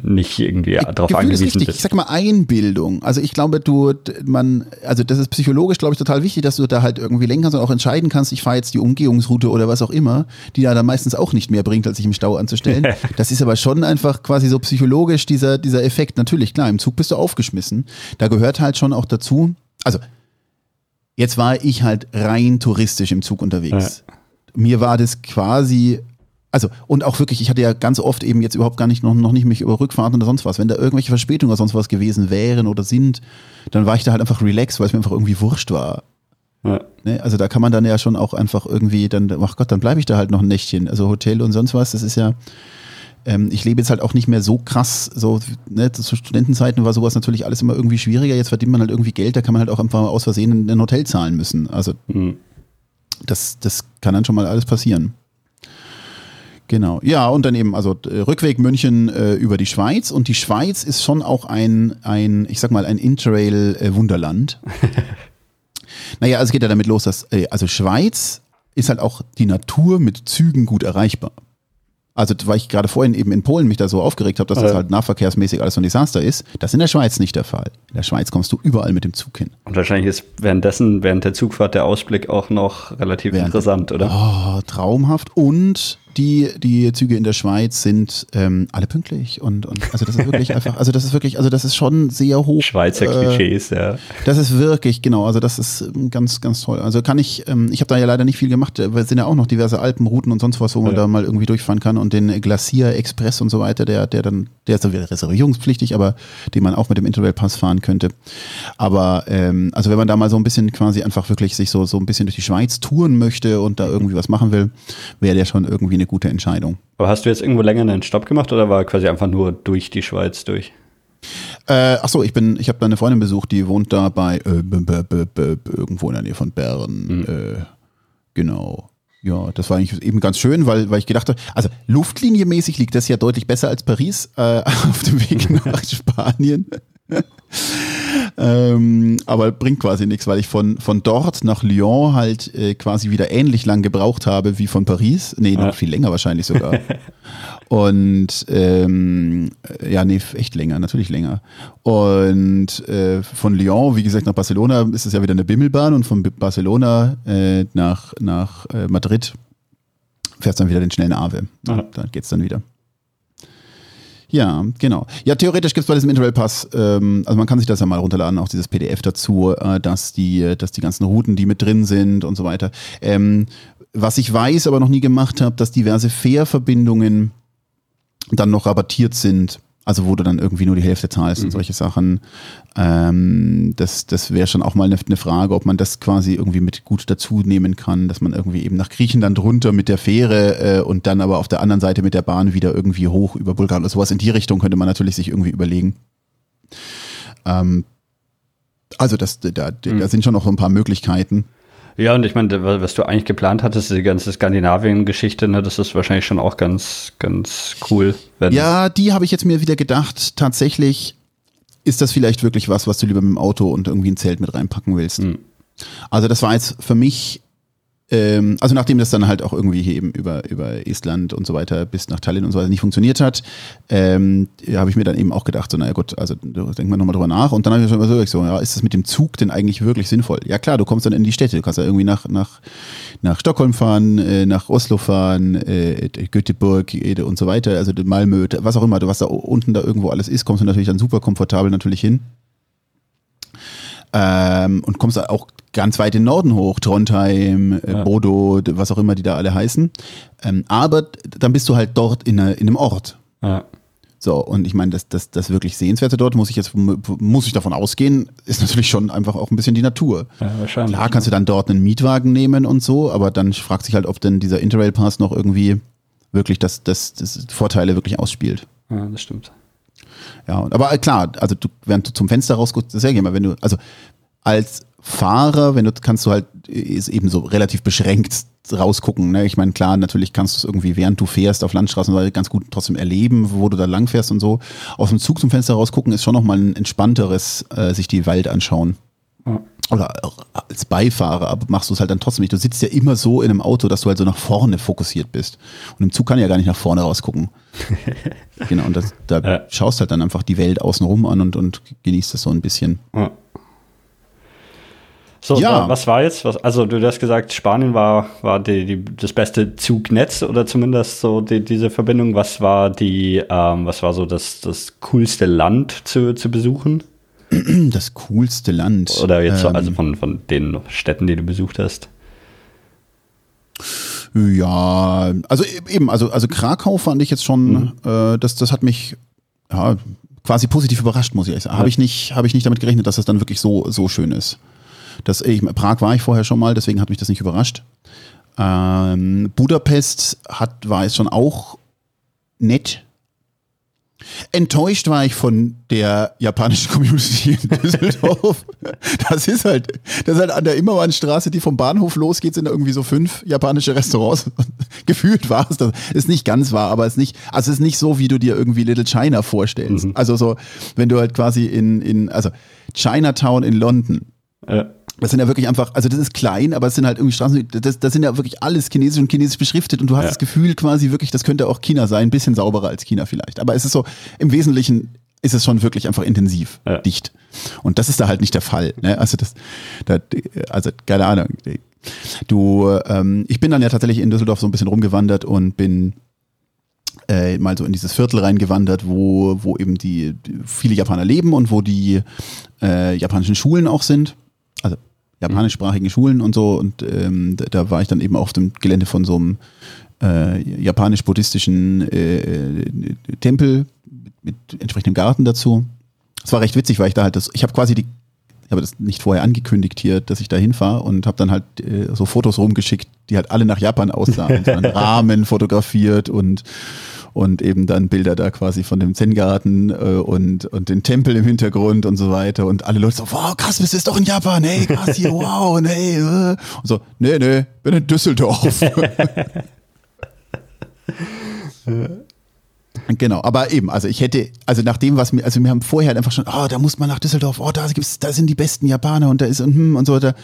nicht irgendwie darauf
Gefühl ist
angewiesen
wichtig. Ich sag mal Einbildung. Also ich glaube, du, man, also das ist psychologisch, glaube ich, total wichtig, dass du da halt irgendwie lenken kannst und auch entscheiden kannst, ich fahre jetzt die Umgehungsroute oder was auch immer, die ja dann meistens auch nicht mehr bringt, als sich im Stau anzustellen. das ist aber schon einfach quasi so psychologisch dieser, dieser Effekt. Natürlich, klar, im Zug bist du aufgeschmissen. Da gehört halt schon auch dazu, also jetzt war ich halt rein touristisch im Zug unterwegs. Mir war das quasi also, und auch wirklich, ich hatte ja ganz oft eben jetzt überhaupt gar nicht noch, noch nicht mich über Rückfahrten oder sonst was. Wenn da irgendwelche Verspätungen oder sonst was gewesen wären oder sind, dann war ich da halt einfach relaxed, weil es mir einfach irgendwie wurscht war.
Ja.
Ne? Also da kann man dann ja schon auch einfach irgendwie, dann, ach Gott, dann bleibe ich da halt noch ein Nächtchen. Also Hotel und sonst was, das ist ja, ähm, ich lebe jetzt halt auch nicht mehr so krass, so, ne, zu Studentenzeiten war sowas natürlich alles immer irgendwie schwieriger. Jetzt verdient man halt irgendwie Geld, da kann man halt auch einfach aus Versehen ein ein Hotel zahlen müssen. Also
Hm.
das, das kann dann schon mal alles passieren. Genau. Ja, und dann eben, also äh, Rückweg München äh, über die Schweiz. Und die Schweiz ist schon auch ein, ein ich sag mal, ein Interrail-Wunderland. naja, also es geht ja damit los, dass, äh, also Schweiz ist halt auch die Natur mit Zügen gut erreichbar. Also, weil ich gerade vorhin eben in Polen mich da so aufgeregt habe, dass das halt nahverkehrsmäßig alles so ein Desaster ist. Das ist in der Schweiz nicht der Fall. In der Schweiz kommst du überall mit dem Zug hin.
Und wahrscheinlich ist währenddessen, während der Zugfahrt, der Ausblick auch noch relativ
Während-
interessant, oder?
Oh, traumhaft. Und die, die Züge in der Schweiz sind ähm, alle pünktlich. Und, und also das ist wirklich einfach, also das ist wirklich, also das ist schon sehr hoch.
Schweizer
äh,
Klischees, ja.
Das ist wirklich, genau, also das ist ähm, ganz, ganz toll. Also kann ich, ähm, ich habe da ja leider nicht viel gemacht, äh, weil es sind ja auch noch diverse Alpenrouten und sonst was, wo man
Ja.
da mal irgendwie durchfahren kann und den Glacier Express und so weiter, der, der dann, der ist dann wieder reservierungspflichtig, aber den man auch mit dem Interrail-Pass fahren könnte. Aber ähm, also wenn man da mal so ein bisschen quasi einfach wirklich sich so, so ein bisschen durch die Schweiz touren möchte und da irgendwie was machen will, wäre der schon irgendwie eine gute Entscheidung.
Aber hast du jetzt irgendwo länger einen Stopp gemacht oder war quasi einfach nur durch die Schweiz durch?
Äh, ach so, ich bin, ich habe da eine Freundin besucht, die wohnt da bei äh, b, b, b, irgendwo in der Nähe von Bern. Äh, genau. Ja, das war eigentlich eben ganz schön, weil, weil ich gedacht habe, also luftlinienmäßig liegt das ja deutlich besser als Paris äh, auf dem Weg nach Spanien. Ähm, aber bringt quasi nichts, weil ich von, von dort nach Lyon halt äh, quasi wieder ähnlich lang gebraucht habe wie von Paris. Nee, noch
Ja.
viel länger wahrscheinlich sogar. Und ähm, äh, ja, nee, echt länger, natürlich länger. Und äh, von Lyon, wie gesagt, nach Barcelona ist es ja wieder eine Bimmelbahn und von Barcelona äh, nach, nach äh, Madrid fährst dann wieder den schnellen Ave.
Aha.
Da geht's dann wieder. Ja, genau. Ja, theoretisch gibt's bei diesem Interrail Pass, ähm, also man kann sich das ja mal runterladen, auch dieses PDF dazu, äh, dass die, dass die ganzen Routen, die mit drin sind und so weiter. Ähm, was ich weiß, aber noch nie gemacht habe, dass diverse Fährverbindungen dann noch rabattiert sind. Also wo du dann irgendwie nur die Hälfte zahlst und solche Sachen. Ähm, das das wäre schon auch mal eine, eine Frage, ob man das quasi irgendwie mit gut dazu nehmen kann, dass man irgendwie eben nach Griechenland runter mit der Fähre äh, und dann aber auf der anderen Seite mit der Bahn wieder irgendwie hoch über Bulgarien oder sowas in die Richtung könnte man natürlich sich irgendwie überlegen. Ähm, also das, da, da sind schon noch so ein paar Möglichkeiten.
Ja, und ich meine, wa- was du eigentlich geplant hattest, die ganze Skandinavien-Geschichte, ne, das ist wahrscheinlich schon auch ganz, ganz cool.
Ja, die habe ich jetzt mir wieder gedacht. Tatsächlich ist das vielleicht wirklich was, was du lieber mit dem Auto und irgendwie ein Zelt mit reinpacken willst.
Hm.
Also das war jetzt für mich, ähm, also nachdem das dann halt auch irgendwie hier eben über, über Estland und so weiter bis nach Tallinn und so weiter nicht funktioniert hat, ähm, habe ich mir dann eben auch gedacht, so naja gut, also denken wir nochmal drüber nach. Und dann habe ich mir schon so, ja, ist das mit dem Zug denn eigentlich wirklich sinnvoll? Ja klar, du kommst dann in die Städte, du kannst ja irgendwie nach, nach, nach Stockholm fahren, äh, nach Oslo fahren, äh, Göteborg äh, und so weiter, also Malmö, was auch immer, was da unten da irgendwo alles ist, kommst du natürlich dann super komfortabel natürlich hin. Ähm, und kommst auch ganz weit in den Norden hoch, Trondheim, äh,
Ja.
Bodo, was auch immer die da alle heißen. Ähm, aber dann bist du halt dort in, einer, in einem Ort.
Ja.
So, und ich meine, das, das, das wirklich Sehenswerte dort, muss ich jetzt, muss ich davon ausgehen, ist natürlich schon einfach auch ein bisschen die Natur.
ja, wahrscheinlich.
Klar kannst du dann dort einen Mietwagen nehmen und so, aber dann fragt sich halt, ob denn dieser Interrail-Pass noch irgendwie wirklich das, das, das Vorteile wirklich ausspielt.
Ja, das stimmt.
Ja, aber äh, klar, also du, während du zum Fenster rausguckst, das ist ja immer, wenn du, also als Fahrer, wenn du kannst du halt ist eben so relativ beschränkt rausgucken. Ne? Ich meine, klar, natürlich kannst du es irgendwie, während du fährst auf Landstraßen, ganz gut trotzdem erleben, wo du da lang fährst und so. Aus dem Zug zum Fenster rausgucken ist schon nochmal ein entspannteres, äh, sich die Welt anschauen. Oder als Beifahrer, aber machst du es halt dann trotzdem nicht. Du sitzt ja immer so in einem Auto, dass du halt so nach vorne fokussiert bist. Und im Zug kann ja gar nicht nach vorne rausgucken. genau, und das, da ja. schaust halt dann einfach die Welt außenrum an und, und genießt das so ein bisschen. Ja.
So, ja. was war jetzt? Was, also du hast gesagt, Spanien war, war die, die, das beste Zugnetz oder zumindest so die, diese Verbindung. Was war die, ähm, was war so das, das coolste Land zu, zu besuchen?
Das coolste Land.
Oder jetzt ähm, so, also von, von den Städten, die du besucht hast.
Ja, also e-, eben, also, also Krakau fand ich jetzt schon, mhm. äh, das, das hat mich ja, quasi positiv überrascht, muss ich sagen. Ja. Habe ich, nicht, hab ich nicht damit gerechnet, dass das dann wirklich so, so schön ist. Das, ich, Prag war ich vorher schon mal, deswegen hat mich das nicht überrascht. Ähm, Budapest hat, war es schon auch nett. Enttäuscht war ich von der japanischen Community in Düsseldorf. Das ist halt, das ist halt an der Immermannstraße, die vom Bahnhof losgeht, sind da irgendwie so fünf japanische Restaurants. Gefühlt war es das. Ist nicht ganz wahr, aber es ist nicht, also es ist nicht so, wie du dir irgendwie Little China vorstellst. Mhm. Also so, wenn du halt quasi in, in, also Chinatown in London. Ja das sind ja wirklich einfach, also das ist klein, aber es sind halt irgendwie Straßen, das, das sind ja wirklich alles chinesisch und chinesisch beschriftet und du hast ja. das Gefühl quasi wirklich, das könnte auch China sein, ein bisschen sauberer als China vielleicht. Aber es ist so, im Wesentlichen ist es schon wirklich einfach intensiv, ja. dicht. Und das ist da halt nicht der Fall. Ne? Also das, das, also keine Ahnung. Du, ähm, ich bin dann ja tatsächlich in Düsseldorf so ein bisschen rumgewandert und bin äh, mal so in dieses Viertel reingewandert, wo, wo eben die, die viele Japaner leben und wo die äh, japanischen Schulen auch sind japanischsprachigen Schulen und so. Und ähm, da, war ich dann eben auf dem Gelände von so einem äh, japanisch-buddhistischen äh, Tempel mit, mit entsprechendem Garten dazu. Es war recht witzig, weil ich da halt das, ich habe quasi die, ich habe das nicht vorher angekündigt hier, dass ich da hinfahre und habe dann halt äh, so Fotos rumgeschickt, die halt alle nach Japan aussahen. so einen Rahmen fotografiert und und eben dann Bilder da quasi von dem Zen-Garten äh, und, und den Tempel im Hintergrund und so weiter und alle Leute so, wow, krass, bist du doch in Japan, hey, krass hier, wow, und hey, äh. und so, nee, nee, bin in Düsseldorf. Genau, aber eben, also ich hätte, also nach dem, was mir, also wir haben vorher halt einfach schon, oh, da muss man nach Düsseldorf, oh, da gibt's, da sind die besten Japaner und da ist und, hm, und so weiter.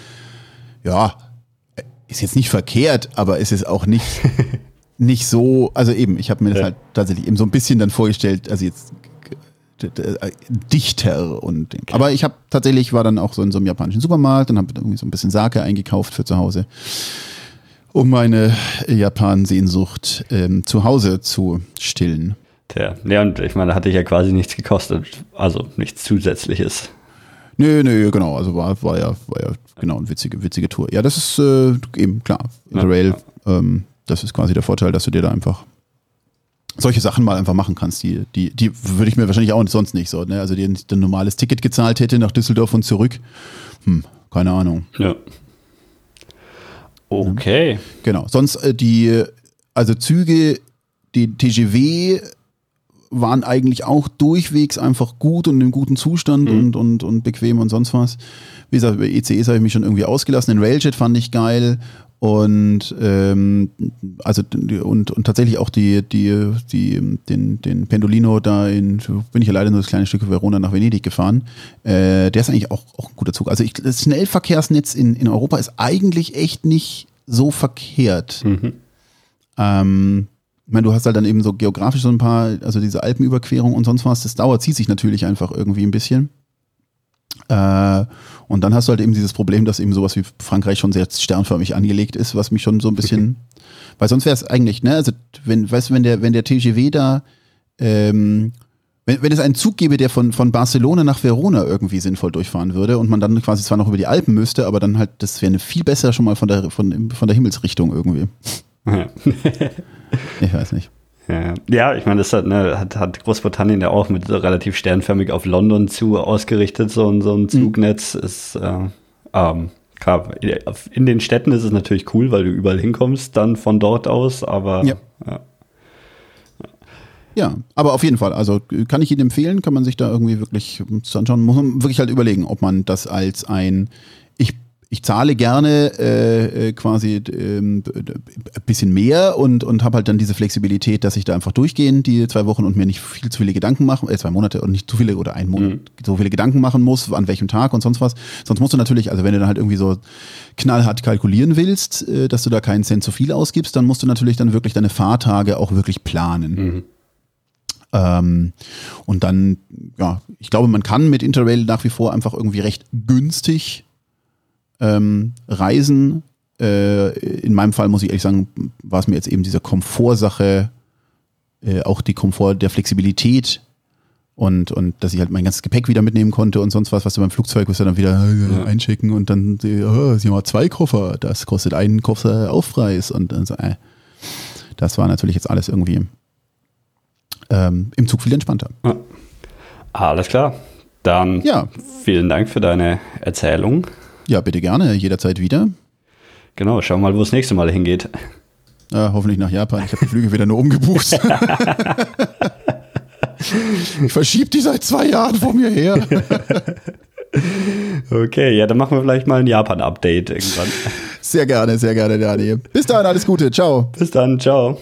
Ja, ist jetzt nicht verkehrt, aber es ist auch nicht, nicht so, also eben, ich habe mir das ja. halt tatsächlich eben so ein bisschen dann vorgestellt, also jetzt dichter und okay. aber ich habe tatsächlich war dann auch so in so einem japanischen Supermarkt und habe irgendwie so ein bisschen Sake eingekauft für zu Hause, um meine Japan-Sehnsucht ähm, zu Hause zu stillen.
Tja, ja, und ich meine, hatte ich ja quasi nichts gekostet, also nichts Zusätzliches.
Nö, nö, genau, also war, war ja, war ja genau eine witzige, witzige Tour. Ja, das ist äh, eben klar. Interrail ja, ja. Ähm, das ist quasi der Vorteil, dass du dir da einfach solche Sachen mal einfach machen kannst. Die, die, die würde ich mir wahrscheinlich auch sonst nicht so, ne? Also die ein normales Ticket gezahlt hätte nach Düsseldorf und zurück. Hm, keine Ahnung.
Ja. Okay.
Genau. Sonst äh, die, also Züge, die TGW waren eigentlich auch durchwegs einfach gut und in gutem Zustand mhm. und, und, und bequem und sonst was. Wie gesagt, über ECEs habe ich mich schon irgendwie ausgelassen. Den Railjet fand ich geil und ähm, also und, und tatsächlich auch die, die, die, den, den Pendolino da in, bin ich ja leider nur das kleine Stück Verona nach Venedig gefahren. Äh, der ist eigentlich auch, auch ein guter Zug. Also ich, das Schnellverkehrsnetz in, in Europa ist eigentlich echt nicht so verkehrt. Mhm. Ähm, ich meine, du hast halt dann eben so geografisch so ein paar, also diese Alpenüberquerung und sonst was, das dauert, zieht sich natürlich einfach irgendwie ein bisschen. Äh, und dann hast du halt eben dieses Problem, dass eben sowas wie Frankreich schon sehr sternförmig angelegt ist, was mich schon so ein bisschen, weil sonst wäre es eigentlich, ne, also wenn, weißt du, wenn der, wenn der TGW da, ähm, wenn, wenn es einen Zug gäbe, der von, von Barcelona nach Verona irgendwie sinnvoll durchfahren würde und man dann quasi zwar noch über die Alpen müsste, aber dann halt, das wäre eine viel besser schon mal von der, von, von der Himmelsrichtung irgendwie. ich weiß nicht.
Ja, ja ich meine, das hat, ne, hat, hat Großbritannien ja auch mit relativ sternförmig auf London zu ausgerichtet, so, ein so ein mhm. Zugnetz mhm. ist äh, ähm, klar, in den Städten ist es natürlich cool, weil du überall hinkommst, dann von dort aus, aber
ja. ja. Ja, aber auf jeden Fall. Also kann ich Ihnen empfehlen, kann man sich da irgendwie wirklich anschauen. Muss man wirklich halt überlegen, ob man das als ein, ich zahle gerne äh, äh, quasi ähm, ein bisschen mehr und, und habe halt dann diese Flexibilität, dass ich da einfach durchgehen die zwei Wochen und mir nicht viel zu viele Gedanken machen, äh, zwei Monate und nicht zu viele oder einen Monat, mhm. so viele Gedanken machen muss, an welchem Tag und sonst was. Sonst musst du natürlich, also wenn du dann halt irgendwie so knallhart kalkulieren willst, äh, dass du da keinen Cent zu viel ausgibst, dann musst du natürlich dann wirklich deine Fahrtage auch wirklich planen. Mhm. Ähm, und dann, ja, ich glaube, man kann mit Interrail nach wie vor einfach irgendwie recht günstig ähm, reisen. Äh, in meinem Fall muss ich ehrlich sagen, war es mir jetzt eben diese Komfortsache, äh, auch die Komfort der Flexibilität und, und dass ich halt mein ganzes Gepäck wieder mitnehmen konnte und sonst was, was du beim Flugzeug du dann wieder äh, ja. einchecken und dann, oh, sie haben zwei Koffer, das kostet einen Koffer Aufpreis und dann so, äh, das war natürlich jetzt alles irgendwie ähm, im Zug viel entspannter. Ja.
Alles klar. Dann ja. vielen Dank für deine Erzählung.
Ja, bitte gerne, jederzeit wieder.
Genau, schauen wir mal, wo es nächste Mal hingeht.
Ja, hoffentlich nach Japan. Ich habe die Flüge wieder nur umgebucht. ich verschiebe die seit zwei Jahren vor mir her.
okay, ja, dann machen wir vielleicht mal ein Japan-Update irgendwann.
Sehr gerne, sehr gerne, Daniel. Bis dann, alles Gute. Ciao.
Bis dann, ciao.